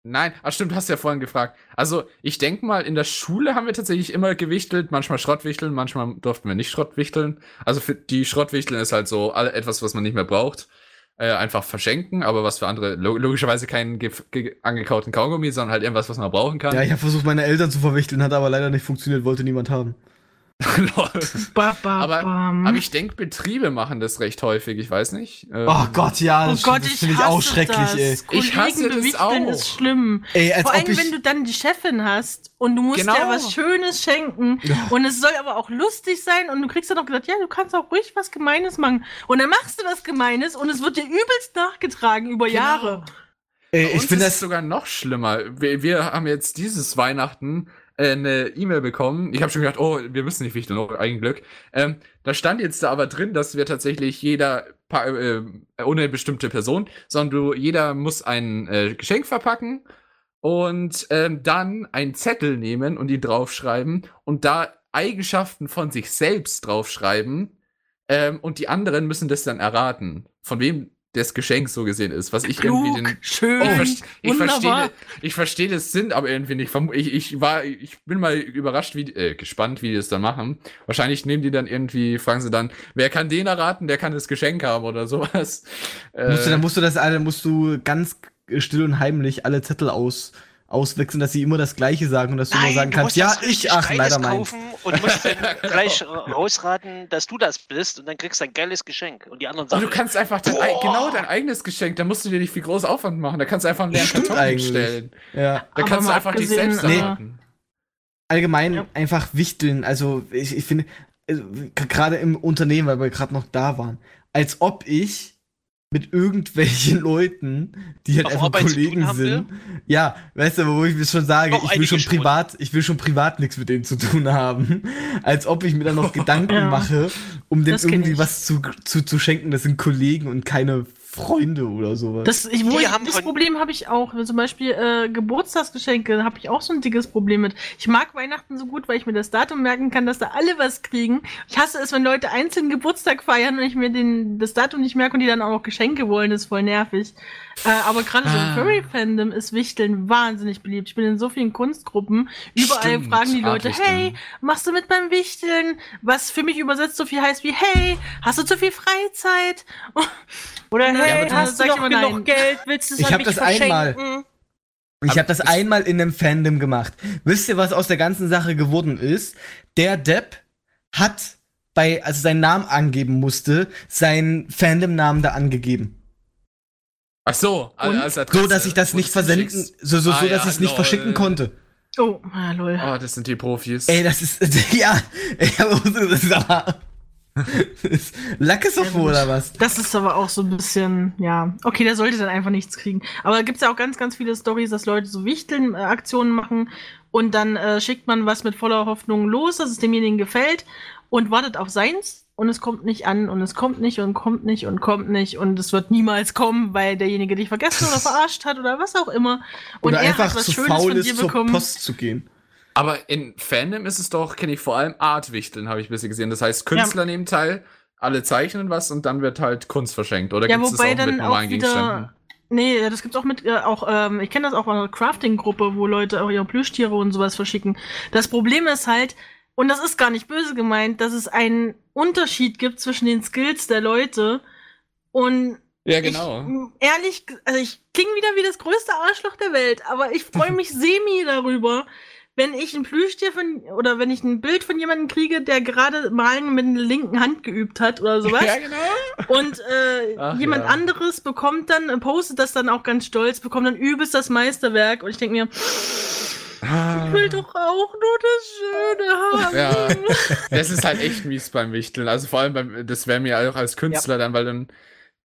Nein, ach stimmt, hast ja vorhin gefragt. Also, ich denke mal, in der Schule haben wir tatsächlich immer gewichtelt, manchmal Schrottwichteln, manchmal durften wir nicht Schrottwichteln. Also für die Schrottwichteln ist halt so etwas, was man nicht mehr braucht. Äh, einfach verschenken, aber was für andere, lo logischerweise keinen ge ge angekauten Kaugummi, sondern halt irgendwas, was man brauchen kann. Ja, ich habe versucht, meine Eltern zu verwichteln, hat aber leider nicht funktioniert, wollte niemand haben. Ba, ba, aber, aber ich denke, Betriebe machen das recht häufig, ich weiß nicht. Ähm, Oh Gott, ja, Oh das, Gott, das ich finde ich hasse auch schrecklich, das. ey. Ich hasse Kollegen das auch. ist schlimm. Ey, als Vor allem, ich. wenn du dann die Chefin hast und du musst Genau. ja was Schönes schenken und es soll aber auch lustig sein und du kriegst dann auch gesagt, ja, du kannst auch ruhig was Gemeines machen. Und dann machst du was Gemeines und es wird dir übelst nachgetragen über Genau. Jahre. ey, ich finde das. sogar noch schlimmer. Wir, wir haben jetzt dieses Weihnachten eine E-Mail bekommen. Ich habe schon gedacht, oh, wir müssen nicht wichteln, oh, Eigenglück. Ähm, da stand jetzt da aber drin, dass wir tatsächlich jeder, äh, ohne bestimmte Person, sondern du, jeder muss ein äh, Geschenk verpacken und ähm, dann einen Zettel nehmen und ihn draufschreiben und da Eigenschaften von sich selbst draufschreiben ähm, und die anderen müssen das dann erraten, von wem das Geschenk so gesehen ist, was ich irgendwie Klug, den schön, ich, verste- ich verstehe, ich verstehe das Sinn, aber irgendwie nicht. Ich, ich war, ich bin mal überrascht, wie, äh, gespannt, wie die das dann machen. Wahrscheinlich nehmen die dann irgendwie, fragen sie dann, wer kann den erraten, der kann das Geschenk haben oder sowas. Äh, Musst du, dann musst du das alle, musst du ganz still und heimlich alle Zettel aus, auswechseln, dass sie immer das Gleiche sagen und dass du immer sagen kannst, ja, ich, ach, Geiles leider meins. und musst dann gleich rausraten, dass du das bist und dann kriegst du ein geiles Geschenk. Und die anderen sagen, du kannst einfach dein, genau dein eigenes Geschenk, da musst du dir nicht viel groß Aufwand machen, da kannst du einfach einen leeren Karton eigentlich. hinstellen. Ja. Da Aber kannst du einfach dich selbst nee. erraten. allgemein Ja. einfach wichteln. Also ich, ich finde, also, gerade im Unternehmen, weil wir gerade noch da waren, als ob ich mit irgendwelchen Leuten, die halt Auf einfach Arbeit Kollegen sind. Ja, weißt du, wo ich mir schon sage, Doch, ich will schon schon. privat, ich will schon privat nichts mit denen zu tun haben. Als ob ich mir dann noch Gedanken Ja. mache, um kenn irgendwie was zu, zu, zu schenken. Das sind Kollegen und keine Freunde oder sowas. Das, ich, wo ich, das Problem habe ich auch. Zum Beispiel äh, Geburtstagsgeschenke habe ich auch so ein dickes Problem mit. Ich mag Weihnachten so gut, weil ich mir das Datum merken kann, dass da alle was kriegen. Ich hasse es, wenn Leute einzeln Geburtstag feiern und ich mir den, das Datum nicht merke und die dann auch noch Geschenke wollen. Das ist voll nervig. Äh, aber gerade so im Ah. Furry-Fandom ist Wichteln wahnsinnig beliebt. Ich bin in so vielen Kunstgruppen. Überall Stimmt, fragen die Leute, hey, machst du mit beim Wichteln? Was für mich übersetzt so viel heißt wie, hey, hast du zu viel Freizeit? Oder Ja, hey, aber hast du ich noch genug nein. Geld? Willst du es Ich an hab mich das einmal. verschenken? Ich Aber habe das einmal in einem Fandom gemacht. Wisst ihr, was aus der ganzen Sache geworden ist? Der Depp hat bei, als er seinen Namen angeben musste, seinen Fandom-Namen da angegeben. Ach so, als Adresse, So, dass ich das nicht versenden, hinschickst. so, so, Ah, so dass ja, ich es nicht lol. verschicken konnte. Oh, ah, lol. Oh, das sind die Profis. Ey, das ist, ja, ich das ist aber, das ist Lackesopho oder was? Das ist aber auch so ein bisschen, ja. Okay, der sollte dann einfach nichts kriegen. Aber da gibt's ja auch ganz, ganz viele Stories, dass Leute so Wichteln-Aktionen machen und dann äh, schickt man was mit voller Hoffnung los, dass es demjenigen gefällt und wartet auf seins und es kommt nicht an und es kommt nicht und kommt nicht und kommt nicht und es wird niemals kommen, weil derjenige dich vergessen oder verarscht hat oder was auch immer. Und Oder er einfach hat was zu Schönes faul von dir ist, zur bekommen. Post zu gehen. Aber in Fandom ist es doch, kenne ich vor allem Artwichteln, habe ich bisher gesehen. Das heißt, Künstler nehmen teil, alle zeichnen was und dann wird halt Kunst verschenkt. Oder Ja, gibt es das auch dann mit normalen Gegenständen? Nee, ja, das gibt's auch mit, äh, auch, ähm, ich kenne das auch von einer Crafting-Gruppe, wo Leute auch ihre Plüschtiere und sowas verschicken. Das Problem ist halt, und das ist gar nicht böse gemeint, dass es einen Unterschied gibt zwischen den Skills der Leute und Ja, genau. ich, ehrlich, also ich klinge wieder wie das größte Arschloch der Welt, aber ich freue mich semi darüber, wenn ich ein Plüschtier von, oder wenn ich ein Bild von jemandem kriege, der gerade malen mit der linken Hand geübt hat oder sowas. Ja, genau. Und äh, Ach, jemand ja. anderes bekommt dann, postet das dann auch ganz stolz, bekommt dann übelst das Meisterwerk. Und ich denke mir, ich will doch auch nur das Schöne haben. Ja, das ist halt echt mies beim Wichteln. Also vor allem beim, das wäre mir auch als Künstler dann, weil dann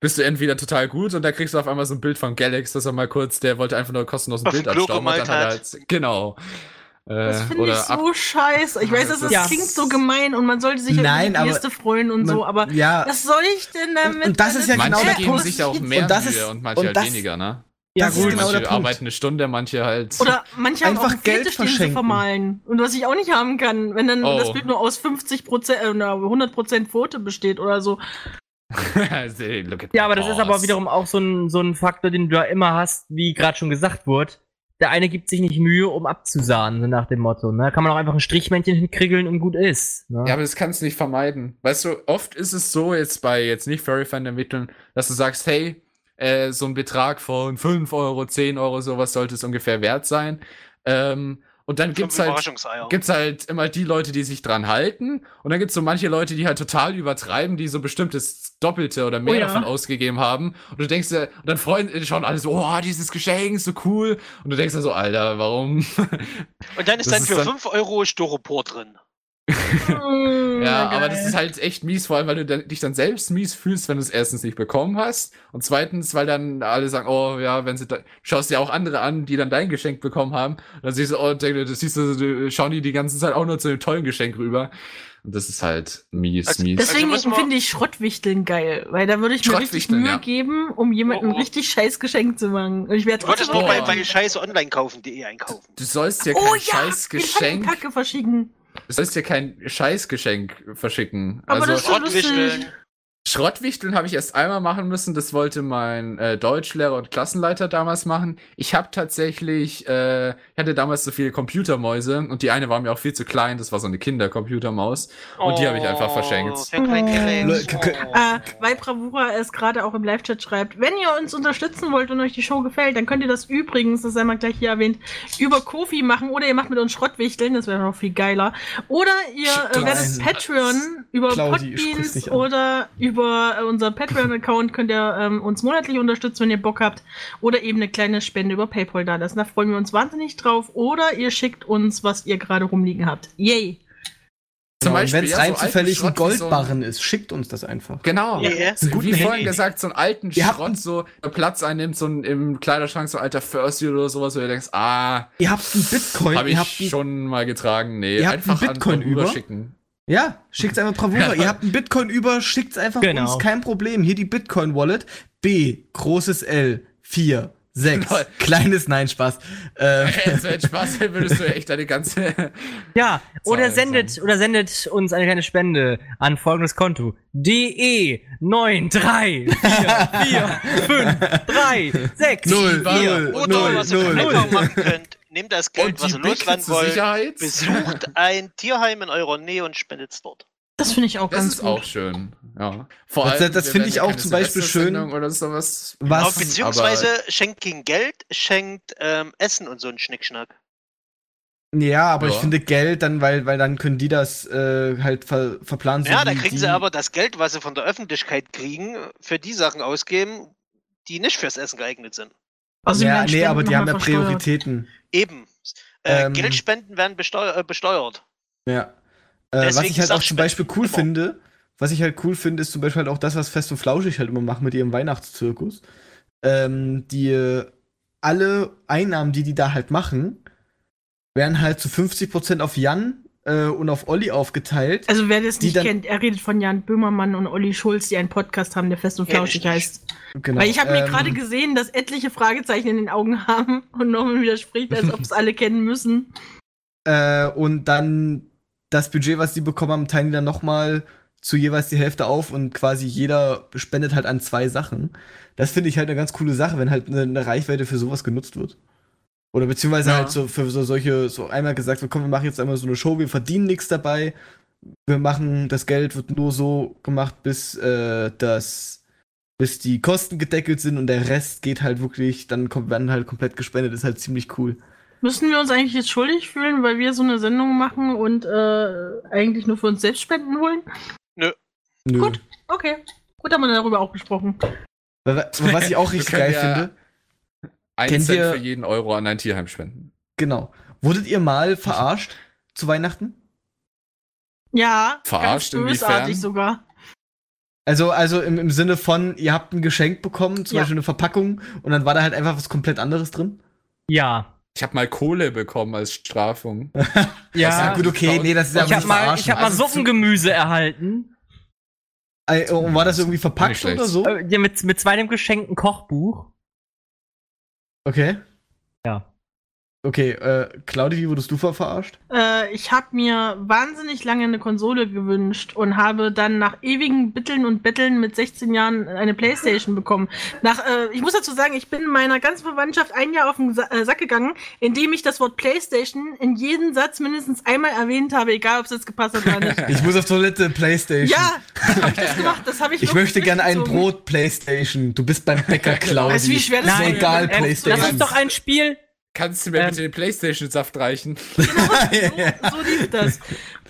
bist du entweder total gut und da kriegst du auf einmal so ein Bild von Galax, dass er mal kurz, der wollte einfach nur kostenlos ein Bild abstauben halt, genau. Äh, Das finde ich oder so scheiße. Ich weiß, dass das Ja. klingt so gemein und man sollte sich ja Nein, über die freuen und so, Man- aber ja, was soll ich denn damit? Und- und das ist ja wenn genau manche der geben Punkt. sich da auch mehr Und das Mühe ist- und manche und halt das- weniger, ne? Ja, Das ist gut. genau der manche Punkt. arbeiten eine Stunde, manche halt. Oder manche haben auch Einfach Geld Fetisch, den sie verschenken. vermalen. Und was ich auch nicht haben kann, wenn dann Oh. das Bild nur aus 50 Prozent, äh, na, 100 Prozent Foto besteht oder so. Ja, aber das ist aber wiederum auch so ein, so ein Faktor, den du ja immer hast, wie gerade schon gesagt wurde. Der eine gibt sich nicht Mühe, um abzusahnen, so nach dem Motto. Ne? Kann man auch einfach ein Strichmännchen hinkrigeln und gut ist. Ne? Ja, aber das kannst du nicht vermeiden. Weißt du, oft ist es so, jetzt bei jetzt nicht Furry-Fan-Ermitteln, dass du sagst, hey, äh, so ein Betrag von 5 Euro, 10 Euro, sowas sollte es ungefähr wert sein. Ähm, und dann gibt's halt, gibt's halt immer die Leute, die sich dran halten. Und dann gibt's so manche Leute, die halt total übertreiben, die so bestimmtes Doppelte oder mehr Oh ja. davon ausgegeben haben. Und du denkst dir, und dann freuen schauen alle so, oh, dieses Geschenk ist so cool. Und du denkst dir so, Alter, warum? Und dann ist Das dann ist für dann- 5 Euro Styropor drin. Mm, Ja, aber das ist halt echt mies, vor allem, weil du dann, dich dann selbst mies fühlst, wenn du es erstens nicht bekommen hast und zweitens, weil dann alle sagen, oh ja, wenn sie da, schaust dir auch andere an, die dann dein Geschenk bekommen haben, und dann siehst du, oh, denk, das siehst du, du, schauen die die ganze Zeit auch nur zu dem tollen Geschenk rüber und das ist halt mies, Also- mies. das- Deswegen wir- finde ich Schrottwichteln geil, weil da würde ich mir richtig Mühe ja. geben, um jemandem Oh, oh. richtig scheiß Geschenk zu machen. Und ich werde Du wolltest trotzdem nur bei, bei scheißonlinekaufen.de einkaufen. du sollst dir Oh kein ja, scheiß Geschenk, Kacke verschicken. du sollst dir kein Scheißgeschenk verschicken. Aber also das ist so lustig. Schrottwichteln. Habe ich erst einmal machen müssen. Das wollte mein äh, Deutschlehrer und Klassenleiter damals machen. Ich habe tatsächlich, äh, ich hatte damals so viele Computermäuse und die eine war mir auch viel zu klein. Das war so eine Kindercomputermaus und die habe ich einfach verschenkt. Oh. Le- k- Äh, weil Bravura es gerade auch im Live-Chat schreibt, wenn ihr uns unterstützen wollt und euch die Show gefällt, dann könnt ihr das übrigens, das sei mal gleich hier erwähnt, über Kofi machen oder ihr macht mit uns Schrottwichteln, das wäre noch viel geiler. Oder ihr äh, werdet Patreon über Claudi, Podbeans oder über äh, unser Patreon-Account könnt ihr ähm, uns monatlich unterstützen, wenn ihr Bock habt. Oder eben eine kleine Spende über Paypal da lassen. Da freuen wir uns wahnsinnig drauf. Oder ihr schickt uns, was ihr gerade rumliegen habt. Yay! Zum Genau, Beispiel, wenn es ja, so rein alten zufällig ein wie so ein- Goldbarren ist, schickt uns das einfach. Genau. Guten Wie vorhin Handy. gesagt, so einen alten Ihr habt Schrott, so der Platz einnimmt, so ein, im Kleiderschrank, so ein alter Fursuit oder sowas, wo du denkst, ah, Ihr habt einen Bitcoin, ihr ich habt schon mal getragen. Nee, Ihr habt einfach einen Bitcoin an über? schicken. Ja, schickt's einfach Bravura. Ihr habt einen Bitcoin über, schickt's einfach Genau. uns, kein Problem. Hier die Bitcoin Wallet. B, großes L, 4, 6, Lol. kleines Nein, Spaß. Äh, Jetzt wäre Spaß, dann würdest du echt deine ganze. Ja, oder sendet, oder sendet uns eine kleine Spende an folgendes Konto. DE 9344536 Null, null. Oder was ihr null. einfach machen könnt, nehmt das Geld, was ihr loswerden wollt, Sicherheit. besucht ein Tierheim in eurer Nähe und spendet es dort. Das finde ich auch Das ganz ist gut. auch schön. Ja. Vor Das- allem, das finde ich auch zum Beispiel schön. Oder sowas. was? Auch beziehungsweise schenkt kein Geld, schenkt ähm, Essen und so einen Schnickschnack. Ja, aber ich Ja. finde Geld dann, weil, weil dann können die das äh, halt ver, verplanen. so Ja, da wie kriegen die, sie aber das Geld, was sie von der Öffentlichkeit kriegen, für die Sachen ausgeben, die nicht fürs Essen geeignet sind. Außerdem Ja, nee, aber die haben ja versteuert. Prioritäten. Eben. Äh, Ähm. Geldspenden werden besteu äh, besteuert. Ja. Äh, was ich halt auch zum Beispiel cool immer. finde, was ich halt cool finde, ist zum Beispiel halt auch das, was Fest und Flauschig halt immer machen mit ihrem Weihnachtszirkus. Ähm, die alle Einnahmen, die die da halt machen, werden halt zu 50% auf Jan äh, und auf Olli aufgeteilt. Also wer das nicht kennt, er redet von Jan Böhmermann und Olli Schulz, die einen Podcast haben, der Fest und Flauschig heißt. Genau. Weil ich habe mir ähm, gerade gesehen, dass etliche Fragezeichen in den Augen haben und Norman widerspricht, als ob es alle kennen müssen. Äh, und dann das Budget, was die bekommen haben, teilen die dann nochmal zu jeweils die Hälfte auf und quasi jeder spendet halt an zwei Sachen. Das finde ich halt eine ganz coole Sache, wenn halt eine, eine Reichweite für sowas genutzt wird. Oder beziehungsweise Ja. halt so für so solche, so einmal gesagt, wird, komm, wir machen jetzt einmal so eine Show, wir verdienen nichts dabei. Wir machen, das Geld wird nur so gemacht, bis äh, das, bis die Kosten gedeckelt sind und der Rest geht halt wirklich, dann kommt, werden halt komplett gespendet, ist halt ziemlich cool. Müssen wir uns eigentlich jetzt schuldig fühlen, weil wir so eine Sendung machen und äh, eigentlich nur für uns selbst spenden wollen? Nö. Gut. Okay. Gut, haben wir darüber auch gesprochen. Wa- wa- Was ich auch richtig geil ja- finde, Ein Kennt Cent ihr- für jeden Euro an ein Tierheim spenden. genau. Wurdet ihr mal verarscht zu Weihnachten? Ja, Verarscht ganz bösartig inwiefern? sogar. Also, also im, im Sinne von, ihr habt ein Geschenk bekommen, zum Ja. Beispiel eine Verpackung, und dann war da halt einfach was komplett anderes drin? Ja. Ich habe mal Kohle bekommen als Strafung. Ja, gut, okay, nee, das ist ja ich habe nicht mal, verarschen. ich hab mal Also Suppengemüse erhalten. Äh, Und war das irgendwie verpackt oder so? Äh, ja, mit, mit zweiten geschenkten Kochbuch. Okay. Okay, äh, Claudi, wie wurdest du ver verarscht? Äh, ich habe mir wahnsinnig lange eine Konsole gewünscht und habe dann nach ewigen Bitteln und Betteln mit 16 Jahren eine Playstation bekommen. Nach, äh, ich muss dazu sagen, ich bin meiner ganzen Verwandtschaft ein Jahr auf den Sa äh, Sack gegangen, indem ich das Wort Playstation in jedem Satz mindestens einmal erwähnt habe, egal ob es jetzt gepasst hat oder nicht. Ich muss auf Toilette, Playstation. ja, hab ich das gemacht. Das habe ich Ich möchte gerne ein. Brot, Playstation. Du bist beim Bäcker, Claudi. Du, wie schwer das ist ist? egal, Ähm, Das Playstation. ist doch ein Spiel. Kannst du mir Ähm. bitte den Playstation-Saft reichen? so, so lief das.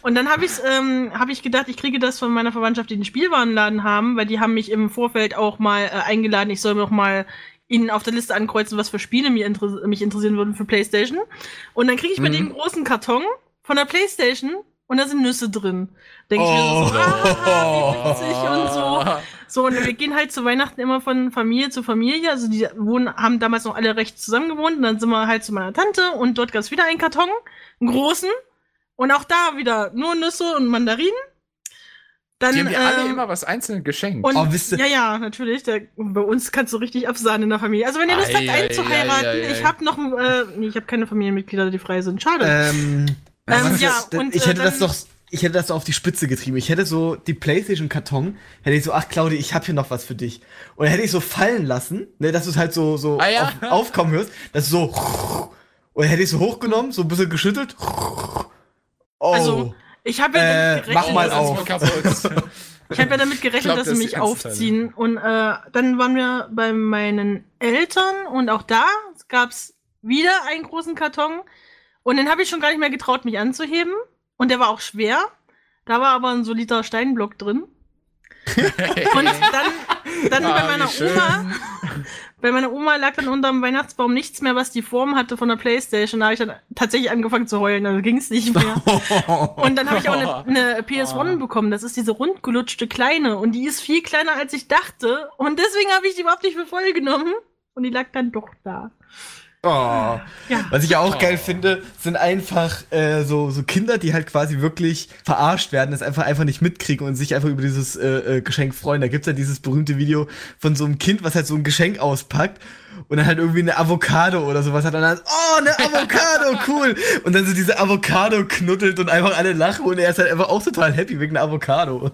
Und dann habe ich ähm, hab ich gedacht, ich kriege das von meiner Verwandtschaft, die den Spielwarenladen haben, weil die haben mich im Vorfeld auch mal äh, eingeladen, ich soll mir auch mal ihnen auf der Liste ankreuzen, was für Spiele mir mich interessieren würden für Playstation. Und dann kriege ich bei Mhm. dem großen Karton von der Playstation und da sind Nüsse drin. Denke ich mir so, Oh. ah, wie witzig und so. So, und wir gehen halt zu Weihnachten immer von Familie zu Familie. Also die wohnen, haben damals noch alle recht zusammen gewohnt. Und dann sind wir halt zu meiner Tante und dort gab es wieder einen Karton, einen großen. Und auch da wieder nur Nüsse und Mandarinen. Dann, Die haben dir alle ähm, immer was einzeln geschenkt. und, Oh, wisst ihr- ja, ja, natürlich. Der, bei uns kannst du richtig absahnen in der Familie. Also wenn ihr Lust Ei, habt, ei, einzuheiraten, ei, ei, ei. ich habe noch, äh, nee, ich habe keine Familienmitglieder, die frei sind. Schade. Ähm, was ja, das? und, ich äh, hätte das dann- doch, ich hätte das so auf die Spitze getrieben. Ich hätte so die Playstation-Karton, hätte ich so, ach Claudi, ich habe hier noch was für dich. Und hätte ich so fallen lassen, ne, dass du es halt so, so Ah, ja. auf, aufkommen hörst, dass du so, und hätte ich so hochgenommen, so ein bisschen geschüttelt. Oh. Also, ich habe ja Äh, damit mach gerechnet, mal das auf. Ich habe ja damit gerechnet, glaub, dass das sie mich aufziehen. Und äh, dann waren wir bei meinen Eltern und auch da gab's wieder einen großen Karton. Und den habe ich schon gar nicht mehr getraut, mich anzuheben. Und der war auch schwer. Da war aber ein solider Steinblock drin. Und dann, dann Ah, bei meiner. Oma, bei meiner Oma lag dann unterm Weihnachtsbaum nichts mehr, was die Form hatte von der Playstation. Da habe ich dann tatsächlich angefangen zu heulen, also ging's nicht mehr. Und dann habe ich auch eine, eine PS1 bekommen. Das ist diese rundgelutschte kleine. Und die ist viel kleiner, als ich dachte. Und deswegen habe ich die überhaupt nicht für voll genommen. Und die lag dann doch da. Oh. Ja. Was ich auch Oh. geil finde, sind einfach äh, so, so Kinder, die halt quasi wirklich verarscht werden, das einfach einfach nicht mitkriegen und sich einfach über dieses äh, äh, Geschenk freuen. Da gibt's ja dieses berühmte Video von so einem Kind, was halt so ein Geschenk auspackt und dann halt irgendwie eine Avocado oder sowas hat und dann, oh, eine Avocado, cool. Und dann so diese Avocado knuddelt und einfach alle lachen und er ist halt einfach auch total happy wegen einer Avocado.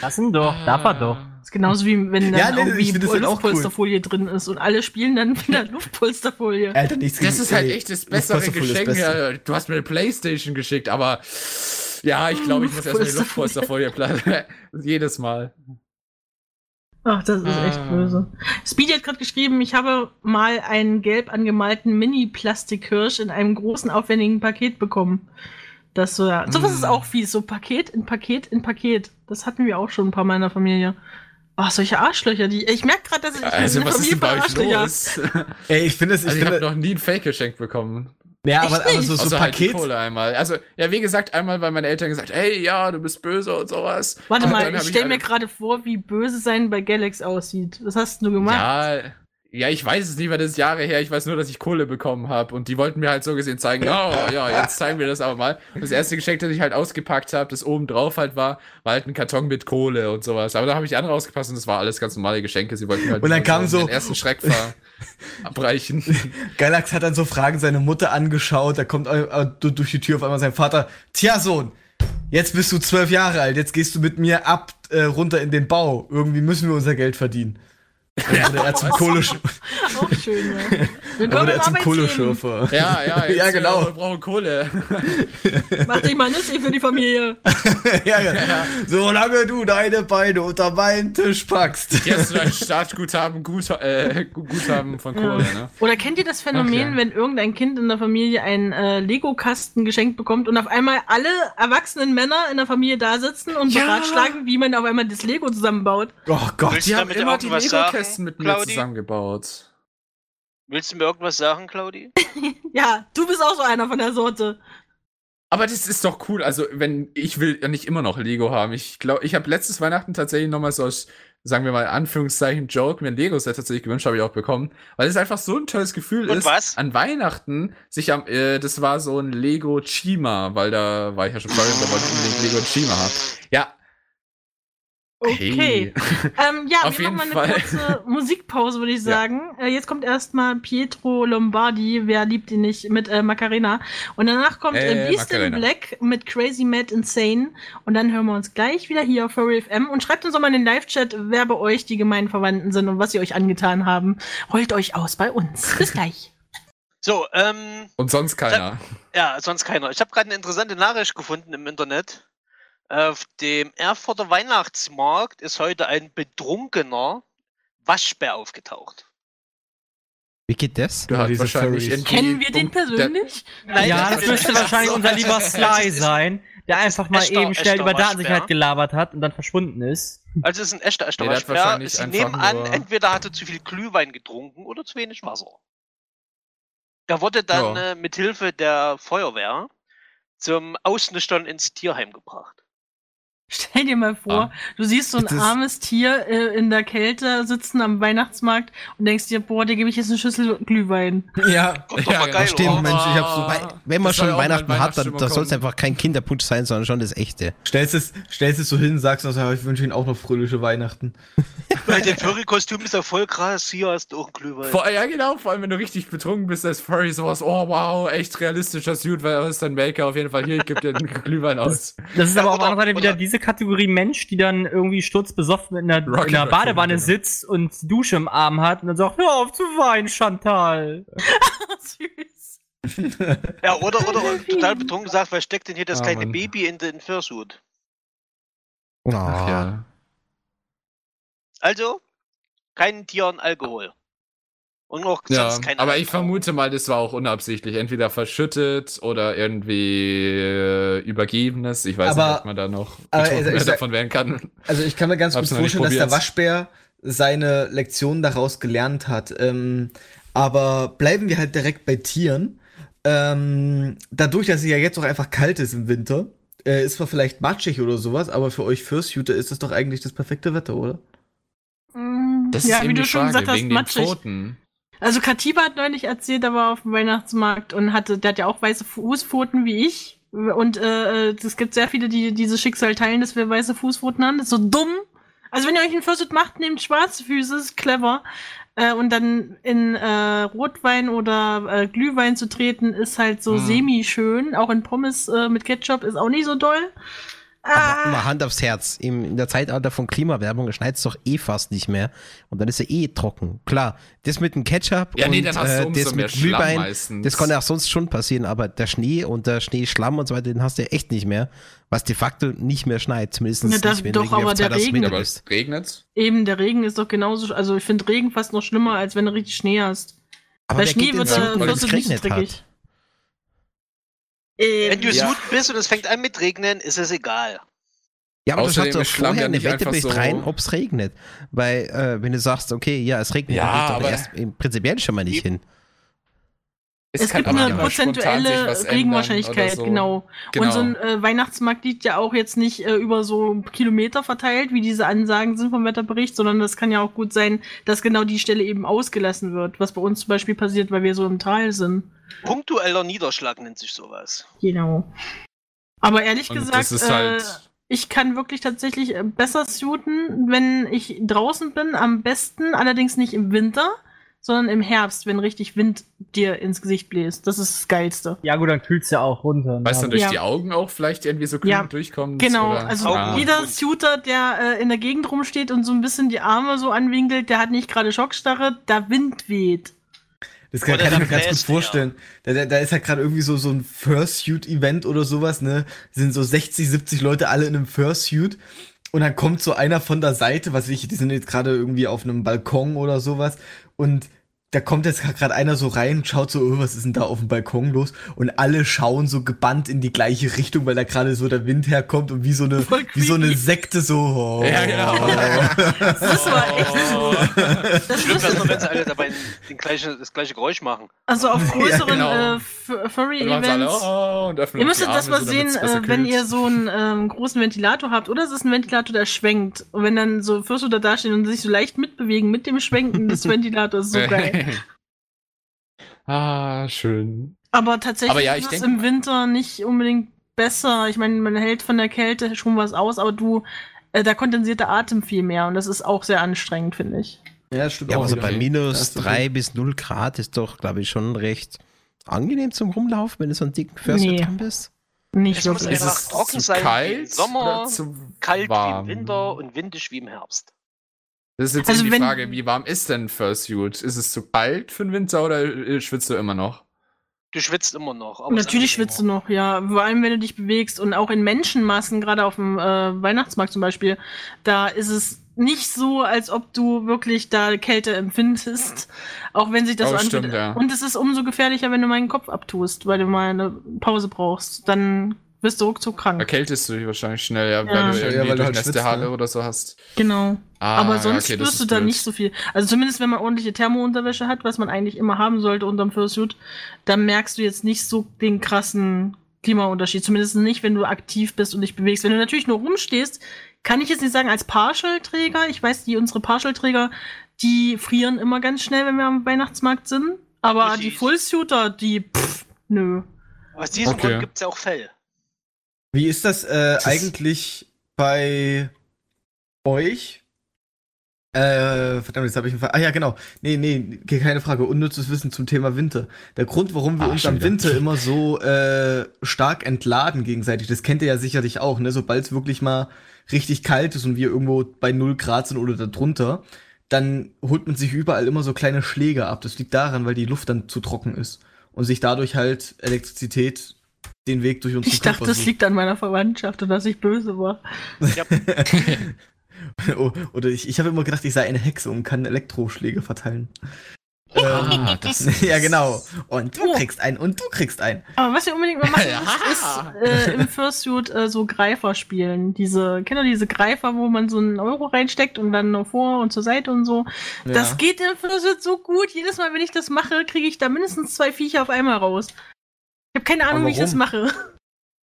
Lassen doch, darf er doch. Das genauso wie wenn dann Ja, nee, irgendwie find das halt cool. Luftpolsterfolie drin ist und alle spielen dann wieder Luftpolsterfolie. Alter, nichts Das ist halt echt das das bessere das Geschenk. Beste. Du hast mir eine Playstation geschickt, aber ja, ich glaube, ich muss erstmal die Luftpolsterfolie platten. Jedes Mal. Ach, das ist echt Ah. böse. Speedy hat gerade geschrieben, ich habe mal einen gelb angemalten Mini-Plastikhirsch in einem großen, aufwendigen Paket bekommen. Das so, ja. Sowas Mm. ist auch fies. So Paket in Paket in Paket. Das hatten wir auch schon ein paar Mal in der Familie. Ach, solche Arschlöcher, die. Ich merke gerade, dass ich mich Also, was ist denn bei euch los? Ey, ich finde es, ich Also, ich habe noch nie ein Fake-Geschenk bekommen. ja, aber, aber so, so Außer halt Paket, Kohle einmal. Also, ja, wie gesagt, einmal, weil meine Eltern gesagt hey, ja, du bist böse und sowas. Warte Und mal, ich stell mir alle- gerade vor, wie böse sein bei Galax aussieht. Was hast du gemacht? Ja, ja, ich weiß es nicht, weil das ist Jahre her. Ich weiß nur, dass ich Kohle bekommen habe. Und die wollten mir halt so gesehen zeigen, oh, ja, jetzt zeigen wir das aber mal. Und das erste Geschenk, das ich halt ausgepackt habe, das oben drauf halt war, war halt ein Karton mit Kohle und sowas. Aber da habe ich die andere ausgepasst und das war alles ganz normale Geschenke. Sie wollten halt Und dann kam so- den ersten Schreck verbrechen. Galax hat dann so Fragen seine Mutter angeschaut, da kommt äh, du- durch die Tür auf einmal sein Vater, tja Sohn, jetzt bist du zwölf Jahre alt, jetzt gehst du mit mir ab äh, runter in den Bau. Irgendwie müssen wir unser Geld verdienen. Dann wurde er zum Kohlesch Auch schön, ja. dann Willkommen wurde er zum. Kohleschürfer. Ja, ja, jetzt, Ja, genau. Äh, wir brauchen Kohle. Mach dich mal nützlich für die Familie. ja, ja. Solange du deine Beine unter meinen Tisch packst. Du dein Startguthaben, Gut, äh, Guthaben von Kohle, ne? Oder kennt ihr das Phänomen, Okay. wenn irgendein Kind in der Familie einen äh, Lego-Kasten geschenkt bekommt und auf einmal alle erwachsenen Männer in der Familie da sitzen und Ja. beratschlagen, wie man auf einmal das Lego zusammenbaut? Oh Gott. Die haben damit immer die irgendwas Lego-Kästen mit mir Claudi? zusammengebaut. Willst du mir irgendwas sagen, Claudi? Ja, du bist auch so einer von der Sorte. Aber das ist doch cool. Also, wenn ich will ja nicht immer noch Lego haben. Ich glaube, ich habe letztes Weihnachten tatsächlich nochmal so aus, sagen wir mal, Anführungszeichen Joke, mir ein Lego-Set tatsächlich gewünscht, habe ich auch bekommen. Weil es einfach so ein tolles Gefühl Und ist, was? an Weihnachten sich am, äh, das war so ein Lego Chima, weil da war ich ja schon vorher, da wollte ich unbedingt Lego Chima haben. Ja. Okay. Ähm, ja, Auf wir jeden machen mal eine Fall. kurze Musikpause, würde ich Ja. sagen. Äh, jetzt kommt erstmal Pietro Lombardi, wer liebt ihn nicht, mit äh, Macarena. Und danach kommt äh, Äh, Beast in Macarena. Black mit Crazy Mad Insane. Und dann hören wir uns gleich wieder hier auf Furry FM. Und schreibt uns doch mal in den Live-Chat, wer bei euch die gemeinen Verwandten sind und was sie euch angetan haben. Holt euch aus bei uns. Bis gleich. So, ähm, Und sonst keiner. ja, sonst keiner. Ich habe gerade eine interessante Nachricht gefunden im Internet. Auf dem Erfurter Weihnachtsmarkt ist heute ein betrunkener Waschbär aufgetaucht. Wie geht das? Hast diese wahrscheinlich Kennen wir den persönlich? Nein, ja, das müsste wahrscheinlich unser lieber Sly sein, der einfach mal Echter- eben schnell über Datensicherheit gelabert hat und dann verschwunden ist. Also es ist ein echter, echter Nee, Waschbär. Sie nehmen an, nur- entweder hat er zu viel Glühwein getrunken oder zu wenig Wasser. Er wurde dann Ja. äh, mit Hilfe der Feuerwehr zum Ausnüchtern ins Tierheim gebracht. Stell dir mal vor, Ah. du siehst so ein Das ist- armes Tier äh, in der Kälte sitzen am Weihnachtsmarkt und denkst dir, boah, dir gebe ich jetzt eine Schüssel Glühwein. Ja, Kommt geil, stimmt, oder? Mensch, ich hab so- Weil, wenn man Das schon auch Weihnachten hat, dann soll es einfach kein Kinderpunsch sein, sondern schon das echte. stellst es, stellst es so hin, sagst noch, ich wünsche Ihnen auch noch fröhliche Weihnachten. Bei dem Furry-Kostüm ist ja voll krass. Hier hast du auch Glühwein. Vor, ja, genau, vor allem wenn du richtig betrunken bist als Furry, sowas, oh wow, echt realistischer Suit, weil er ist dein Maker auf jeden Fall hier, ich geb dir einen Glühwein aus. Das ist Ja, aber anderen Seite wieder diese Kategorie Mensch, die dann irgendwie sturzbesoffen in der, Rocky in der Badewanne genau. sitzt und Dusche im Arm hat und dann sagt, hör auf zu weinen, Chantal. Süß. Ja, oder, oder total betrunken sagt, wer steckt denn hier das Ah, kleine Mann. Baby in den Fursuit? Oh. Ach ja. Also, keinen Tieren Alkohol. Und auch Ja, sonst kein aber ich vermute mal, das war auch unabsichtlich. Entweder verschüttet oder irgendwie äh, übergebenes. Ich weiß Aber- nicht, ob man da noch also ich sag- davon werden kann. Also ich kann mir ganz Hab's gut vorstellen, dass der. Waschbär seine Lektion daraus gelernt hat. Ähm, aber bleiben wir halt direkt bei Tieren. Ähm, dadurch, dass es ja jetzt auch einfach kalt ist im Winter, äh, ist zwar vielleicht matschig oder sowas, aber für euch Fursuiter ist das doch eigentlich das perfekte Wetter, oder? Mm, Das ja, ist wie eben du die schon Frage, gesagt hast, wegen den matschig. Pfoten. Also Katiba hat neulich erzählt, er war auf dem Weihnachtsmarkt und hatte, der hat ja auch weiße Fußpfoten wie ich. Und äh, es gibt sehr viele, die dieses Schicksal teilen, dass wir weiße Fußpfoten haben. Das ist so dumm. Also wenn ihr euch einen Fursuit macht, nehmt schwarze Füße, ist clever. Äh, und dann in äh, Rotwein oder äh, Glühwein zu treten, ist halt so Hm. semi-schön. Auch in Pommes äh, mit Ketchup ist auch nicht so doll. Aber Ah, mal Hand aufs Herz. Im, in der Zeitalter von Klimawerbung schneit es doch eh fast nicht mehr. Und dann ist er eh trocken. Klar, das mit dem Ketchup Ja, nee, und dann hast du äh, umso das mit Glühwein, das kann ja auch sonst schon passieren, aber der Schnee und der Schneeschlamm und so weiter, den hast du ja echt nicht mehr. Was de facto nicht mehr schneit, zumindest Ja, das- nicht, wenn doch, du aber auf der 2000 Regen- Aber es regnet. eben, der Regen ist doch genauso, also ich finde Regen fast noch schlimmer, als wenn du richtig Schnee hast. Aber Bei Schnee wird es wird er nicht dreckig. hat? Wenn du Ja. Sud bist und es fängt an mit Regnen, ist es egal. Ja, aber Außerdem du sagst doch vorher eine einfach so- rein, ob es regnet. Weil, äh, wenn du sagst, okay, ja, es regnet, Ja, dann geht doch erst im prinzipiell schon mal nicht hin. Es kann gibt eine prozentuelle Regenwahrscheinlichkeit, so. genau. Genau. Und so ein äh, Weihnachtsmarkt liegt ja auch jetzt nicht äh, über so Kilometer verteilt, wie diese Ansagen sind vom Wetterbericht, sondern das kann ja auch gut sein, dass genau die Stelle eben ausgelassen wird, was bei uns zum Beispiel passiert, weil wir so im Tal sind. Punktueller Niederschlag nennt sich sowas. Genau. Aber ehrlich Und gesagt, äh, halt. ich kann wirklich tatsächlich äh, besser suiten, wenn ich draußen bin, am besten, allerdings nicht im Winter, sondern im Herbst, wenn richtig Wind dir ins Gesicht bläst. Das ist das Geilste. Ja gut, dann kühlt's ja auch runter. Weißt du, Ja. durch Ja. die Augen auch vielleicht irgendwie so kühl Ja, durchkommt? Genau, oder? also Augen- jeder Suiter, der äh, in der Gegend rumsteht und so ein bisschen die Arme so anwinkelt, der hat nicht gerade Schockstarre, da Wind weht. Das kann, kann ich mir ganz gut vorstellen. Da, da, da ist halt gerade irgendwie so, so ein Fursuit-Event oder sowas, ne? Sind so 60, 70 Leute alle in einem Fursuit. Und dann kommt so einer von der Seite, was weiß ich, die sind jetzt gerade irgendwie auf einem Balkon oder sowas. Und da kommt jetzt gerade einer so rein und schaut so, oh, was ist denn da auf dem Balkon los? Und alle schauen so gebannt in die gleiche Richtung, weil da gerade so der Wind herkommt und wie so eine, wie so eine. Sekte so. Oh. Ja, genau. Das war echt so. Das Schlimm wäre ist nur, wenn sie alle dabei den gleiche, das gleiche Geräusch machen. also auf größeren genau. äh, Furry-Events. oh, Ihr müsstet das mal sehen, äh, wenn ihr so einen ähm, großen Ventilator habt. Oder es ist ein Ventilator, der schwenkt. Und wenn dann so Fursuiter dastehen und sich so leicht mitbewegen mit dem Schwenken des Ventilators, ist so geil. ah, schön. Aber tatsächlich Aber ja, ich ist es im Winter nicht unbedingt besser. Ich meine, man hält von der Kälte schon was aus, aber du äh, da kondensiert der Atem viel mehr und das ist auch sehr anstrengend, finde ich. Ja, stimmt Ja, auch. also bei minus hast du 3 bis 0 Grad ist doch, glaube ich, schon recht angenehm zum Rumlaufen, wenn du so einen dicken First Nee. dran bist. Nicht Es muss einfach es trocken sein wie im kalt Sommer, Kalt warm? wie im Winter und windig wie im Herbst. Das ist jetzt Also eben die wenn- Frage, wie warm ist denn Fursuit? Ist es zu kalt für den Winter oder äh, schwitzt du immer noch? Du schwitzt immer noch. Natürlich schwitzt du noch, ja. Vor allem, wenn du dich bewegst und auch in Menschenmassen, gerade auf dem äh, Weihnachtsmarkt zum Beispiel, da ist es nicht so, als ob du wirklich da Kälte empfindest, auch wenn sich das Oh, so anfühlt. stimmt, ja. Und es ist umso gefährlicher, wenn du meinen Kopf abtust, weil du mal eine Pause brauchst. Dann wirst du ruckzuck krank. Erkältest du dich wahrscheinlich schnell, ja, Ja. weil du Ja, irgendwie weil du halt Halle ne? oder so hast. Genau. Ah, Aber ja, sonst okay, wirst du da blöd. nicht so viel. Also zumindest wenn man ordentliche Thermounterwäsche hat, was man eigentlich immer haben sollte unterm Fursuit, dann merkst du jetzt nicht so den krassen Klimaunterschied. Zumindest nicht, wenn du aktiv bist und dich bewegst. Wenn du natürlich nur rumstehst, kann ich jetzt nicht sagen, als Partial-Träger, ich weiß, die unsere Partial-Träger, die frieren immer ganz schnell, wenn wir am Weihnachtsmarkt sind. Aber Richtig. die Fullsuiter, die, pff, nö. Aus diesem Okay. Grund gibt es ja auch Fell. Wie ist das, äh, Das- eigentlich bei euch? Äh, verdammt, jetzt habe ich einen Fall. Ah ja, genau. Nee, nee, keine Frage. Unnützes Wissen zum Thema Winter. Der Grund, warum wir Ah, uns am wieder. Winter immer so äh, stark entladen gegenseitig, das kennt ihr ja sicherlich auch, ne? Sobald es wirklich mal richtig kalt ist und wir irgendwo bei 0 Grad sind oder darunter, dann holt man sich überall immer so kleine Schläge ab. Das liegt daran, weil die Luft dann zu trocken ist und sich dadurch halt Elektrizität den Weg durch unseren Ich dachte, das liegt an meiner Verwandtschaft und dass ich böse war. Ja, O- Oder ich, ich habe immer gedacht, ich sei eine Hexe und kann Elektroschläge verteilen. Ah, das ja, genau. Und du Oh. kriegst einen und du kriegst einen. Aber was ihr unbedingt mal machen Ja. müsst, ist äh, im Fursuit äh, so Greifer spielen. Diese, kennt ihr diese Greifer, wo man so einen Euro reinsteckt und dann noch vor und zur Seite und so. Das Ja. geht im Fursuit so gut. Jedes Mal, wenn ich das mache, kriege ich da mindestens zwei Viecher auf einmal raus. Ich habe keine Ahnung, wie ich das mache.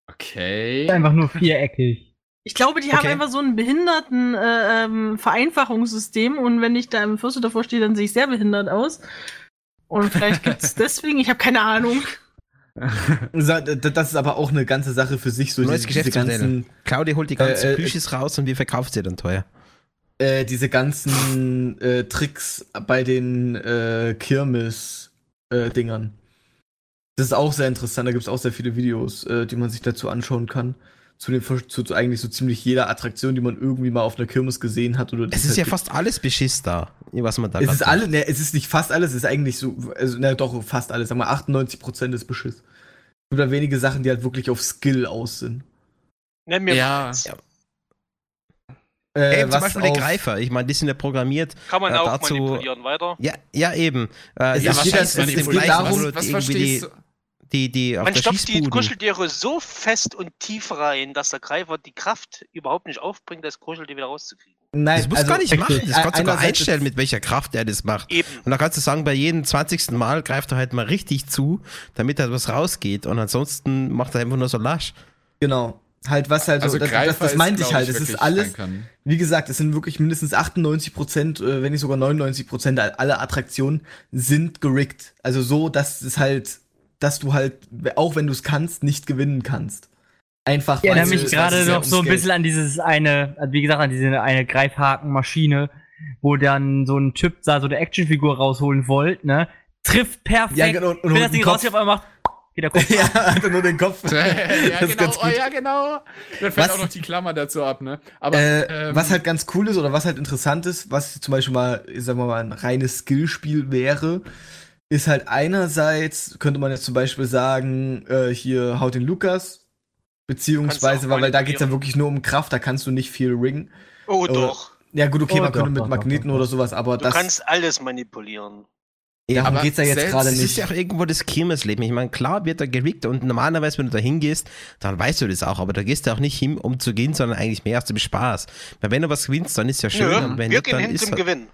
Okay. Einfach nur viereckig. Ich glaube, die haben Okay. einfach so ein behinderten äh, ähm, Vereinfachungssystem und wenn ich da im Fursuit davor stehe, dann sehe ich sehr behindert aus. Und vielleicht gibt's deswegen, ich habe keine Ahnung. Das ist aber auch eine ganze Sache für sich, so Neues diese, diese Geschäftsmodell. ganzen, Claudia holt die ganzen Äh, äh, Plüschis raus und wir verkaufen sie dann teuer. äh, diese ganzen äh, Tricks bei den äh, Kirmes-Dingern. Das ist auch sehr interessant, da gibt es auch sehr viele Videos, äh, die man sich dazu anschauen kann. Zu, den, zu, zu eigentlich so ziemlich jeder Attraktion, die man irgendwie mal auf einer Kirmes gesehen hat. Oder die Es ist ja halt fast alles Beschiss da, was man da Es ist macht. alle, ne, es ist nicht fast alles, es ist eigentlich so, also, na doch, fast alles, sagen wir 98% ist Beschiss. Es gibt da wenige Sachen, die halt wirklich auf Skill aus sind. Nenn mir Ja. eins. Äh, Eben, zum Beispiel der Greifer. Ich meine, die sind ja programmiert. Kann man Äh, auch dazu- manipulieren. Weiter. Ja, ja eben. Äh, Es ja, ist was jeder- heißt, es- es geht darum- was, was irgendwie verstehst du? Die, die auf Man der stopft die. Kuscheltiere so fest und tief rein, dass der Greifer die Kraft überhaupt nicht aufbringt, das Kuscheltier wieder rauszukriegen. Nein, Das muss also, gar nicht machen. Das kannst du sogar einstellen, mit welcher Kraft er das macht. Eben. Und dann kannst du sagen, bei jedem 20. Mal greift er halt mal richtig zu, damit da was rausgeht. Und ansonsten macht er einfach nur so lasch. Genau. Halt, was halt so, Also das, Greifer das, das ist, meinte ich halt, es wirklich ist alles, wie gesagt, es sind wirklich mindestens 98 Prozent, äh, wenn nicht sogar 99 Prozent aller Attraktionen sind gerickt. Also so, dass es halt, dass du halt, auch wenn du es kannst, nicht gewinnen kannst. Einfach, Ich erinnere weil mich gerade ja noch so ein Geld. bisschen an dieses eine, also wie gesagt, an diese eine Greifhakenmaschine, wo dann so ein Typ da so eine Actionfigur rausholen wollte, ne? Trifft perfekt. Ja, genau, und Wenn holt das Ding raus auf einmal macht, geht der Kopf. ja, hat nur den Kopf. ja, Das ist genau, oh, ja, genau. Dann fällt Was- auch noch die Klammer dazu ab, ne? Aber Äh, ähm, was halt ganz cool ist oder was halt interessant ist, was zum Beispiel mal, sagen wir mal, ein reines Skillspiel wäre, ist halt einerseits, könnte man jetzt zum Beispiel sagen, äh, hier haut den Lukas, beziehungsweise, du weil, weil da geht's ja wirklich nur um Kraft, da kannst du nicht viel ringen. Oh, Oder- doch. Ja gut, okay, Oh, man doch, könnte mit doch, Magneten doch, doch. oder sowas, aber Du das, kannst alles manipulieren. darum Aber geht's ja jetzt gerade Das ist nicht. ja auch irgendwo das Kirmesleben. Ich meine, klar wird da gerickt und normalerweise, wenn du da hingehst, dann weißt du das auch, aber da gehst du auch nicht hin, um zu gewinnen, sondern eigentlich mehr aus dem Spaß. Weil wenn du was gewinnst, dann ist ja schön. Nö, und wenn wir nicht, gehen dann hin ist zum halt- Gewinn.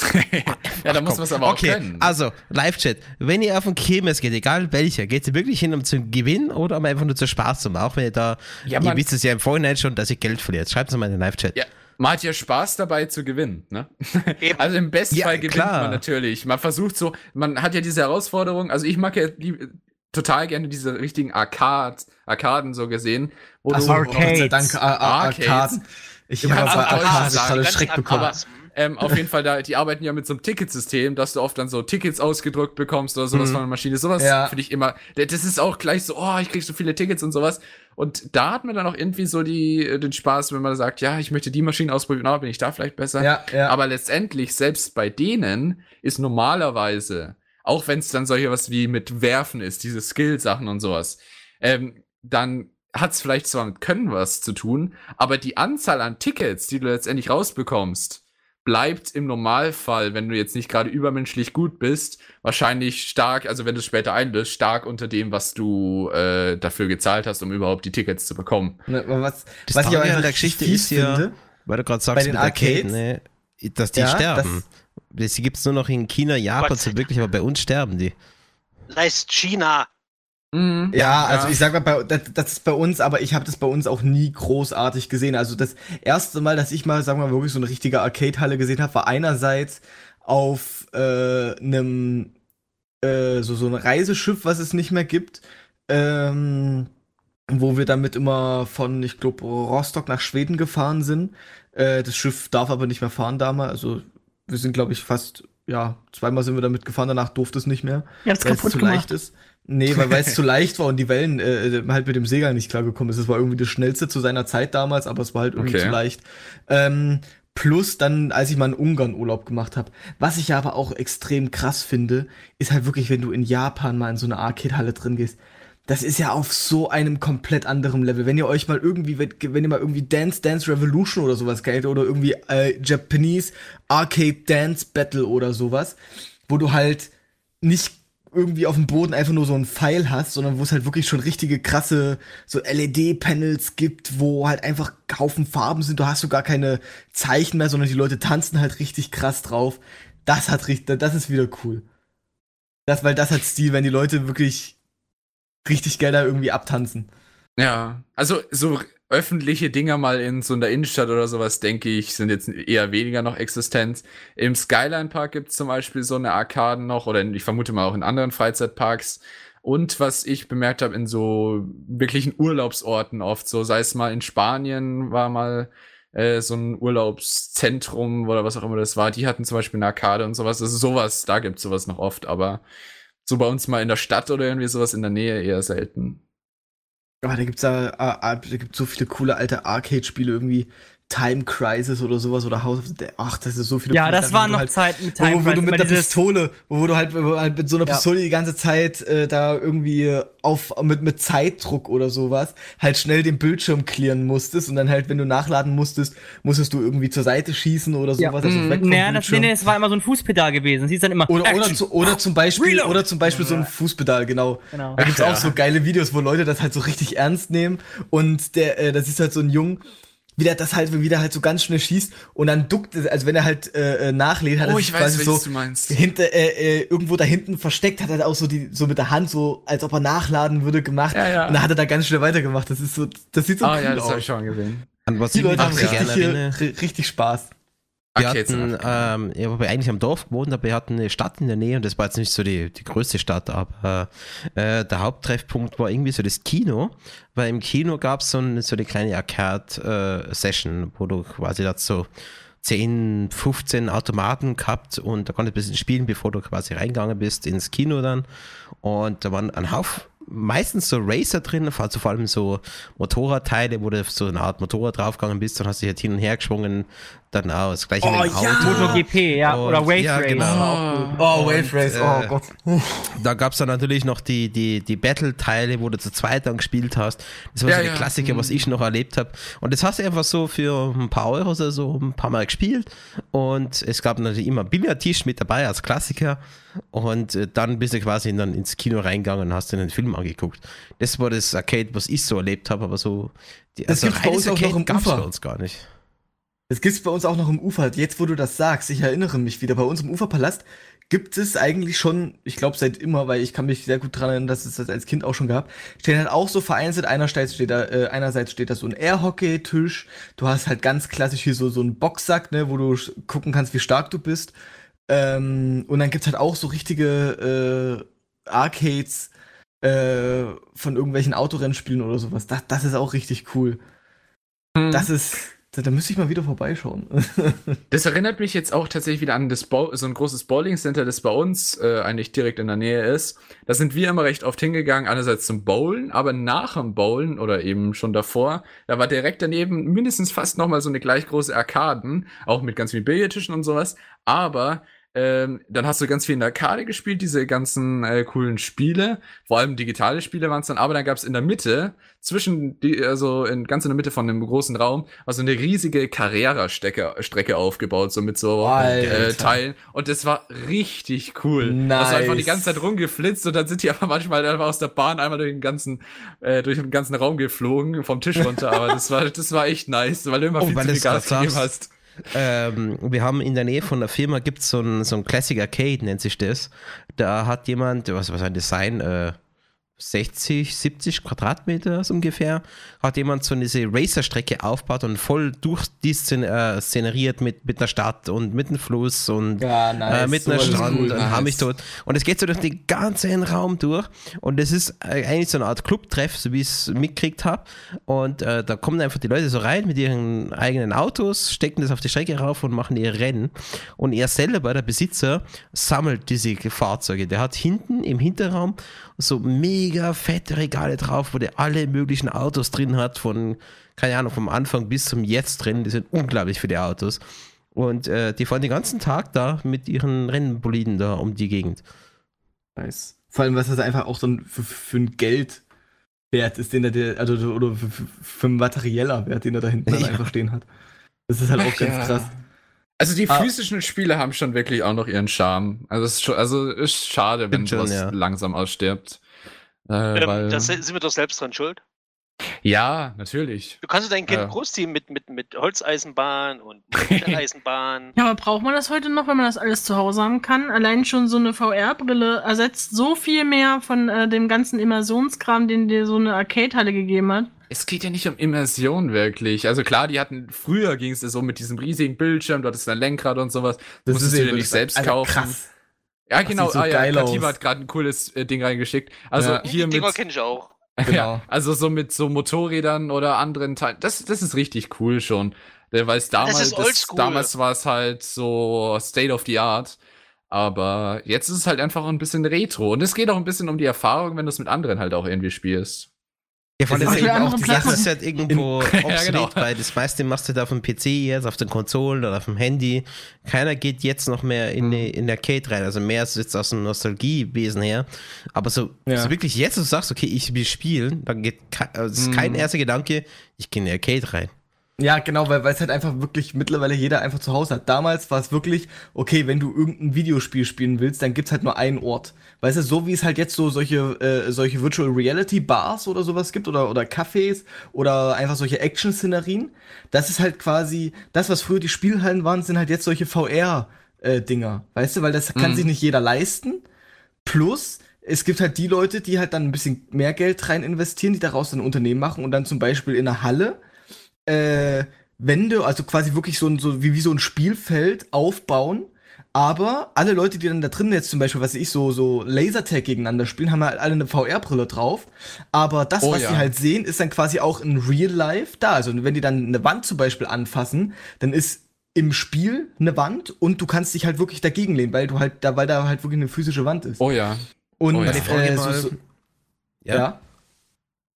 ja, da muss man es aber auch okay, können. also, Live-Chat. Wenn ihr auf den Kirmes geht, egal welcher, geht ihr wirklich hin, um zu gewinnen oder um einfach nur zu Spaß zu machen? Auch wenn ihr da, Ja, ihr wisst es ja im Vorhinein schon, dass ihr Geld verliert. Schreibt es mal in den Live-Chat. Ja, man hat ja Spaß dabei zu gewinnen, ne? Also im besten Ja, Fall gewinnt klar. man natürlich. Man versucht so, man hat ja diese Herausforderung, also ich mag ja lieb, total gerne diese richtigen Arcade, Arkaden so gesehen, wo Ach du so, Gott sei Arcades. Dank, Ar Ar Arcades. Arkaden. Ich habe bei auch Deutsch Arcade sagen, gerade Schreck bekommen. Arcades. Ähm, auf jeden Fall, da, die arbeiten ja mit so einem Ticketsystem, dass du oft dann so Tickets ausgedrückt bekommst oder sowas Mhm. von der Maschine. Sowas Ja. finde ich immer, das ist auch gleich so, oh, ich krieg so viele Tickets und sowas. Und da hat man dann auch irgendwie so die, den Spaß, wenn man sagt, ja, ich möchte die Maschine ausprobieren, aber bin ich da vielleicht besser. Ja, ja. Aber letztendlich, selbst bei denen, ist normalerweise, auch wenn es dann solche was wie mit Werfen ist, diese Skill-Sachen und sowas, ähm, dann hat es vielleicht zwar mit Können was zu tun, aber die Anzahl an Tickets, die du letztendlich rausbekommst, bleibt im Normalfall, wenn du jetzt nicht gerade übermenschlich gut bist, wahrscheinlich stark, also wenn du es später einlöst, stark unter dem, was du äh, dafür gezahlt hast, um überhaupt die Tickets zu bekommen. Ne, was, Das was ich auch an einfach der Geschichte fies ist ja- finde, Weil du gerade Bei sagst, den mit Arcade, Arcades? ne, dass die Ja, sterben. Das gibt es nur noch in China, Japan so wirklich, aber bei uns sterben die. Leist China. Mhm. Ja, also ich sag mal, bei, das, das ist bei uns, aber ich habe das bei uns auch nie großartig gesehen. Also das erste Mal, dass ich mal, sagen wir mal, wirklich so eine richtige Arcade-Halle gesehen habe, war einerseits auf äh, einem äh, so, so ein Reiseschiff, was es nicht mehr gibt, ähm, wo wir damit immer von, ich glaube, Rostock nach Schweden gefahren sind. Äh, das Schiff darf aber nicht mehr fahren damals. Also wir sind, glaube ich, fast, ja, zweimal sind wir damit gefahren, danach durfte es nicht mehr weil es kaputt zu gemacht. leicht ist. Nee, weil weil es zu leicht war und die Wellen äh, halt mit dem Segel nicht klargekommen ist. Es war irgendwie das schnellste zu seiner Zeit damals, aber es war halt irgendwie Okay. zu leicht. Ähm, plus dann, als ich mal in Ungarn Urlaub gemacht habe. Was ich ja aber auch extrem krass finde, ist halt wirklich, wenn du in Japan mal in so eine Arcade-Halle drin gehst. Das ist ja auf so einem komplett anderen Level. Wenn ihr euch mal irgendwie, wenn, wenn ihr mal irgendwie Dance Dance Revolution oder sowas kennt oder irgendwie äh, Japanese Arcade Dance Battle oder sowas, wo du halt nicht irgendwie auf dem Boden einfach nur so einen Pfeil hast, sondern wo es halt wirklich schon richtige krasse so LED-Panels gibt, wo halt einfach Haufen Farben sind. Du hast so gar keine Zeichen mehr, sondern die Leute tanzen halt richtig krass drauf. Das hat richtig, das ist wieder cool. Das, weil das hat Stil, wenn die Leute wirklich richtig geil da irgendwie abtanzen. Ja, also so öffentliche Dinger mal in so einer Innenstadt oder sowas, denke ich, sind jetzt eher weniger noch existent. Im Skyline Park gibt es zum Beispiel so eine Arkaden noch oder ich vermute mal auch in anderen Freizeitparks. Und was ich bemerkt habe, in so wirklichen Urlaubsorten oft, so sei es mal in Spanien war mal äh, so ein Urlaubszentrum oder was auch immer das war, die hatten zum Beispiel eine Arkade und sowas. Also sowas, da gibt's sowas noch oft, aber so bei uns mal in der Stadt oder irgendwie sowas in der Nähe eher selten. Aber da gibt's da, ah, ah, da gibt's so viele coole alte Arcade-Spiele, irgendwie Time Crisis oder sowas oder House of the Dead. Ach, das ist so viele Ja, coole das waren wo du noch halt, Zeiten mit wo, Time wo du Crisis, mit der Pistole, wo du halt, wo du halt mit so einer Ja. Pistole die ganze Zeit äh, da irgendwie auf mit mit Zeitdruck oder sowas halt schnell den Bildschirm clearen musstest und dann halt, wenn du nachladen musstest, musstest du irgendwie zur Seite schießen oder Ja. sowas, also Mhm. weg vom Naja, das, nee, Bildschirm. nee, es war immer so ein Fußpedal gewesen. Sie ist dann immer. Oder, oder, zu, oder zum Beispiel, Reload. oder zum Beispiel so ein Fußpedal, genau. Genau. Da gibt's Ja. auch so geile Videos, wo Leute das halt so richtig ernst nehmen und der, äh, das ist halt so ein Jung, wie der das halt, wie der halt so ganz schnell schießt und dann duckt, es, also wenn er halt äh, äh, nachlädt, hat er Oh, sich ich weiß, quasi so du meinst. hinter, äh, äh, irgendwo da hinten versteckt, hat er auch so die, so mit der Hand so, als ob er nachladen würde, gemacht. Ja, ja. Und dann hat er da ganz schnell weitergemacht. Das ist so, das sieht so Ah cool ja, das aus. ich schon gesehen. An was Die Leute haben richtig, hier, ri- richtig Spaß. Wir Arcades hatten, ähm, ja, wobei eigentlich am Dorf gewohnt, aber wir hatten eine Stadt in der Nähe und das war jetzt nicht so die, die größte Stadt, aber äh, der Haupttreffpunkt war irgendwie so das Kino, weil im Kino gab es so, ein, so eine kleine Arcade-Session, wo du quasi dazu 10, 15 Automaten gehabt und da konntest du ein bisschen spielen, bevor du quasi reingegangen bist ins Kino dann. Und da waren ein Haufen, meistens so Racer drin, also vor allem so Motorradteile, wo du so eine Art Motorrad draufgegangen bist, dann hast dich halt hin und her geschwungen, dann auch das gleiche Oh, mit dem ja! Auto. MotoGP, ja, Und- oder Wave ja, Race. genau. Oh, Wave Race, oh äh, Gott. Da gab es dann natürlich noch die, die, die Battle-Teile, wo du zu zweit dann gespielt hast. Das war Ja, so der ja. Klassiker, was ich noch erlebt habe. Und das hast du einfach so für ein paar Euro oder so ein paar Mal gespielt. Und es gab natürlich immer Billardtisch mit dabei als Klassiker. Und äh, dann bist du quasi dann ins Kino reingegangen und hast dir den Film angeguckt. Das war das Arcade, was ich so erlebt habe, aber so die, Das gibt's bei uns auch noch im gab's Ufer. bei uns gar nicht. Das gibt's bei uns auch noch im Ufer. Jetzt, wo du das sagst, ich erinnere mich wieder, bei uns im Uferpalast gibt es eigentlich schon, ich glaube seit immer, weil ich kann mich sehr gut dran erinnern, dass es das als Kind auch schon gab, stehen halt auch so vereinzelt, einerseits steht da, äh, einerseits steht da so ein Airhockey-Tisch, du hast halt ganz klassisch hier so, so einen Boxsack, ne, wo du gucken kannst, wie stark du bist. Ähm, und dann gibt's halt auch so richtige äh, Arcades äh, von irgendwelchen Autorennspielen oder sowas. Das, das ist auch richtig cool. Hm. Das ist, Da, da müsste ich mal wieder vorbeischauen. Das erinnert mich jetzt auch tatsächlich wieder an das Bo so ein großes Bowling Center, das bei uns äh, eigentlich direkt in der Nähe ist. Da sind wir immer recht oft hingegangen, einerseits zum Bowlen, aber nach dem Bowlen oder eben schon davor, da war direkt daneben mindestens fast nochmal so eine gleich große Arkaden, auch mit ganz vielen Billardtischen und sowas. Aber ähm, dann hast du ganz viel in der Arcade gespielt, diese ganzen äh, coolen Spiele. Vor allem digitale Spiele waren es dann, aber dann gab es in der Mitte, zwischen die, also in, ganz in der Mitte von dem großen Raum, also eine riesige Carrera-Strecke Strecke aufgebaut, so mit so äh. Teilen. Und das war richtig cool. Das war einfach die Nice. ganze Zeit rumgeflitzt und dann sind die aber manchmal einfach aus der Bahn einmal durch den ganzen, äh, durch den ganzen Raum geflogen, vom Tisch runter. aber das war, das war echt nice, weil du immer Oh, viel zu viel Gas gegeben hast. Ähm, wir haben in der Nähe von der Firma gibt so ein, so ein Classic Arcade, nennt sich das. Da hat jemand, was, was das sein, äh, 60, 70 Quadratmeter so ungefähr, hat jemand so diese Racer-Strecke aufgebaut und voll durchszeneriert mit, mit einer Stadt und mit einem Fluss und Ja, nice. äh, mit Sowas ist Strand cool, und nice. haben mich dort. Und es geht so durch den ganzen Raum durch und es ist eigentlich so eine Art Clubtreff, so wie ich es mitgekriegt habe. Und äh, da kommen einfach die Leute so rein mit ihren eigenen Autos, stecken das auf die Strecke rauf und machen ihr Rennen. Und er selber, der Besitzer, sammelt diese Fahrzeuge. Der hat hinten im Hinterraum so mega fette Regale drauf, wo der alle möglichen Autos drin hat, von, keine Ahnung, vom Anfang bis zum Jetzt drin. Die sind unglaublich viele Autos. Und äh, die fahren den ganzen Tag da mit ihren Rennboliden da um die Gegend. Nice. Vor allem, was das einfach auch so ein, für, für ein Geld wert ist, den er, der- also, oder für, für, ein materieller Wert, den er da hinten dann Ja. einfach stehen hat. Das ist halt auch Ach ganz ja. krass. Also die Ah. physischen Spiele haben schon wirklich auch noch ihren Charme. Also es ist, schon, also ist schade, wenn schon, sowas ja. langsam ausstirbt. Äh, Ähm, weil, da sind wir doch selbst dran schuld. ja, natürlich. Du kannst dein Kind Ja. großziehen mit, mit, mit Holzeisenbahn und Eisenbahn. Ja, aber braucht man das heute noch, wenn man das alles zu Hause haben kann? Allein schon so eine VR-Brille ersetzt so viel mehr von äh, dem ganzen Immersionskram, den dir so eine Arcade-Halle gegeben hat. Es geht ja nicht um Immersion wirklich. Also klar, die hatten, früher ging es so mit diesem riesigen Bildschirm, du hattest ein Lenkrad und sowas. Das musstest du eben dir nicht selbst Alter, kaufen. Krass. Ja, Das genau. sieht so ah, ja, Katiba aus. hat gerade ein cooles äh, Ding reingeschickt. Also Ja. hier die Dinger mit, kenne ich auch. Genau. ja, also so mit so Motorrädern oder anderen Teilen. Das, das ist richtig cool schon. Weil es damals, ist oldschool. damals war es halt so State of the Art. Aber jetzt ist es halt einfach ein bisschen Retro. Und es geht auch ein bisschen um die Erfahrung, wenn du es mit anderen halt auch irgendwie spielst. Ja, vor Das allem ist auch die Sache ist halt irgendwo Ja, obsolet, genau. weil das meiste machst du da auf dem PC jetzt, auf den Konsolen oder auf dem Handy. Keiner geht jetzt noch mehr in, die, in der Arcade rein, also mehr ist jetzt aus dem Nostalgiewesen her. Aber so, Ja. so wirklich jetzt, du sagst, okay, ich will spielen, dann geht ke also es ist kein Mhm. erster Gedanke, ich gehe in die Arcade rein. Ja, genau, weil weil es halt einfach wirklich mittlerweile jeder einfach zu Hause hat. Damals war es wirklich, okay, wenn du irgendein Videospiel spielen willst, dann gibt's halt nur einen Ort. Weißt du, so wie es halt jetzt so solche, äh, solche Virtual Reality Bars oder sowas gibt oder, oder Cafés oder einfach solche Action-Szenerien, das ist halt quasi, das, was früher die Spielhallen waren, sind halt jetzt solche VR-Dinger. weißt du, weil das kann Mhm. sich nicht jeder leisten. Plus, es gibt halt die Leute, die halt dann ein bisschen mehr Geld rein investieren, die daraus dann ein Unternehmen machen und dann zum Beispiel in einer Halle äh, Wände, also quasi wirklich so, ein, so wie, wie so ein Spielfeld aufbauen. Aber alle Leute, die dann da drin jetzt zum Beispiel, was weiß ich, so, so Lasertag gegeneinander spielen, haben halt alle eine VR-Brille drauf. Aber das, Oh was ja. sie halt sehen, ist dann quasi auch in Real Life da. Also wenn die dann eine Wand zum Beispiel anfassen, dann ist im Spiel eine Wand und du kannst dich halt wirklich dagegen lehnen, weil du halt da, weil da halt wirklich eine physische Wand ist. Oh ja. Und Oh ja. Die Frage äh, so, so, Ja. ja.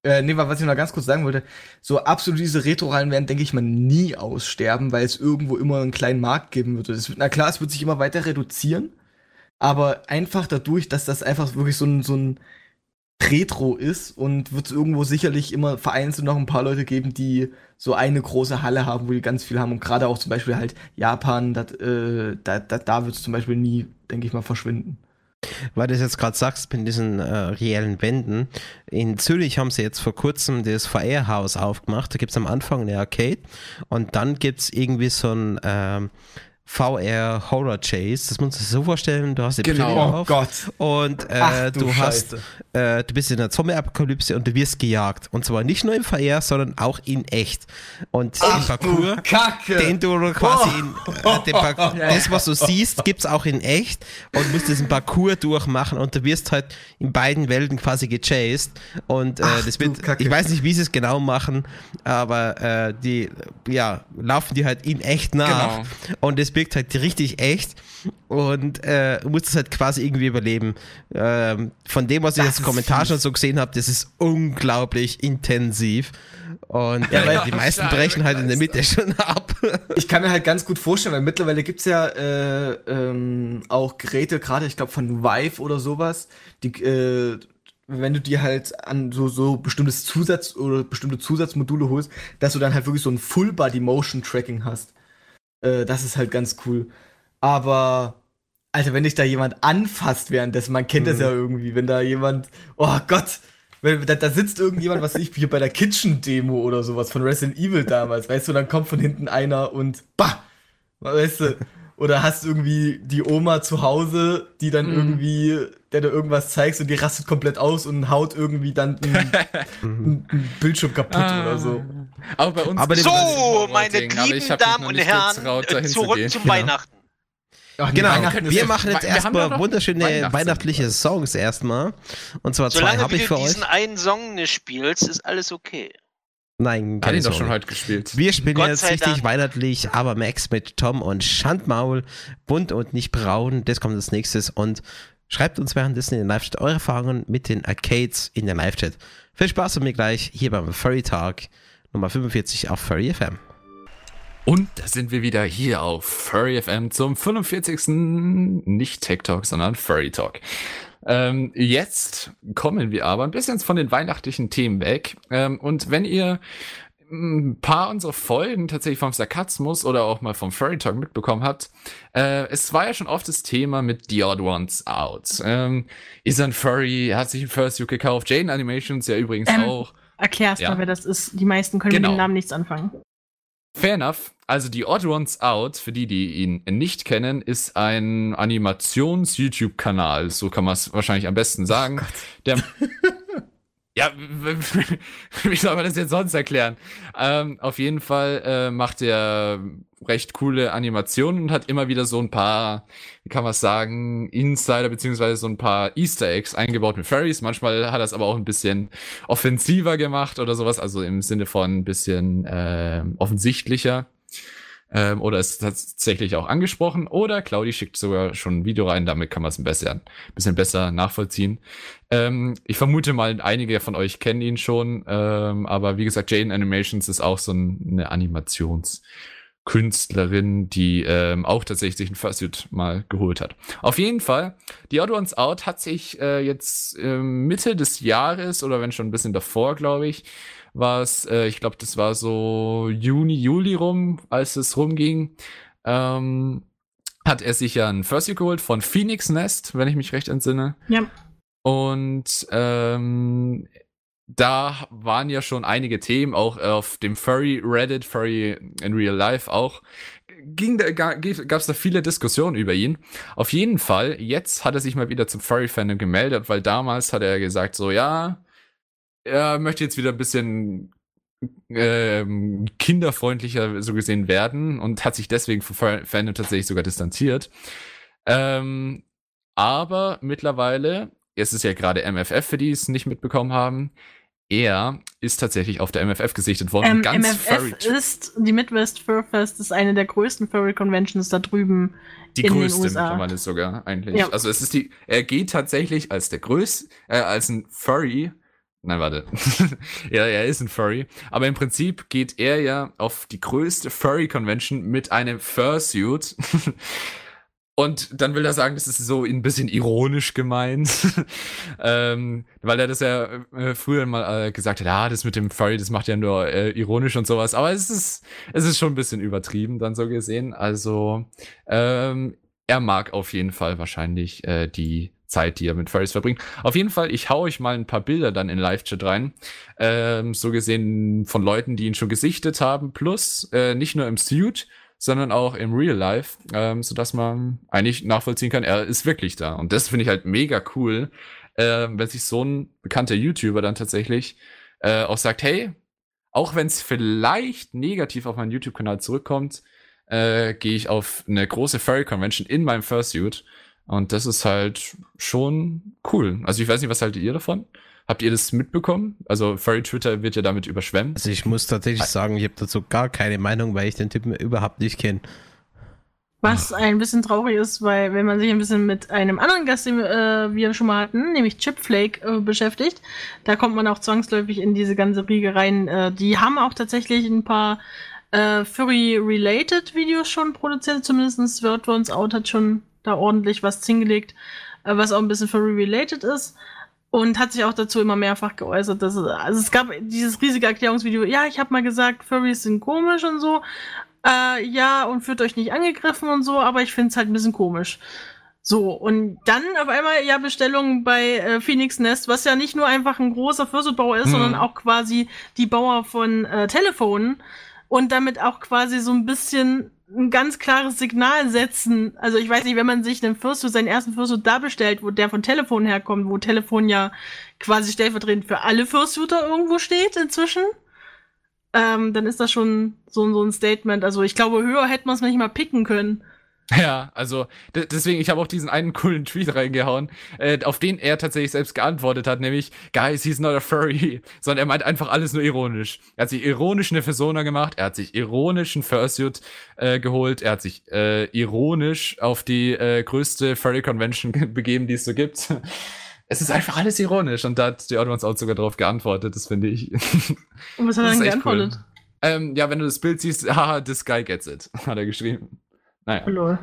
Äh, nee, was ich noch ganz kurz sagen wollte, so absolut diese Retro-Reihen werden, denke ich mal, nie aussterben, weil es irgendwo immer einen kleinen Markt geben. Es wird. Na klar, es wird sich immer weiter reduzieren, aber einfach dadurch, dass das einfach wirklich so ein, so ein Retro ist und wird es irgendwo sicherlich immer vereinzelt noch ein paar Leute geben, die so eine große Halle haben, wo die ganz viel haben und gerade auch zum Beispiel halt Japan, dat, äh, da, da, da wird es zum Beispiel nie, denke ich mal, verschwinden. Weil du es jetzt gerade sagst, mit diesen äh, reellen Wänden. In Zürich haben sie jetzt vor kurzem das VR-Haus aufgemacht. Da gibt es am Anfang eine Arcade und dann gibt es irgendwie so ein, ähm, VR Horror Chase. Das musst du dir so vorstellen, du hast die Genau. Brille Oh auf Gott. und äh, Ach, du, du hast, äh, du bist in der Zombie-Apokalypse und du wirst gejagt. Und zwar nicht nur im VR, sondern auch in echt. Und den Parcours, Kacke. den du quasi Oh. in, äh, den Par- das, was du siehst, gibt's auch in echt und musst diesen Parcours durchmachen und du wirst halt in beiden Welten quasi gechased. Und äh, Ach, das du wird, ich weiß nicht, wie sie es genau machen, aber äh, die ja, laufen die halt in echt nach. Genau. Und es wirkt halt richtig echt und äh, du musst es halt quasi irgendwie überleben. Ähm, von dem, was ich Das jetzt ist Kommentar schon so gesehen habe, das ist unglaublich intensiv. Und Ja, äh, weil- die meisten brechen halt in der Mitte schon ab. Ich kann mir halt ganz gut vorstellen, weil mittlerweile gibt's ja äh, ähm, auch Geräte, gerade ich glaube von Vive oder sowas, die, äh, wenn du dir halt an so, so bestimmtes Zusatz oder bestimmte Zusatzmodule holst, dass du dann halt wirklich so ein Full-Body-Motion-Tracking hast. Äh, das ist halt ganz cool. Aber, Alter, wenn dich da jemand anfasst währenddessen, man kennt das ja irgendwie, wenn da jemand, oh Gott, wenn, da, da sitzt irgendjemand, was ich, hier bei der Kitchen-Demo oder sowas von Resident Evil damals, weißt du, dann kommt von hinten einer und bah, weißt du, oder hast irgendwie die Oma zu Hause, die dann irgendwie, der du irgendwas zeigst und die rastet komplett aus und haut irgendwie dann einen, einen Bildschirm kaputt oder so. Auch bei uns. Aber So, meine aber lieben Damen und Herren, zu zurück gehen. zum Genau. Weihnachten. Ach, Genau, Weihnachten wir machen jetzt erstmal wunderschöne Weihnachtssongs. weihnachtliche Songs erstmal. Und zwar zwei Solange habe wie ich du für euch. diesen einen Song nicht spielst, ist alles okay. Nein, Hat ihn doch schon heute gespielt. Wir spielen Gott jetzt richtig Dank. weihnachtlich, aber Max mit Tom und Schandmaul, bunt und nicht braun. Das kommt als nächstes und schreibt uns währenddessen in den Live-Chat eure Erfahrungen mit den Arcades in den Live-Chat. Viel Spaß und mir gleich hier beim Furry Talk Nummer 45 auf Furry FM. Und da sind wir wieder hier auf Furry FM zum 45. nicht Tech Talk, sondern Furry Talk. Ähm, jetzt kommen wir aber ein bisschen von den weihnachtlichen Themen weg. Ähm, und wenn ihr ein paar unserer Folgen tatsächlich vom Sarkasmus oder auch mal vom Furry Talk mitbekommen habt, äh, es war ja schon oft das Thema mit The Odd Ones Out. Ähm, ist ein Furry, hat sich ein Fursuit gekauft, Jane Animations ja übrigens Ähm, auch. Erklär's Ja. mal, wer das ist. Die meisten können Genau. mit dem Namen nichts anfangen. Fair enough. Also die Odd Ones Out, für die, die ihn nicht kennen, ist ein Animations-YouTube-Kanal. So kann man es wahrscheinlich am besten sagen. Der, ja, wie soll man das jetzt sonst erklären? Ähm, auf jeden Fall äh, macht er recht coole Animationen und hat immer wieder so ein paar, wie kann man sagen, Insider beziehungsweise so ein paar Easter Eggs eingebaut mit Furries. Manchmal hat er es aber auch ein bisschen offensiver gemacht oder sowas, also im Sinne von ein bisschen ähm, offensichtlicher. Ähm, oder ist tatsächlich auch angesprochen. Oder Claudi schickt sogar schon ein Video rein, damit kann man es ein bisschen, bisschen besser nachvollziehen. Ähm, ich vermute mal, einige von euch kennen ihn schon, ähm, aber wie gesagt, Jane Animations ist auch so ein, eine Animationskünstlerin, die ähm, auch tatsächlich ein Fursuit mal geholt hat. Auf jeden Fall, die Odd Ones Out hat sich äh, jetzt ähm, Mitte des Jahres oder wenn schon ein bisschen davor, glaube ich, war es, äh, ich glaube, das war so Juni, Juli rum, als es rumging, ähm, hat er sich ja ein Fursuit geholt von Phoenix Nest, wenn ich mich recht entsinne. Ja. Und ähm, da waren ja schon einige Themen, auch auf dem Furry Reddit, Furry in Real Life auch. Ging da, gab es da viele Diskussionen über ihn. Auf jeden Fall, jetzt hat er sich mal wieder zum Furry-Fandom gemeldet, weil damals hat er gesagt, so ja, er möchte jetzt wieder ein bisschen ähm, kinderfreundlicher so gesehen werden und hat sich deswegen Fur- Fandom tatsächlich sogar distanziert. Ähm, aber mittlerweile, es ist ja gerade MFF, für die es nicht mitbekommen haben, er ist tatsächlich auf der MFF gesichtet worden. Ähm, ganz MFF ist, die Midwest Fur Fest ist eine der größten Furry Conventions da drüben. Die in den größte USA. mittlerweile sogar eigentlich. Ja. Also es ist die, er geht tatsächlich als der größte, äh, als ein Furry. Nein, warte. ja, er ist ein Furry. Aber im Prinzip geht er ja auf die größte Furry-Convention mit einem Fursuit. Und dann will er sagen, das ist so ein bisschen ironisch gemeint. ähm, weil er das ja äh, früher mal äh, gesagt hat, ja, das mit dem Furry, das macht ja nur äh, ironisch und sowas. Aber es ist, es ist schon ein bisschen übertrieben, dann so gesehen. Also, ähm, er mag auf jeden Fall wahrscheinlich äh, die Zeit, die er mit Furries verbringt. Auf jeden Fall, ich hau euch mal ein paar Bilder dann in Live-Chat rein. Ähm, so gesehen von Leuten, die ihn schon gesichtet haben. Plus, äh, nicht nur im Suit, sondern auch im Real Life, ähm, sodass man eigentlich nachvollziehen kann, er ist wirklich da. Und das finde ich halt mega cool, äh, wenn sich so ein bekannter YouTuber dann tatsächlich äh, auch sagt, hey, auch wenn es vielleicht negativ auf meinen YouTube-Kanal zurückkommt, äh, gehe ich auf eine große Furry Convention in meinem Fursuit. Und das ist halt schon cool. Also ich weiß nicht, was haltet ihr davon? Habt ihr das mitbekommen? Also Furry Twitter wird ja damit überschwemmt. Also ich muss tatsächlich sagen, ich habe dazu gar keine Meinung, weil ich den Typen überhaupt nicht kenne. Was ein bisschen traurig ist, weil wenn man sich ein bisschen mit einem anderen Gast, den äh, wir schon mal hatten, nämlich Chipflake, äh, beschäftigt, da kommt man auch zwangsläufig in diese ganze Riege rein. Äh, die haben auch tatsächlich ein paar äh, Furry-related Videos schon produziert, zumindest Word Ones Out hat schon da ordentlich was hingelegt, äh, was auch ein bisschen Furry-related ist. Und hat sich auch dazu immer mehrfach geäußert, dass es, also es gab dieses riesige Erklärungsvideo, ja, ich habe mal gesagt, Furries sind komisch und so, äh, ja, und fühlt euch nicht angegriffen und so, aber ich finde es halt ein bisschen komisch. So, und dann auf einmal ja Bestellungen bei äh, Phoenix Nest, was ja nicht nur einfach ein großer Fursuitbauer ist, Mhm. sondern auch quasi die Bauer von äh, Telefonen und damit auch quasi so ein bisschen ein ganz klares Signal setzen. Also ich weiß nicht, wenn man sich einen Fursuit, seinen ersten Fursuit da bestellt, wo der von Telefon herkommt, wo Telefon ja quasi stellvertretend für alle Fursuiter irgendwo steht inzwischen, ähm, dann ist das schon so, so ein Statement. Also ich glaube, höher hätte man es nicht mal picken können. Ja, also de- deswegen, ich habe auch diesen einen coolen Tweet reingehauen, äh, auf den er tatsächlich selbst geantwortet hat, nämlich, Guys, he's not a furry, sondern er meint einfach alles nur ironisch. Er hat sich ironisch eine Persona gemacht, er hat sich ironisch einen Fursuit äh, geholt, er hat sich äh, ironisch auf die äh, größte Furry Convention ge- begeben, die es so gibt. Es ist einfach alles ironisch und da hat die Odd auch sogar drauf geantwortet, das finde ich. Und was hat er dann echt cool. geantwortet? ähm, ja, wenn du das Bild siehst, haha, this guy gets it, hat er geschrieben. Naja. Oh, lol.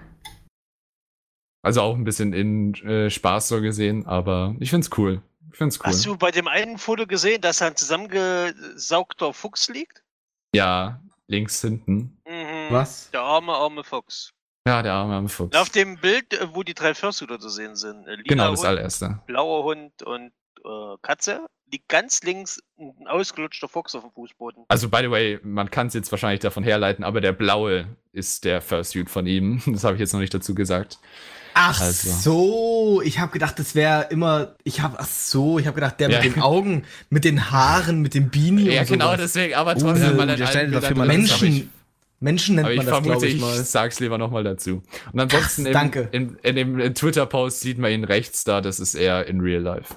Also auch ein bisschen in äh, Spaß so gesehen, aber ich find's cool. Ich find's cool. Hast du bei dem einen Foto gesehen, dass ein zusammengesaugter Fuchs liegt? Ja, links hinten. Mhm. Was? Der arme, arme Fuchs. Ja, der arme, arme Fuchs. Und auf dem Bild, äh, wo die drei Fursuiter zu sehen sind, äh, lila genau, das Hund, allererste. blauer Hund und äh, Katze, liegt ganz links ein ausgelutschter Fuchs auf dem Fußboden. Also, by the way, man kann es jetzt wahrscheinlich davon herleiten, aber der blaue ist der Fursuit von ihm. Das habe ich jetzt noch nicht dazu gesagt. Ach Also. so, ich habe gedacht, das wäre immer, ich habe, ach so, ich habe gedacht, der Ja. mit den Augen, mit den Haaren, mit dem Beanie Ja, und genau sowas. deswegen, aber Uh, trotzdem, weil der er stellt dafür mal Menschen, Menschen nennt Aber ich man das, vermute, glaube ich ich, mal. sag's lieber nochmal dazu. Und ansonsten Ach, im- danke. In, in, dem Twitter-Post sieht man ihn rechts da, das ist er in Real Life.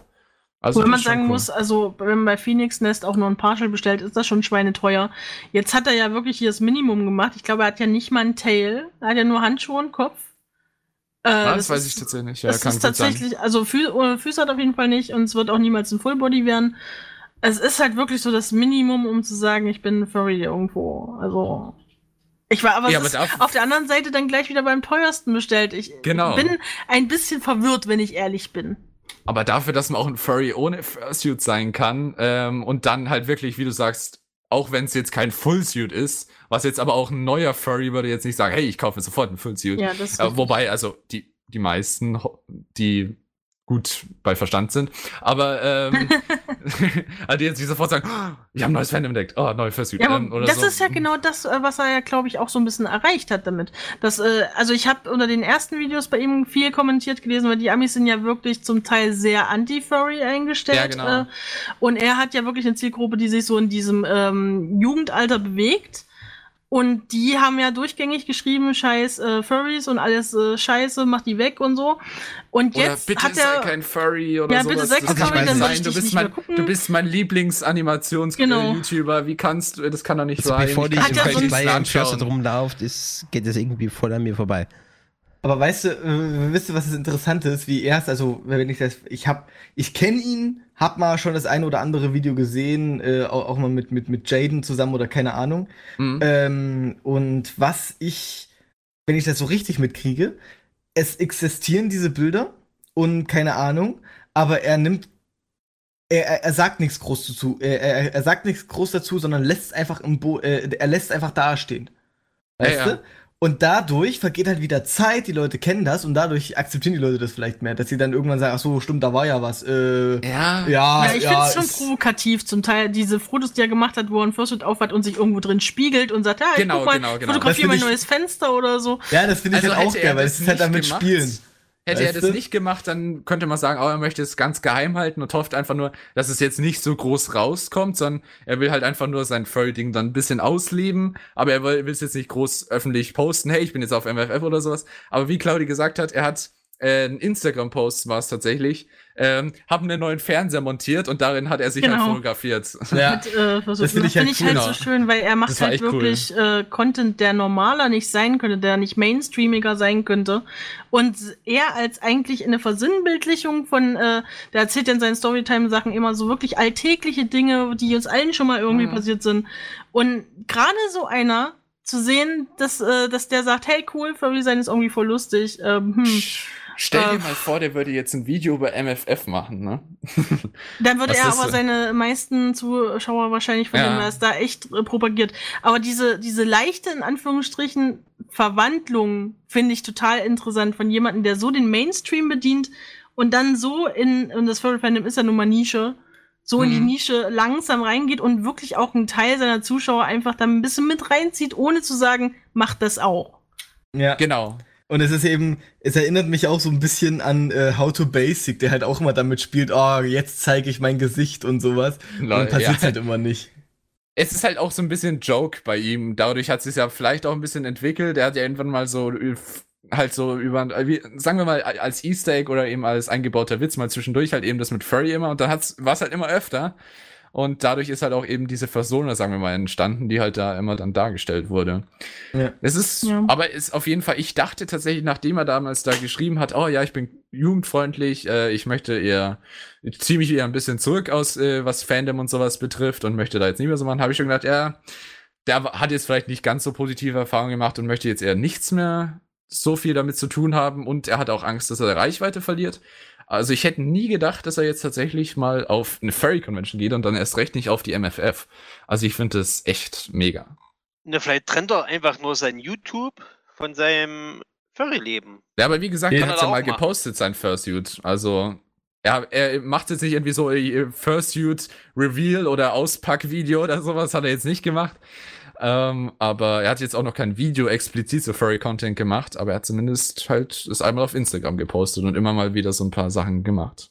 Also Wobei man das sagen cool. muss, also wenn man bei Phoenix Nest auch nur ein Partial bestellt, ist das schon schweineteuer. Jetzt hat er ja wirklich hier das Minimum gemacht. Ich glaube, er hat ja nicht mal ein Tail. Er hat ja nur Handschuhe und Kopf. Äh, Ah, das, weiß ist- ich tatsächlich nicht. Ja, kann ist gut sein. tatsächlich, also Fü äh, Füße hat er auf jeden Fall nicht und es wird auch niemals ein Fullbody werden. Es ist halt wirklich so das Minimum, um zu sagen, ich bin Furry irgendwo. Also ich war aber, Ja, aber auf der anderen Seite dann gleich wieder beim teuersten bestellt. Ich Genau. bin ein bisschen verwirrt, wenn ich ehrlich bin. Aber dafür, dass man auch ein Furry ohne Fursuit sein kann ähm, und dann halt wirklich, wie du sagst, auch wenn es jetzt kein Fullsuit ist, was jetzt aber auch ein neuer Furry würde jetzt nicht sagen, hey, ich kaufe mir sofort ein Fullsuit. Ja, das ist Äh, wobei, also die, die meisten, die gut bei Verstand sind, aber ähm, also die jetzt nicht sofort sagen, oh, ich habe ein neues Fan entdeckt, oh, neue Fursuit. Ja, ähm, das so. ist ja genau das, äh, was er ja, glaube ich, auch so ein bisschen erreicht hat damit. Das, äh, also ich habe unter den ersten Videos bei ihm viel kommentiert gelesen, weil die Amis sind ja wirklich zum Teil sehr anti-furry eingestellt. Ja, genau. Äh, und er hat ja wirklich eine Zielgruppe, die sich so in diesem ähm, Jugendalter bewegt. Und die haben ja durchgängig geschrieben, scheiß äh, Furries und alles äh, scheiße, mach die weg und so. Und Oder jetzt bitte hat sei er kein Furry oder Ja, sowas. bitte sei Das kein Furry, dann sein. Du bist mein, du bist mein Genau. Lieblings-Animations-YouTuber. Wie kannst du, das kann doch nicht Also sein. bevor Ich Hat ja nicht so ein- rumläuft, ist, geht das irgendwie voll an mir vorbei. Aber weißt du, äh, wisst ihr, was das Interessante ist, wie er ist, also wenn ich das, ich hab, ich kenne ihn, hab mal schon das eine oder andere Video gesehen, äh, auch, auch mal mit, mit, mit Jaden zusammen oder keine Ahnung. Mhm. Ähm, und was ich, wenn ich das so richtig mitkriege, es existieren diese Bilder und keine Ahnung, aber er nimmt, er, er, sagt nichts groß dazu, er, er, sagt nichts groß dazu, sondern lässt einfach im Bo äh, er lässt einfach dastehen. Ja, Weißt ja. du? Und dadurch vergeht halt wieder Zeit, die Leute kennen das und dadurch akzeptieren die Leute das vielleicht mehr, dass sie dann irgendwann sagen, ach so, stimmt, da war ja was. Äh, Ja. ja, Ja, ich finde es schon provokativ, zum Teil diese Fotos, die er gemacht hat, wo er ein Fursuit aufhat und sich irgendwo drin spiegelt und sagt, ja, ich Genau, guck mal, genau, genau. fotografiere mein neues Fenster oder so. Ja, das finde ich Also halt auch geil, weil es ist halt damit gemacht, spielen. Hätte er Weißt das du? nicht gemacht, dann könnte man sagen, oh, er möchte es ganz geheim halten und hofft einfach nur, dass es jetzt nicht so groß rauskommt, sondern er will halt einfach nur sein Furry-Ding dann ein bisschen ausleben, aber er will will es jetzt nicht groß öffentlich posten, hey, ich bin jetzt auf MFF oder sowas. Aber wie Claudi gesagt hat, er hat äh, einen Instagram-Post war es tatsächlich, ähm, haben einen neuen Fernseher montiert und darin hat er sich halt Genau. fotografiert. Ja. Mit, äh. Das finde ich halt find cool. halt so schön, weil er macht halt echt cool. wirklich äh, Content, der normaler nicht sein könnte, der nicht mainstreamiger sein könnte. Und er als eigentlich eine Versinnbildlichung von, äh, der erzählt in seinen Storytime-Sachen immer so wirklich alltägliche Dinge, die uns allen schon mal irgendwie Mhm. passiert sind. Und gerade so einer zu sehen, dass, äh, dass der sagt, hey cool, Furry sein ist irgendwie voll lustig. Ähm, hm. Stell dir Äh, mal vor, der würde jetzt ein Video über MFF machen, ne? Dann würde er aber so? seine meisten Zuschauer wahrscheinlich von Ja. dem, er ist da echt äh, propagiert. Aber diese, diese leichte, in Anführungsstrichen, Verwandlung finde ich total interessant von jemandem, der so den Mainstream bedient und dann so in, und das Furry Fandom ist ja nun mal Nische, so in die Mhm. Nische langsam reingeht und wirklich auch einen Teil seiner Zuschauer einfach da ein bisschen mit reinzieht, ohne zu sagen, macht das auch. Ja. Genau. Und es ist eben, es erinnert mich auch so ein bisschen an äh, How to Basic, der halt auch immer damit spielt, oh, jetzt zeige ich mein Gesicht und sowas. Und dann passiert Ja. halt immer nicht. Es ist halt auch so ein bisschen Joke bei ihm. Dadurch hat es ja vielleicht auch ein bisschen entwickelt. Er hat ja irgendwann mal so äh, halt so über, äh, wie, sagen wir mal, als Easter Egg oder eben als eingebauter Witz mal zwischendurch halt eben das mit Furry immer und dann hat's, war es halt immer öfter. Und dadurch ist halt auch eben diese Persona, sagen wir mal, entstanden, die halt da immer dann dargestellt wurde. Ja. Es ist, Ja. aber ist auf jeden Fall, ich dachte tatsächlich, nachdem er damals da geschrieben hat, oh ja, ich bin jugendfreundlich, äh, ich möchte eher, ich ziehe mich eher ein bisschen zurück aus, äh, was Fandom und sowas betrifft und möchte da jetzt nicht mehr so machen, habe ich schon gedacht, ja, der hat jetzt vielleicht nicht ganz so positive Erfahrungen gemacht und möchte jetzt eher nichts mehr so viel damit zu tun haben und er hat auch Angst, dass er Reichweite verliert. Also ich hätte nie gedacht, dass er jetzt tatsächlich mal auf eine Furry Convention geht und dann erst recht nicht auf die MFF. Also ich finde das echt mega. Ne, vielleicht trennt er einfach nur sein YouTube von seinem Furry-Leben. Ja, aber wie gesagt, Ja. er hat ja mal machen. gepostet, sein Fursuit. Also, er, er macht jetzt nicht irgendwie so ein Fursuit Reveal oder Auspack-Video oder sowas, hat er jetzt nicht gemacht. Ähm, aber er hat jetzt auch noch kein Video explizit zu Furry-Content gemacht, aber er hat zumindest halt es einmal auf Instagram gepostet und immer mal wieder so ein paar Sachen gemacht.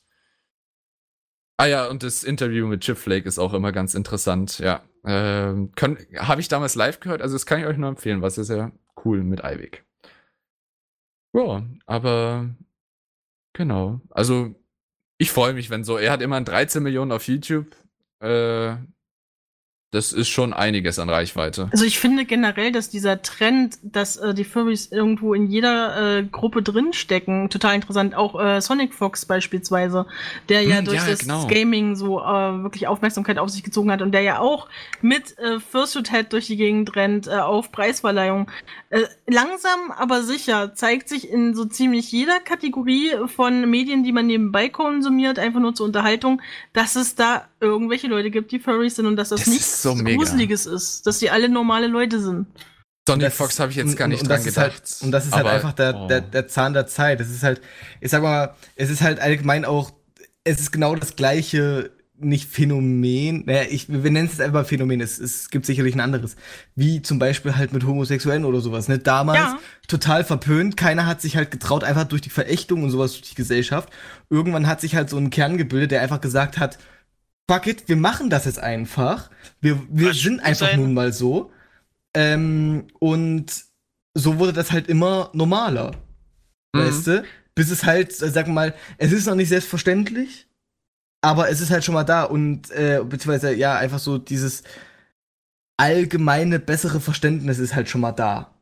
Ah ja, und das Interview mit Chip Flake ist auch immer ganz interessant, ja. Ähm, Habe ich damals live gehört, also das kann ich euch nur empfehlen, was ist sehr cool mit Eivik. Ja, aber genau. Also ich freue mich, wenn so. Er hat immerhin 13 Millionen auf YouTube. Äh, das ist schon einiges an Reichweite. Also ich finde generell, dass dieser Trend, dass äh, die Furries irgendwo in jeder äh, Gruppe drinstecken, total interessant. Auch äh, Sonic Fox beispielsweise, der ja Hm, durch ja, das genau. Gaming so äh, wirklich Aufmerksamkeit auf sich gezogen hat und der ja auch mit äh, Fursuit Head durch die Gegend rennt äh, auf Preisverleihung. Äh, langsam, aber sicher zeigt sich in so ziemlich jeder Kategorie von Medien, die man nebenbei konsumiert, einfach nur zur Unterhaltung, dass es da irgendwelche Leute gibt, die Furries sind und dass das, Das nichts so. Gruseliges ist, dass die alle normale Leute sind. Sonic Das Fox habe ich jetzt und- gar nicht und dran das ist gedacht. Halt, und das ist halt Aber- einfach der, oh. der, der Zahn der Zeit. Es ist halt, ich sag mal, es ist halt allgemein auch, es ist genau das gleiche, nicht Phänomen, naja, ich, wir nennen es jetzt einfach Phänomen, es, es gibt sicherlich ein anderes. Wie zum Beispiel halt mit Homosexuellen oder sowas. Ne? Damals Ja. total verpönt, keiner hat sich halt getraut, einfach durch die Verächtung und sowas durch die Gesellschaft. Irgendwann hat sich halt so ein Kern gebildet, der einfach gesagt hat, fuck it, wir machen das jetzt einfach. Wir, wir Was sind einfach sein? nun mal so. Ähm, und so wurde das halt immer normaler. Mhm. Weißt du? Bis es halt, sag mal, es ist noch nicht selbstverständlich, aber es ist halt schon mal da und, äh, beziehungsweise, ja, einfach so dieses allgemeine, bessere Verständnis ist halt schon mal da.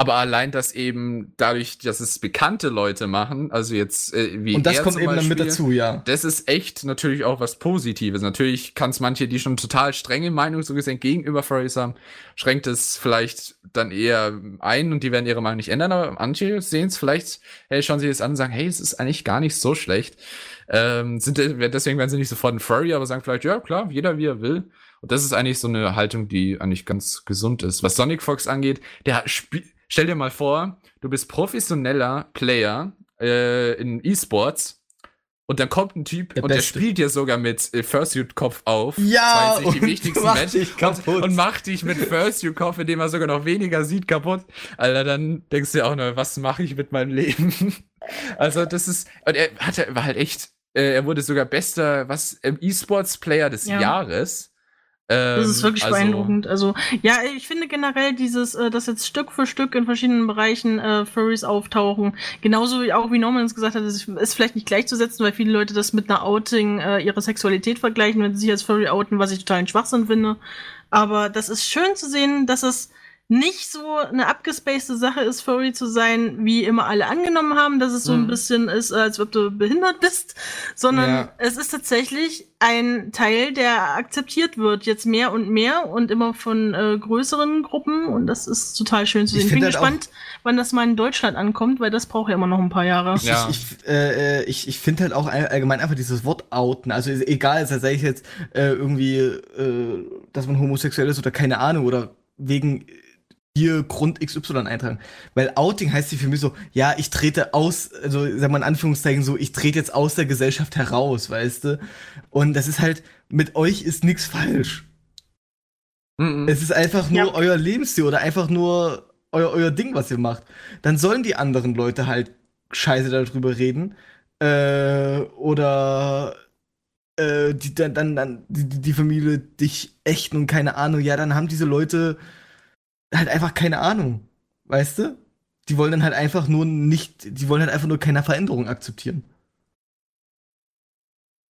Aber allein, dass eben dadurch, dass es bekannte Leute machen, also jetzt äh, wie und das kommt eben dann mit Beispiel, dazu, ja. Das ist echt natürlich auch was Positives. Natürlich kann es manche, die schon total strenge Meinung so gesehen gegenüber Furries haben, schränkt es vielleicht dann eher ein und die werden ihre Meinung nicht ändern, aber manche sehen es vielleicht, hey, schauen sie es an und sagen, hey, es ist eigentlich gar nicht so schlecht. Ähm, sind, deswegen werden sie nicht sofort ein Furry, aber sagen vielleicht, ja klar, jeder wie er will. Und das ist eigentlich so eine Haltung, die eigentlich ganz gesund ist. Was Sonic Fox angeht, der spielt, stell dir mal vor, du bist professioneller Player äh, in E-Sports und dann kommt ein Typ Der und der Beste. spielt dir sogar mit äh, Fursuit-Kopf auf. Ja, nicht die und wichtigsten macht Menschen. dich kaputt. Und, und macht dich mit Fursuit-Kopf, indem er sogar noch weniger sieht, kaputt. Alter, dann denkst du dir auch nur, was mache ich mit meinem Leben? also, das ist. Und er hatte, war halt echt. Äh, er wurde sogar bester, was, ähm, E-Sports-Player des Ja. Jahres. Das ist Ähm, wirklich also- beeindruckend. Also, ja, ich finde generell dieses, äh, dass jetzt Stück für Stück in verschiedenen Bereichen äh, Furries auftauchen, genauso wie auch wie Norman es gesagt hat, ist vielleicht nicht gleichzusetzen, weil viele Leute das mit einer Outing äh, ihrer Sexualität vergleichen, wenn sie sich als Furry outen, was ich total einen Schwachsinn finde. Aber das ist schön zu sehen, dass es nicht so eine abgespacede Sache ist, Furry zu sein, wie immer alle angenommen haben, dass es so ein Mhm. bisschen ist, als ob du behindert bist, sondern Ja. es ist tatsächlich ein Teil, der akzeptiert wird, jetzt mehr und mehr und immer von äh, größeren Gruppen und das ist total schön zu Ich sehen. Ich bin halt gespannt, wann das mal in Deutschland ankommt, weil das braucht ja immer noch ein paar Jahre. Ja. Ich, ich, äh, äh, ich, ich finde halt auch all- allgemein einfach dieses Wort outen. Also egal, sei ich jetzt äh, irgendwie, äh, dass man homosexuell ist oder keine Ahnung oder wegen hier Grund XY eintragen. Weil Outing heißt für mich so, ja, ich trete aus, also sag mal in Anführungszeichen so, ich trete jetzt aus der Gesellschaft heraus, weißt du? Und das ist halt, mit euch ist nichts falsch. Mhm. Es ist einfach nur Ja. euer Lebensstil oder einfach nur euer, euer Ding, was ihr macht. Dann sollen die anderen Leute halt scheiße darüber reden. Äh, oder äh, die, dann, dann, dann die, die die Familie dich ächten und keine Ahnung. Ja, dann haben diese Leute halt einfach keine Ahnung. Weißt du? Die wollen dann halt einfach nur nicht, die wollen halt einfach nur keine Veränderung akzeptieren.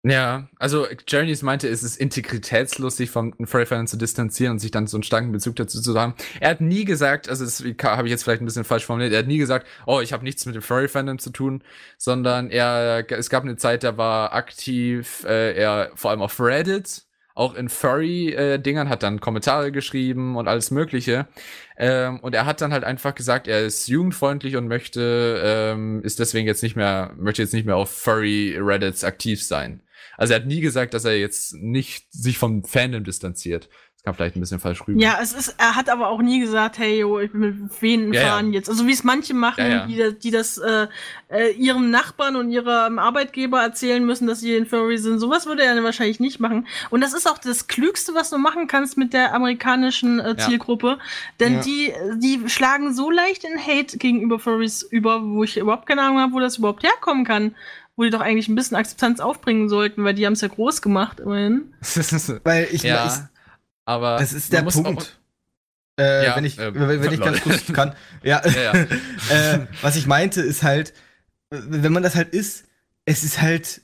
Ja, also Journeys meinte, es ist integritätslos, sich Furry Fan zu distanzieren und sich dann so einen starken Bezug dazu zu haben. Er hat nie gesagt, also das habe ich jetzt vielleicht ein bisschen falsch formuliert, er hat nie gesagt, oh, ich habe nichts mit dem Furry Fandom zu tun, sondern er, es gab eine Zeit, da war aktiv, äh, er vor allem auf Reddit, auch in Furry-Dingern, hat dann Kommentare geschrieben und alles Mögliche. Ähm, und er hat dann halt einfach gesagt, er ist jugendfreundlich und möchte, ähm, ist deswegen jetzt nicht mehr, möchte jetzt nicht mehr auf Furry-Reddits aktiv sein. Also er hat nie gesagt, dass er jetzt nicht sich vom Fandom distanziert. Kam vielleicht ein bisschen falsch rüber. Ja, es ist, er hat aber auch nie gesagt, hey, yo, ich bin mit Venen Ja, ja. fahren jetzt. Also wie es manche machen, Ja, ja. Die, das- die das äh, äh, ihrem Nachbarn und ihrem Arbeitgeber erzählen müssen, dass sie in Furry sind. Sowas würde er dann wahrscheinlich nicht machen. Und das ist auch das Klügste, was du machen kannst mit der amerikanischen äh, Ja. Zielgruppe. Denn Ja. die, die schlagen so leicht in Hate gegenüber Furries über, wo ich überhaupt keine Ahnung habe, wo das überhaupt herkommen kann. Wo die doch eigentlich ein bisschen Akzeptanz aufbringen sollten, weil die haben es ja groß gemacht, immerhin. Weil ich, ja, ich aber Das ist der Punkt. Äh, Ja, wenn ich, äh, wenn, ich ganz kurz kann. Ja, ja, ja. äh, was ich meinte, ist halt, wenn man das halt ist, es ist halt,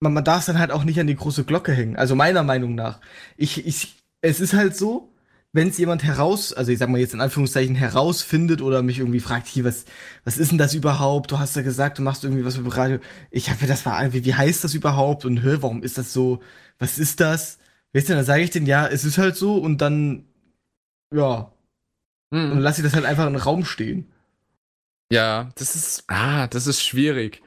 man, man darf es dann halt auch nicht an die große Glocke hängen. Also meiner Meinung nach. Ich, ich, es ist halt so, wenn es jemand heraus, also ich sag mal jetzt in Anführungszeichen herausfindet oder mich irgendwie fragt, hier, was, was ist denn das überhaupt? Du hast ja gesagt, du machst irgendwie was mit Radio. Ich habe das war irgendwie, wie heißt das überhaupt? Und hör, warum ist das so? Was ist das? Weißt du, dann sage ich denen, ja, es ist halt so und dann, ja, und Mhm. lass ich das halt einfach in den Raum stehen. Ja, das ist, ah, das ist schwierig.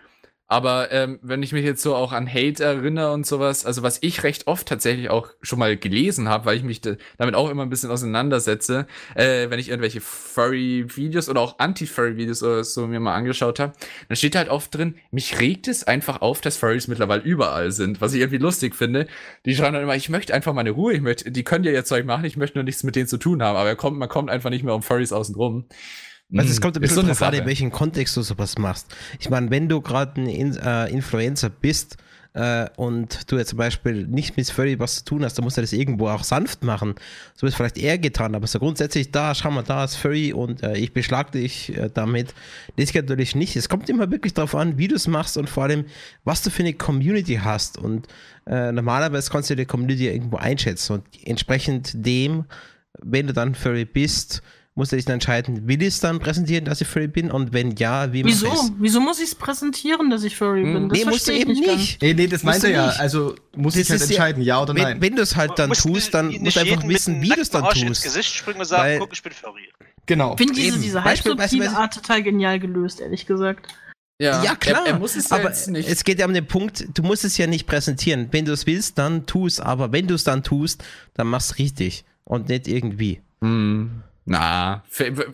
Aber ähm, wenn ich mich jetzt so auch an Hate erinnere und sowas, also was ich recht oft tatsächlich auch schon mal gelesen habe, weil ich mich da- damit auch immer ein bisschen auseinandersetze, äh, wenn ich irgendwelche Furry-Videos oder auch Anti-Furry-Videos oder so mir mal angeschaut habe, dann steht halt oft drin, mich regt es einfach auf, dass Furries mittlerweile überall sind, was ich irgendwie lustig finde. Die schreiben dann immer, ich möchte einfach meine Ruhe, ich möchte, die können ja ihr Zeug machen, ich möchte nur nichts mit denen zu tun haben, aber er kommt, man kommt einfach nicht mehr um Furries außen rum. Also es Hm, kommt ein bisschen drauf an, in welchem Kontext du sowas machst. Ich meine, wenn du gerade ein In äh, Influencer bist äh, und du jetzt zum Beispiel nicht mit Furry was zu tun hast, dann musst du das irgendwo auch sanft machen. So wird es vielleicht eher getan, aber so grundsätzlich da, schau mal, da ist Furry und äh, ich beschlag dich äh, damit. Das geht natürlich nicht. Es kommt immer wirklich darauf an, wie du es machst und vor allem, was du für eine Community hast. Und äh, normalerweise kannst du die Community irgendwo einschätzen und entsprechend dem, wenn du dann Furry bist, musst du dich dann entscheiden, will ich es dann präsentieren, dass ich Furry bin und wenn ja, wie Wieso? mache ich es? Wieso muss ich es präsentieren, dass ich Furry Hm. bin? Das Nee, musst du eben ganz. nicht. Nee, nee, das Musst meinte du er ja. nicht. Also muss ich halt ist ja- entscheiden, ja oder Wenn, nein. wenn du es halt dann Musst tust, dann nicht musst du einfach wissen, wie du es dann tust. ins Gesicht springen und sagen, Weil- guck, ich bin Furry. genau. Ich finde diese, Eben. diese Beispiel- halb subtile Art total genial gelöst, ehrlich gesagt. Ja, klar. Er, er muss es ja aber nicht. es geht ja um den Punkt, du musst es ja nicht präsentieren. Wenn du es willst, dann tu es. Aber wenn du es dann tust, dann mach's richtig. Und nicht irgendwie. Hm, na,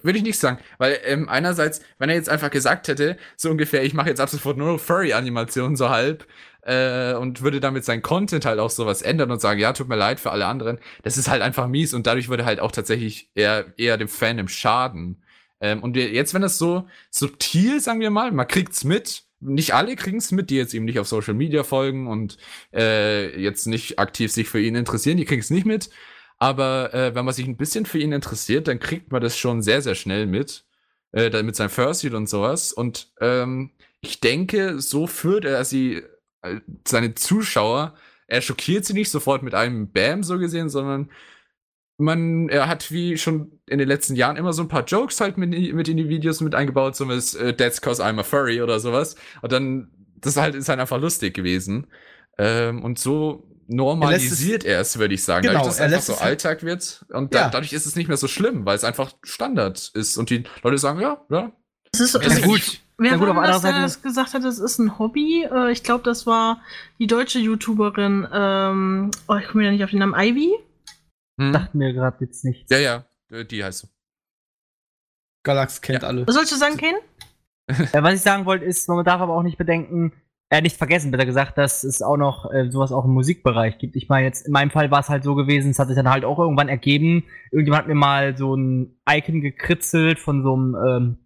würde ich nicht sagen. Weil ähm, einerseits, wenn er jetzt einfach gesagt hätte, so ungefähr, ich mache jetzt ab sofort nur Furry-Animationen so halb äh, und würde damit sein Content halt auch sowas ändern und sagen, ja, tut mir leid für alle anderen, das ist halt einfach mies und dadurch würde halt auch tatsächlich eher, eher dem Fandom schaden. Ähm, und jetzt, wenn das so subtil, sagen wir mal, man kriegt's mit, nicht alle kriegen's mit, die jetzt ihm nicht auf Social Media folgen und äh, jetzt nicht aktiv sich für ihn interessieren, die kriegen's nicht mit. Aber äh, wenn man sich ein bisschen für ihn interessiert, dann kriegt man das schon sehr, sehr schnell mit. Äh, mit seinem Fursuit und sowas. Und ähm, ich denke, so führt er sie, äh, seine Zuschauer, er schockiert sie nicht sofort mit einem Bam so gesehen, sondern man, er hat wie schon in den letzten Jahren immer so ein paar Jokes halt mit, mit in die Videos mit eingebaut, so was äh, That's cause I'm a furry oder sowas. Und dann, das halt ist halt einfach lustig gewesen. Ähm, und so normalisiert er es, würde ich sagen. Genau, dadurch, dass es er einfach lässt so es halt- Alltag wird. Und da, Ja. dadurch ist es nicht mehr so schlimm, weil es einfach Standard ist. Und die Leute sagen, ja, ja. Es ist, Ja, also gut. Ich, wer Ja, gut, war auf das, anderer der Seite- das gesagt hat, das ist ein Hobby? Äh, ich glaube, das war die deutsche YouTuberin, ähm, oh, ich komme ja nicht auf den Namen, Ivy? Hm. Sagt mir gerade jetzt nichts. Ja, ja, äh, die heißt so. Galax kennt alle. Was sollst du sagen, Ken? Äh, was ich sagen wollte, ist, man darf aber auch nicht bedenken, äh, nicht vergessen, besser gesagt, dass es auch noch äh, sowas auch im Musikbereich gibt. Ich meine, jetzt in meinem Fall war es halt so gewesen, es hat sich dann halt auch irgendwann ergeben. Irgendjemand hat mir mal so ein Icon gekritzelt von so einem, ähm,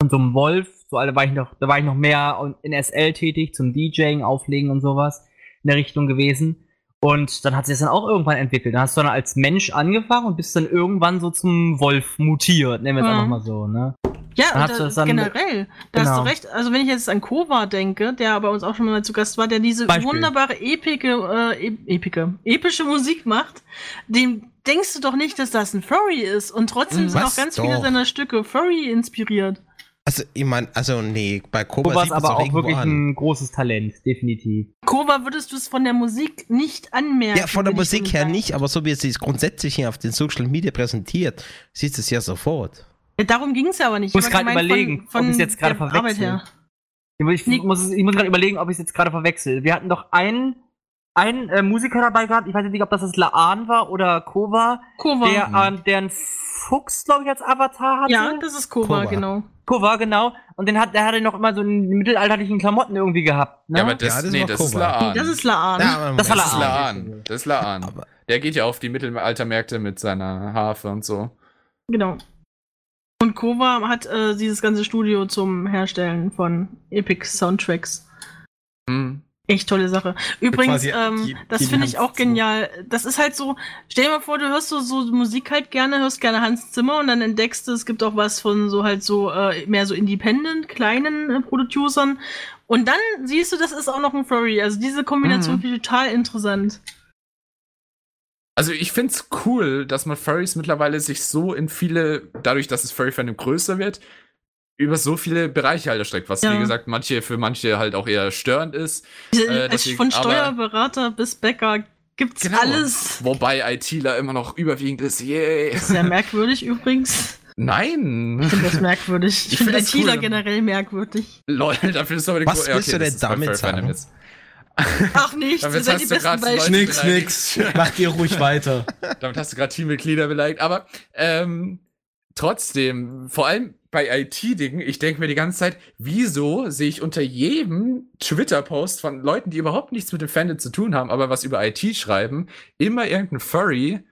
von so einem Wolf. So, da war ich noch, da war ich noch mehr in SL tätig, zum DJing, Auflegen und sowas in der Richtung gewesen. Und dann hat sich das dann auch irgendwann entwickelt. Dann hast du dann als Mensch angefangen und bist dann irgendwann so zum Wolf mutiert, nennen wir es Mhm. einfach mal so, ne? Ja, hast da, du das dann- generell. Da hast Genau. du recht. Also wenn ich jetzt an Kova denke, der bei uns auch schon mal zu Gast war, der diese Beispiel. wunderbare epike, äh, ep- epike, epische Musik macht, dem denkst du doch nicht, dass das ein Furry ist. Und trotzdem Hm, sind was auch ganz viele doch. seiner Stücke Furry inspiriert. Also, ich meine, also, nee, bei Koba Koba sieht ist aber auch wirklich an. ein großes Talent, definitiv. Kova würdest du es von der Musik nicht anmerken. Ja, von der Musik her sagen. nicht, aber so wie es sich grundsätzlich hier auf den Social Media präsentiert, siehst du es ja sofort. Ja, darum ging es ja aber nicht. Ich muss aber grad gemeint überlegen, ob ich's jetzt gerade verwechsel. Ich, muss, es- ich muss gerade überlegen, ob ich es jetzt gerade verwechsel. Wir hatten doch einen, einen äh, Musiker dabei gehabt, ich weiß nicht, ob das das Laan war oder Kova, Kova. der, ähm, der einen Fuchs, glaube ich, als Avatar hatte. ja, das ist Kova, Kova. genau. Kova, genau. Und den hat, der hatte noch immer so in mittelalterlichen Klamotten irgendwie gehabt. Ne? Ja, aber das, Ja, das nee, das ist. Laan. Das ist Laan. aber Das Das ist Laan. Das ist Laan. Der geht ja auf die Mittelaltermärkte mit seiner Harfe und so. Genau. Und Kova hat äh, dieses ganze Studio zum Herstellen von Epic Soundtracks. Hm. Echt tolle Sache. Übrigens, quasi ähm, die- das finde ich auch genial. Das ist halt so, stell dir mal vor, du hörst so, so Musik halt gerne, hörst gerne Hans Zimmer und dann entdeckst du, es gibt auch was von so halt so äh, mehr so independent, kleinen äh, Producern. Und dann siehst du, das ist auch noch ein Furry. Also diese Kombination Mhm. finde ich total interessant. Also ich find's cool, dass man Furries mittlerweile sich so in viele, dadurch, dass es Furry-Fandom größer wird, über so viele Bereiche halt erstreckt, was Ja. wie gesagt manche für manche halt auch eher störend ist. Äh, deswegen- von aber- Steuerberater bis Bäcker gibt's Genau. alles. Wobei ITler immer noch überwiegend ist. Yay. Sehr merkwürdig übrigens. Nein. Ich finde das merkwürdig. Ich, Ich finde find ITler cool. generell merkwürdig. Lol, dafür ist aber Was willst du denn damit sagen? Ach nichts, Damit ihr seid die besten Beispiele. Nix, nix. Macht ihr ruhig weiter. Damit hast du gerade Teammitglieder beleidigt. Aber ähm, trotzdem, vor allem bei IT-Dingen, ich denke mir die ganze Zeit, wieso sehe ich unter jedem Twitter-Post von Leuten, die überhaupt nichts mit dem Fandom zu tun haben, aber was über IT schreiben, immer irgendein Furry,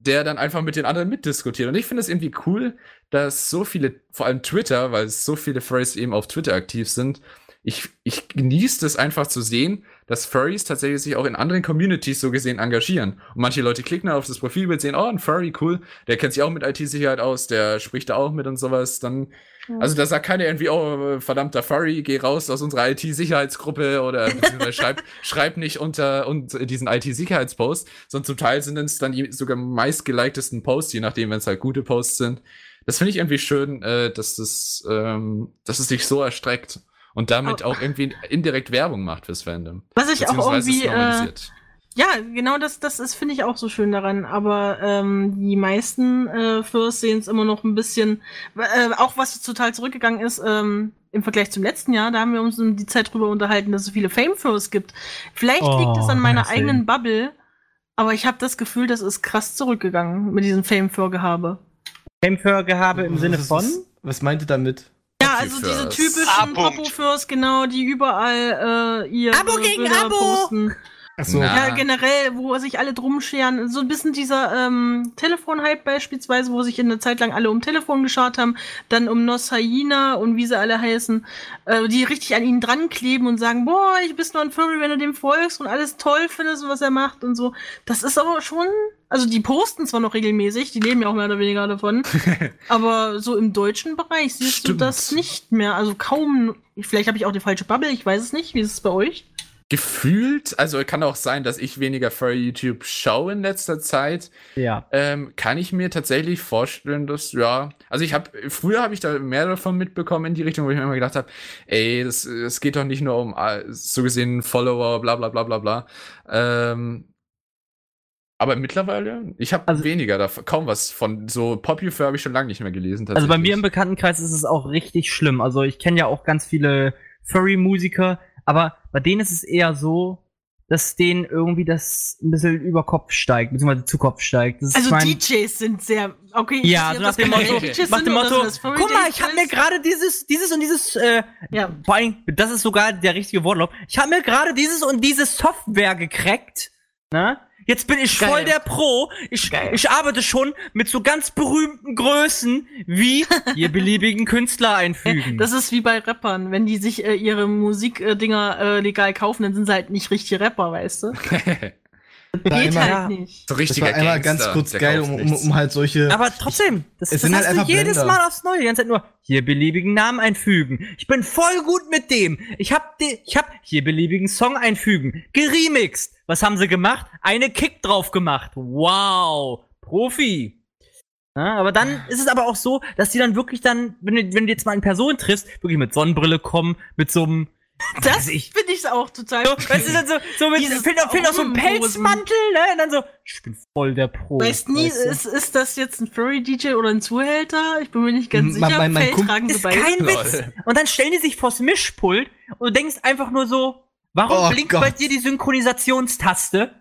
der dann einfach mit den anderen mitdiskutiert. Und ich finde es irgendwie cool, dass so viele, vor allem Twitter, weil es so viele Furries eben auf Twitter aktiv sind, ich, ich genieße es einfach zu sehen, dass Furries tatsächlich sich auch in anderen Communities so gesehen engagieren. Und manche Leute klicken dann auf das Profilbild, sehen, oh, ein Furry, cool, der kennt sich auch mit IT-Sicherheit aus, der spricht da auch mit und sowas. Dann, also da sagt keiner irgendwie, oh, verdammter Furry, geh raus aus unserer IT-Sicherheitsgruppe oder beziehungsweise schreib, schreib nicht unter und diesen IT-Sicherheitspost, sondern zum Teil sind es dann die sogar meistgeliktesten Posts, je nachdem, wenn es halt gute Posts sind. Das finde ich irgendwie schön, äh, dass das, ähm, dass es sich so erstreckt und damit Aber- auch irgendwie indirekt Werbung macht fürs Fandom. Was ich auch irgendwie. Äh, ja, genau das, das ist, finde ich auch so schön daran. Aber ähm, die meisten äh, First sehen es immer noch ein bisschen. Äh, auch was total zurückgegangen ist, ähm, im Vergleich zum letzten Jahr, da haben wir uns um die Zeit drüber unterhalten, dass es so viele Fame-Furs gibt. Vielleicht Oh, liegt es an meiner eigenen Bubble, aber ich habe das Gefühl, das ist krass zurückgegangen mit diesem Fame-Fur-Gehabe. Fame-Gehabe im Sinne Was- von. Was, was meint ihr damit? Ja, also diese typischen. Popo-Furs, genau, die überall äh, ihr Abo gegen Bilder Abo. posten. Na. Ja, generell, wo sich alle drum scheren. So ein bisschen dieser ähm, Telefon-Hype beispielsweise, wo sich in der Zeit lang alle um Telefon geschaut haben, dann um Nossaina und wie sie alle heißen, äh, die richtig an ihnen dran kleben und sagen, boah, ich bist nur ein Furry, wenn du dem folgst und alles toll findest, was er macht und so. Das ist aber schon, also die posten zwar noch regelmäßig, die leben ja auch mehr oder weniger davon, aber so im deutschen Bereich siehst Stimmt. du das nicht mehr. Also kaum, vielleicht habe ich auch die falsche Bubble, ich weiß es nicht. Wie ist es bei euch? Gefühlt, also kann auch sein, dass ich weniger für YouTube schaue in letzter Zeit. Ja. Ähm, kann ich mir tatsächlich vorstellen, dass, ja, also ich habe, früher habe ich da mehr davon mitbekommen in die Richtung, wo ich mir immer gedacht habe, ey, das, es geht doch nicht nur um äh, so gesehen Follower, bla bla bla bla bla. Ähm, aber mittlerweile, ich habe Also- weniger davon, kaum was von so Popular habe ich schon lange nicht mehr gelesen. Also bei mir im. Bekanntenkreis ist es auch richtig schlimm. Also ich kenne ja auch ganz viele Furry-Musiker, aber bei denen ist es eher so, dass denen irgendwie das ein bisschen über Kopf steigt, beziehungsweise zu Kopf steigt. Das Also mein- DJs sind sehr okay. Ja, ich so weiß nach dem das Motto, nach sind dem Motto, guck mal, ich habe mir gerade dieses, dieses und dieses, äh, Ja. vor allem, das ist sogar der richtige Wortlaut. Ich habe mir gerade dieses und dieses Software gecrackt, ne? Jetzt bin ich Geil. voll der Pro. Ich, Geil. ich arbeite schon mit so ganz berühmten Größen wie ihr beliebigen Künstler einfügen. Das ist wie bei Rappern, wenn die sich äh, ihre Musikdinger äh, legal kaufen, dann sind sie halt nicht richtige Rapper, weißt du? War Geht immer- halt nicht. so Das richtiger war einmal Gangster, ganz kurz geil, um, um, um halt solche. Aber trotzdem, das, Es das sind hast halt du einfach jedes Blender. Mal aufs Neue. Die ganze Zeit nur hier beliebigen Namen einfügen. Ich bin voll gut mit dem. Ich hab, de, ich hab hier beliebigen Song einfügen. Geremixed. Was haben sie gemacht? Eine Kick drauf gemacht. Wow. Profi. Ja, aber dann ist es aber auch so, dass die dann wirklich dann, wenn du, wenn du jetzt mal eine Person triffst, wirklich mit Sonnenbrille kommen, mit so einem, Das finde ich auch total. so, weißt du, dann so, so mit, fehlt fehlt noch so ein. Pelzmantel, ne? Und dann so, ich bin voll der Pro. Weißt nie, weißt du? ist, ist das jetzt ein Furry-DJ oder ein Zuhälter? Ich bin mir nicht ganz Mein- sicher. mein- mein Fell Kump- tragen sie ist beide. kein. Witz. Und dann stellen die sich vors Mischpult und du denkst einfach nur so, warum Oh blinkt Gott. bei dir die Synchronisationstaste?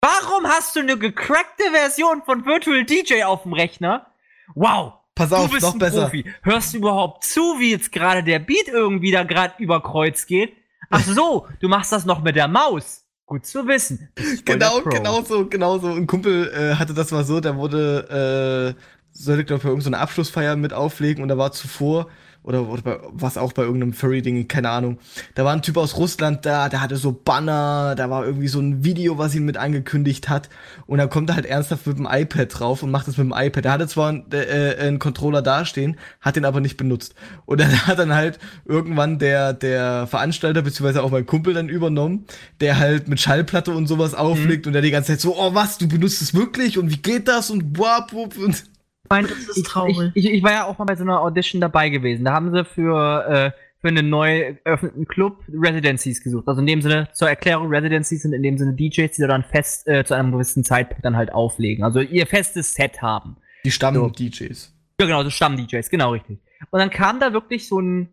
Warum hast du eine gecrackte Version von Virtual DJ auf dem Rechner? Wow. Pass Du auf, bist noch ein besser. Profi. Hörst du überhaupt zu, wie jetzt gerade der Beat irgendwie da gerade über Kreuz geht? Ach so, du machst das noch mit der Maus. Gut zu wissen. Genau, genau so, genau so. Ein Kumpel äh, hatte das mal so, der wurde, äh, sollte, glaube ich, bei irgendeiner Abschlussfeier mit auflegen und da war zuvor, oder, oder bei, was auch bei irgendeinem Furry-Ding, keine Ahnung. Da war ein Typ aus Russland da, der hatte so Banner, da war irgendwie so ein Video, was ihn mit angekündigt hat. Und dann kommt er halt ernsthaft mit dem iPad drauf und macht das mit dem iPad. Der hatte zwar einen, äh, einen Controller dastehen, hat den aber nicht benutzt. Und dann hat dann halt irgendwann der, der Veranstalter, beziehungsweise auch mein Kumpel dann übernommen, der halt mit Schallplatte und sowas auflegt und der die ganze Zeit so, oh was, du benutzt es wirklich und wie geht das und wap, und Mein, das ist traurig. Ich, ich, ich war ja auch mal bei so einer Audition dabei gewesen. Da haben sie für, äh, für einen neu eröffneten Club Residencies gesucht. Also in dem Sinne, zur Erklärung, Residencies sind in dem Sinne DJs, die da dann fest äh, zu einem gewissen Zeitpunkt dann halt auflegen. Also ihr festes Set haben. die So. Stamm-DJs. Ja, genau, so Stamm-DJs, genau richtig. Und dann kam da wirklich so ein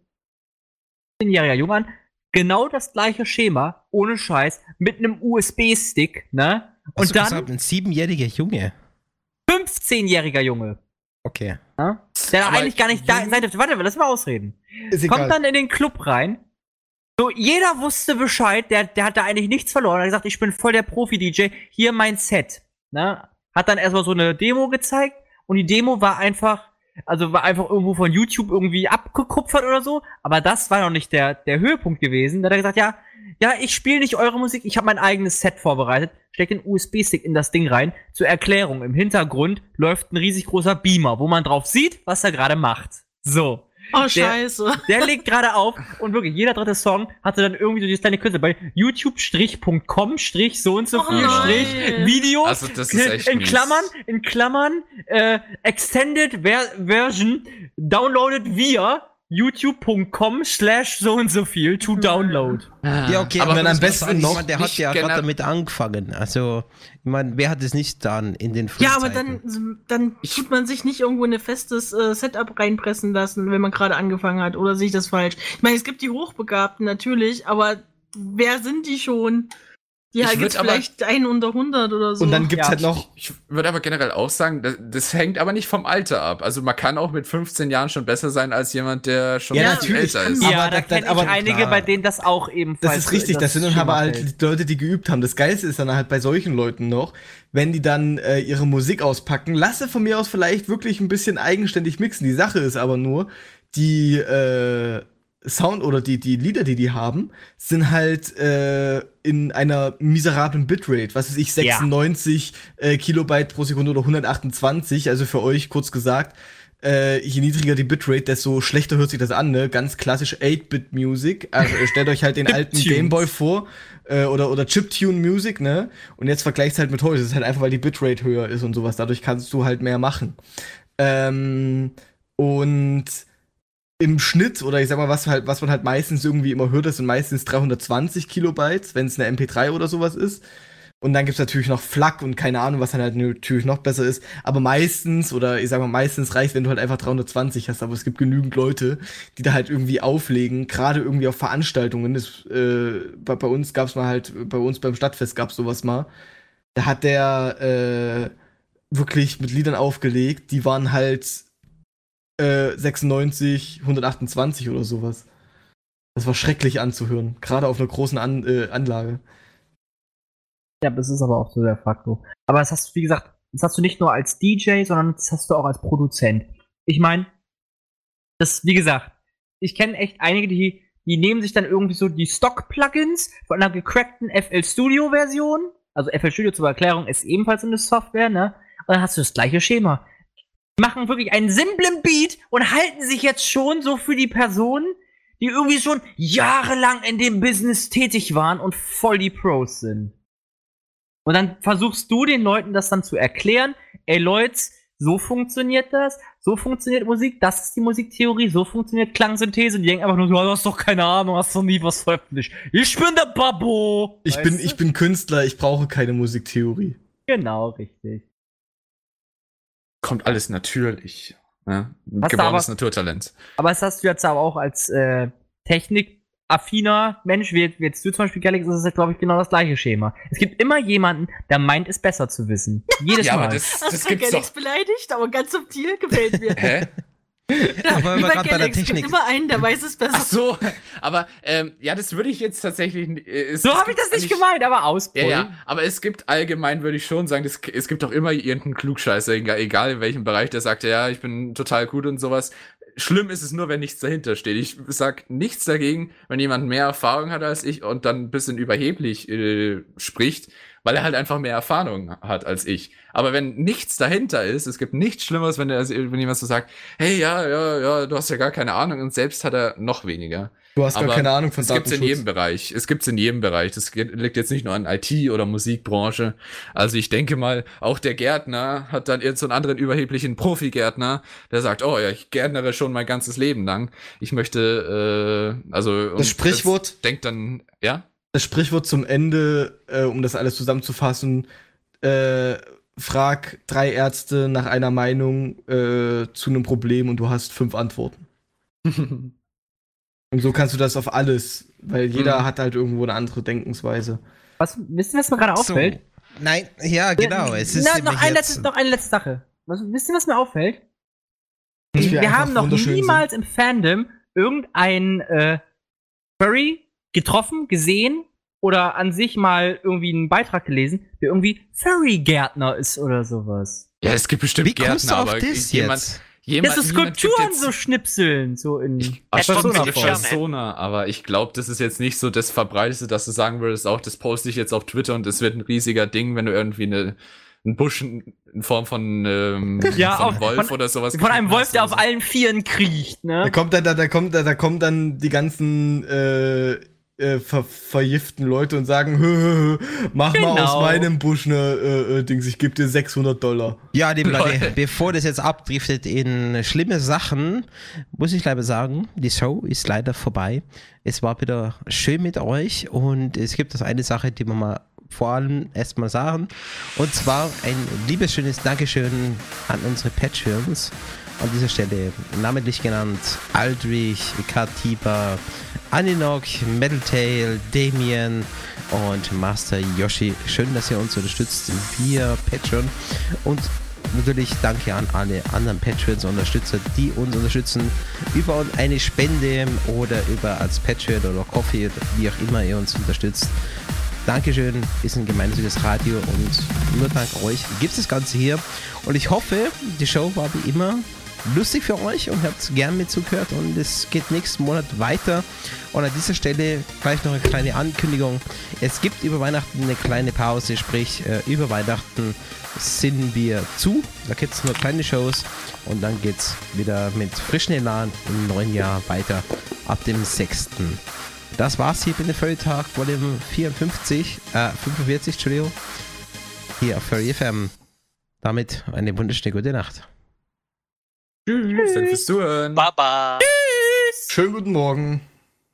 10-jähriger Junge an, genau das gleiche Schema, ohne Scheiß, mit einem USB-Stick, ne? Und Hast du dann gesagt, ein siebenjähriger Junge. 15-jähriger Junge. Okay. Ja? Der Aber eigentlich gar nicht da sein dürfte. Warte, lass mal ausreden. Kommt dann in den Club rein. So, jeder wusste Bescheid, der, der hat da eigentlich nichts verloren. Er hat gesagt, ich bin voll der Profi-DJ, hier mein Set. Ne? Hat dann erstmal so eine Demo gezeigt und die Demo war einfach, also war einfach irgendwo von YouTube irgendwie abgekupfert oder so, aber das war noch nicht der, der Höhepunkt gewesen. Da hat er gesagt, ja, ja, ich spiele nicht eure Musik, ich habe mein eigenes Set vorbereitet, steckt den USB-Stick in das Ding rein. Zur Erklärung, im Hintergrund läuft ein riesig großer Beamer, wo man drauf sieht, was er gerade macht. So. oh, scheiße. Der legt gerade auf und wirklich jeder dritte Song hatte dann irgendwie so dieses kleine Kürzel bei youtube-.com strich so und so Oh viel. Strich Video Also, das ist echt in mies. Klammern in Klammern äh, extended Ver Version downloaded via youtube.com slash so und so viel to download. Ja, okay, aber dann am besten noch der hat ja gerade damit angefangen. Also, ich meine, wer hat es nicht dann in den Ja, aber dann, dann tut man sich nicht irgendwo in ein festes äh, Setup reinpressen lassen, wenn man gerade angefangen hat, oder sehe ich das falsch? Ich meine, es gibt die Hochbegabten natürlich, aber wer sind die schon? Die Ich gibt's aber- vielleicht einen unter 100 oder so. Und dann gibt's Ja. halt noch. Ich würde aber generell auch sagen, das, das hängt aber nicht vom Alter ab. Also man kann auch mit 15 Jahren schon besser sein als jemand, der schon Ja, viel natürlich älter ist. Ja, Aber da das- das- kenne aber ich einige, klar. bei denen das auch ebenfalls. Das ist richtig, das sind dann aber halt die Leute, die geübt haben. Das Geilste ist dann halt bei solchen Leuten noch, wenn die dann äh, ihre Musik auspacken, lasse von mir aus vielleicht wirklich ein bisschen eigenständig mixen. Die Sache ist aber nur, die äh, Sound oder die, die Lieder, die die haben, sind halt äh, in einer miserablen Bitrate. Was weiß ich, Ja. 96 äh, Kilobyte pro Sekunde oder 128. Also für euch kurz gesagt, äh, je niedriger die Bitrate, desto schlechter hört sich das an, ne? Ganz klassisch 8-Bit-Music. Also stellt euch halt den alten. Gameboy vor äh, oder, oder Chiptune-Music, ne? Und jetzt vergleichst halt mit heute. Das ist halt einfach, weil die Bitrate höher ist und sowas. Dadurch kannst du halt mehr machen. Ähm, und im Schnitt, oder ich sag mal, was halt, was man halt meistens irgendwie immer hört, das sind meistens 320 Kilobytes, wenn es eine MP3 oder sowas ist. Und dann gibt's natürlich noch FLAC und keine Ahnung, was dann halt natürlich noch besser ist. Aber meistens, oder ich sag mal, meistens reicht, wenn du halt einfach 320 hast. Aber es gibt genügend Leute, die da halt irgendwie auflegen, gerade irgendwie auf Veranstaltungen. Das, äh, bei, bei uns gab's mal halt, bei uns beim Stadtfest gab's sowas mal. Da hat der äh, wirklich mit Liedern aufgelegt, die waren halt äh, 96, 128 oder sowas. Das war schrecklich anzuhören, gerade auf einer großen An äh, Anlage. Ja, das ist aber auch so der Faktor. Aber das hast du, wie gesagt, das hast du nicht nur als DJ, sondern das hast du auch als Produzent. Ich meine, das, wie gesagt, ich kenne echt einige, die, die nehmen sich dann irgendwie so die Stock-Plugins von einer gecrackten FL Studio-Version. Also FL Studio zur Erklärung ist ebenfalls eine Software, ne? Und dann hast du das gleiche Schema. Machen wirklich einen simplen Beat und halten sich jetzt schon so für die Personen, die irgendwie schon jahrelang in dem Business tätig waren und voll die Pros sind. Und dann versuchst du den Leuten das dann zu erklären, ey Leute, so funktioniert das, so funktioniert Musik, das ist die Musiktheorie, so funktioniert Klangsynthese. Und die denken einfach nur, du hast doch keine Ahnung, hast doch nie was veröffentlicht. Ich bin der Babbo. Ich Weißt bin, du? ich bin Künstler, ich brauche keine Musiktheorie. Genau, richtig. Kommt alles natürlich. Ne? Geborenes aber- Naturtalent. Aber das hast du jetzt aber auch als äh, technikaffiner Mensch, wie, wie jetzt du zum Beispiel, Galax, ist es, glaube ich, genau das gleiche Schema. Es gibt immer jemanden, der meint, es besser zu wissen. Jedes Ja, Mal. aber das, Hast das du gibt's Galax doch. beleidigt, aber ganz subtil gefällt mir. Hä? Ja, Aber wir grad bei der Technik- immer einen, der weiß es besser. Ach so, aber ähm, ja, das würde ich jetzt tatsächlich. äh, Es, so habe ich das nicht gemeint, aber Ja, ausbrüllen. ja, aber es gibt allgemein, würde ich schon sagen, das, es gibt auch immer irgendeinen Klugscheißer, egal, egal in welchem Bereich, der sagt, ja, ich bin total gut und sowas. Schlimm ist es nur, wenn nichts dahinter steht. Ich sag nichts dagegen, wenn jemand mehr Erfahrung hat als ich und dann ein bisschen überheblich äh, spricht, weil er halt einfach mehr Erfahrung hat als ich. Aber wenn nichts dahinter ist, es gibt nichts Schlimmeres, wenn, der, wenn jemand so sagt, hey, ja, ja, ja, du hast ja gar keine Ahnung und selbst hat er noch weniger. Du hast Aber gar keine Ahnung von Es gibt's in Datenschutz. jedem Bereich. Es gibt's in jedem Bereich. Das liegt jetzt nicht nur an IT oder Musikbranche. Also ich denke mal, auch der Gärtner hat dann irgendeinen so einen anderen überheblichen Profi-Gärtner, der sagt, oh ja, ich gärtnere schon mein ganzes Leben lang. Ich möchte, äh, also Das Sprichwort- denkt dann, ja, Das Sprichwort zum Ende, äh, um das alles zusammenzufassen, äh, frag drei Ärzte nach einer Meinung äh, zu einem Problem und du hast fünf Antworten. Und so kannst du das auf alles, weil jeder Mhm. hat halt irgendwo eine andere Denkensweise. Was, wisst ihr, was mir gerade auffällt? Nein, ja, genau. Es ist Na, noch, ein letztes, noch eine letzte Sache. Was, wisst ihr, was mir auffällt? Wir, einfach haben noch niemals im Fandom irgendein äh, Furry getroffen, gesehen oder an sich mal irgendwie einen Beitrag gelesen, der irgendwie Furry-Gärtner ist oder sowas. ja, es gibt bestimmt Wie Gärtner, du auf aber das jemand, jetzt? jemand, Das gibt Skulpturen so schnipseln, so in Ich, stimmt, Persona. Persona, aber ich glaube, das ist jetzt nicht so das Verbreitete, dass du sagen würdest, auch das poste ich jetzt auf Twitter und es wird ein riesiger Ding, wenn du irgendwie eine, einen Busch in Form von, ähm, Ja, von auf- Wolf von- oder sowas. Von einem Wolf, der auf allen Vieren kriecht, Da ne? kommt dann, da, da kommt, da, da kommen dann die ganzen äh, äh, ver vergiften Leute und sagen, hö, hö, hö, mach mal Genau. aus meinem Busch ne äh, äh, Dings, ich gebe dir 600 Dollar. Ja, liebe Leute, Leute. bevor das jetzt abdriftet in schlimme Sachen, muss ich leider sagen, die Show ist leider vorbei. Es war wieder schön mit euch und es gibt das eine Sache, die wir mal vor allem erstmal sagen. Und zwar ein liebes, schönes Dankeschön an unsere Patreons. An dieser Stelle namentlich genannt Aldrich, Katiba, Aninok, Metaltail, Damien und Master Yoshi. Schön, dass ihr uns unterstützt via Patreon. Und natürlich danke an alle anderen Patreons Unterstützer, die uns unterstützen über eine Spende oder über als Patreon oder Coffee, wie auch immer ihr uns unterstützt. Dankeschön, ist ein gemeinnütziges Radio und nur dank euch gibt es das Ganze hier. Und ich hoffe, die Show war wie immer lustig für euch und habt gern mit zugehört und es geht nächsten Monat weiter. Und an dieser Stelle gleich noch eine kleine Ankündigung. Es gibt über Weihnachten eine kleine Pause, sprich äh, über Weihnachten sind wir zu. Da gibt es nur kleine Shows und dann geht es wieder mit frischen Elan im neuen Jahr weiter ab dem 6. Das war's hier mit dem Furry-Tag Volume 54, äh, 45, Entschuldigung. Hier auf Furry FM. Damit eine wunderschöne gute Nacht. Tschüss. Danke fürs Zuhören. Baba. Schönen guten Morgen.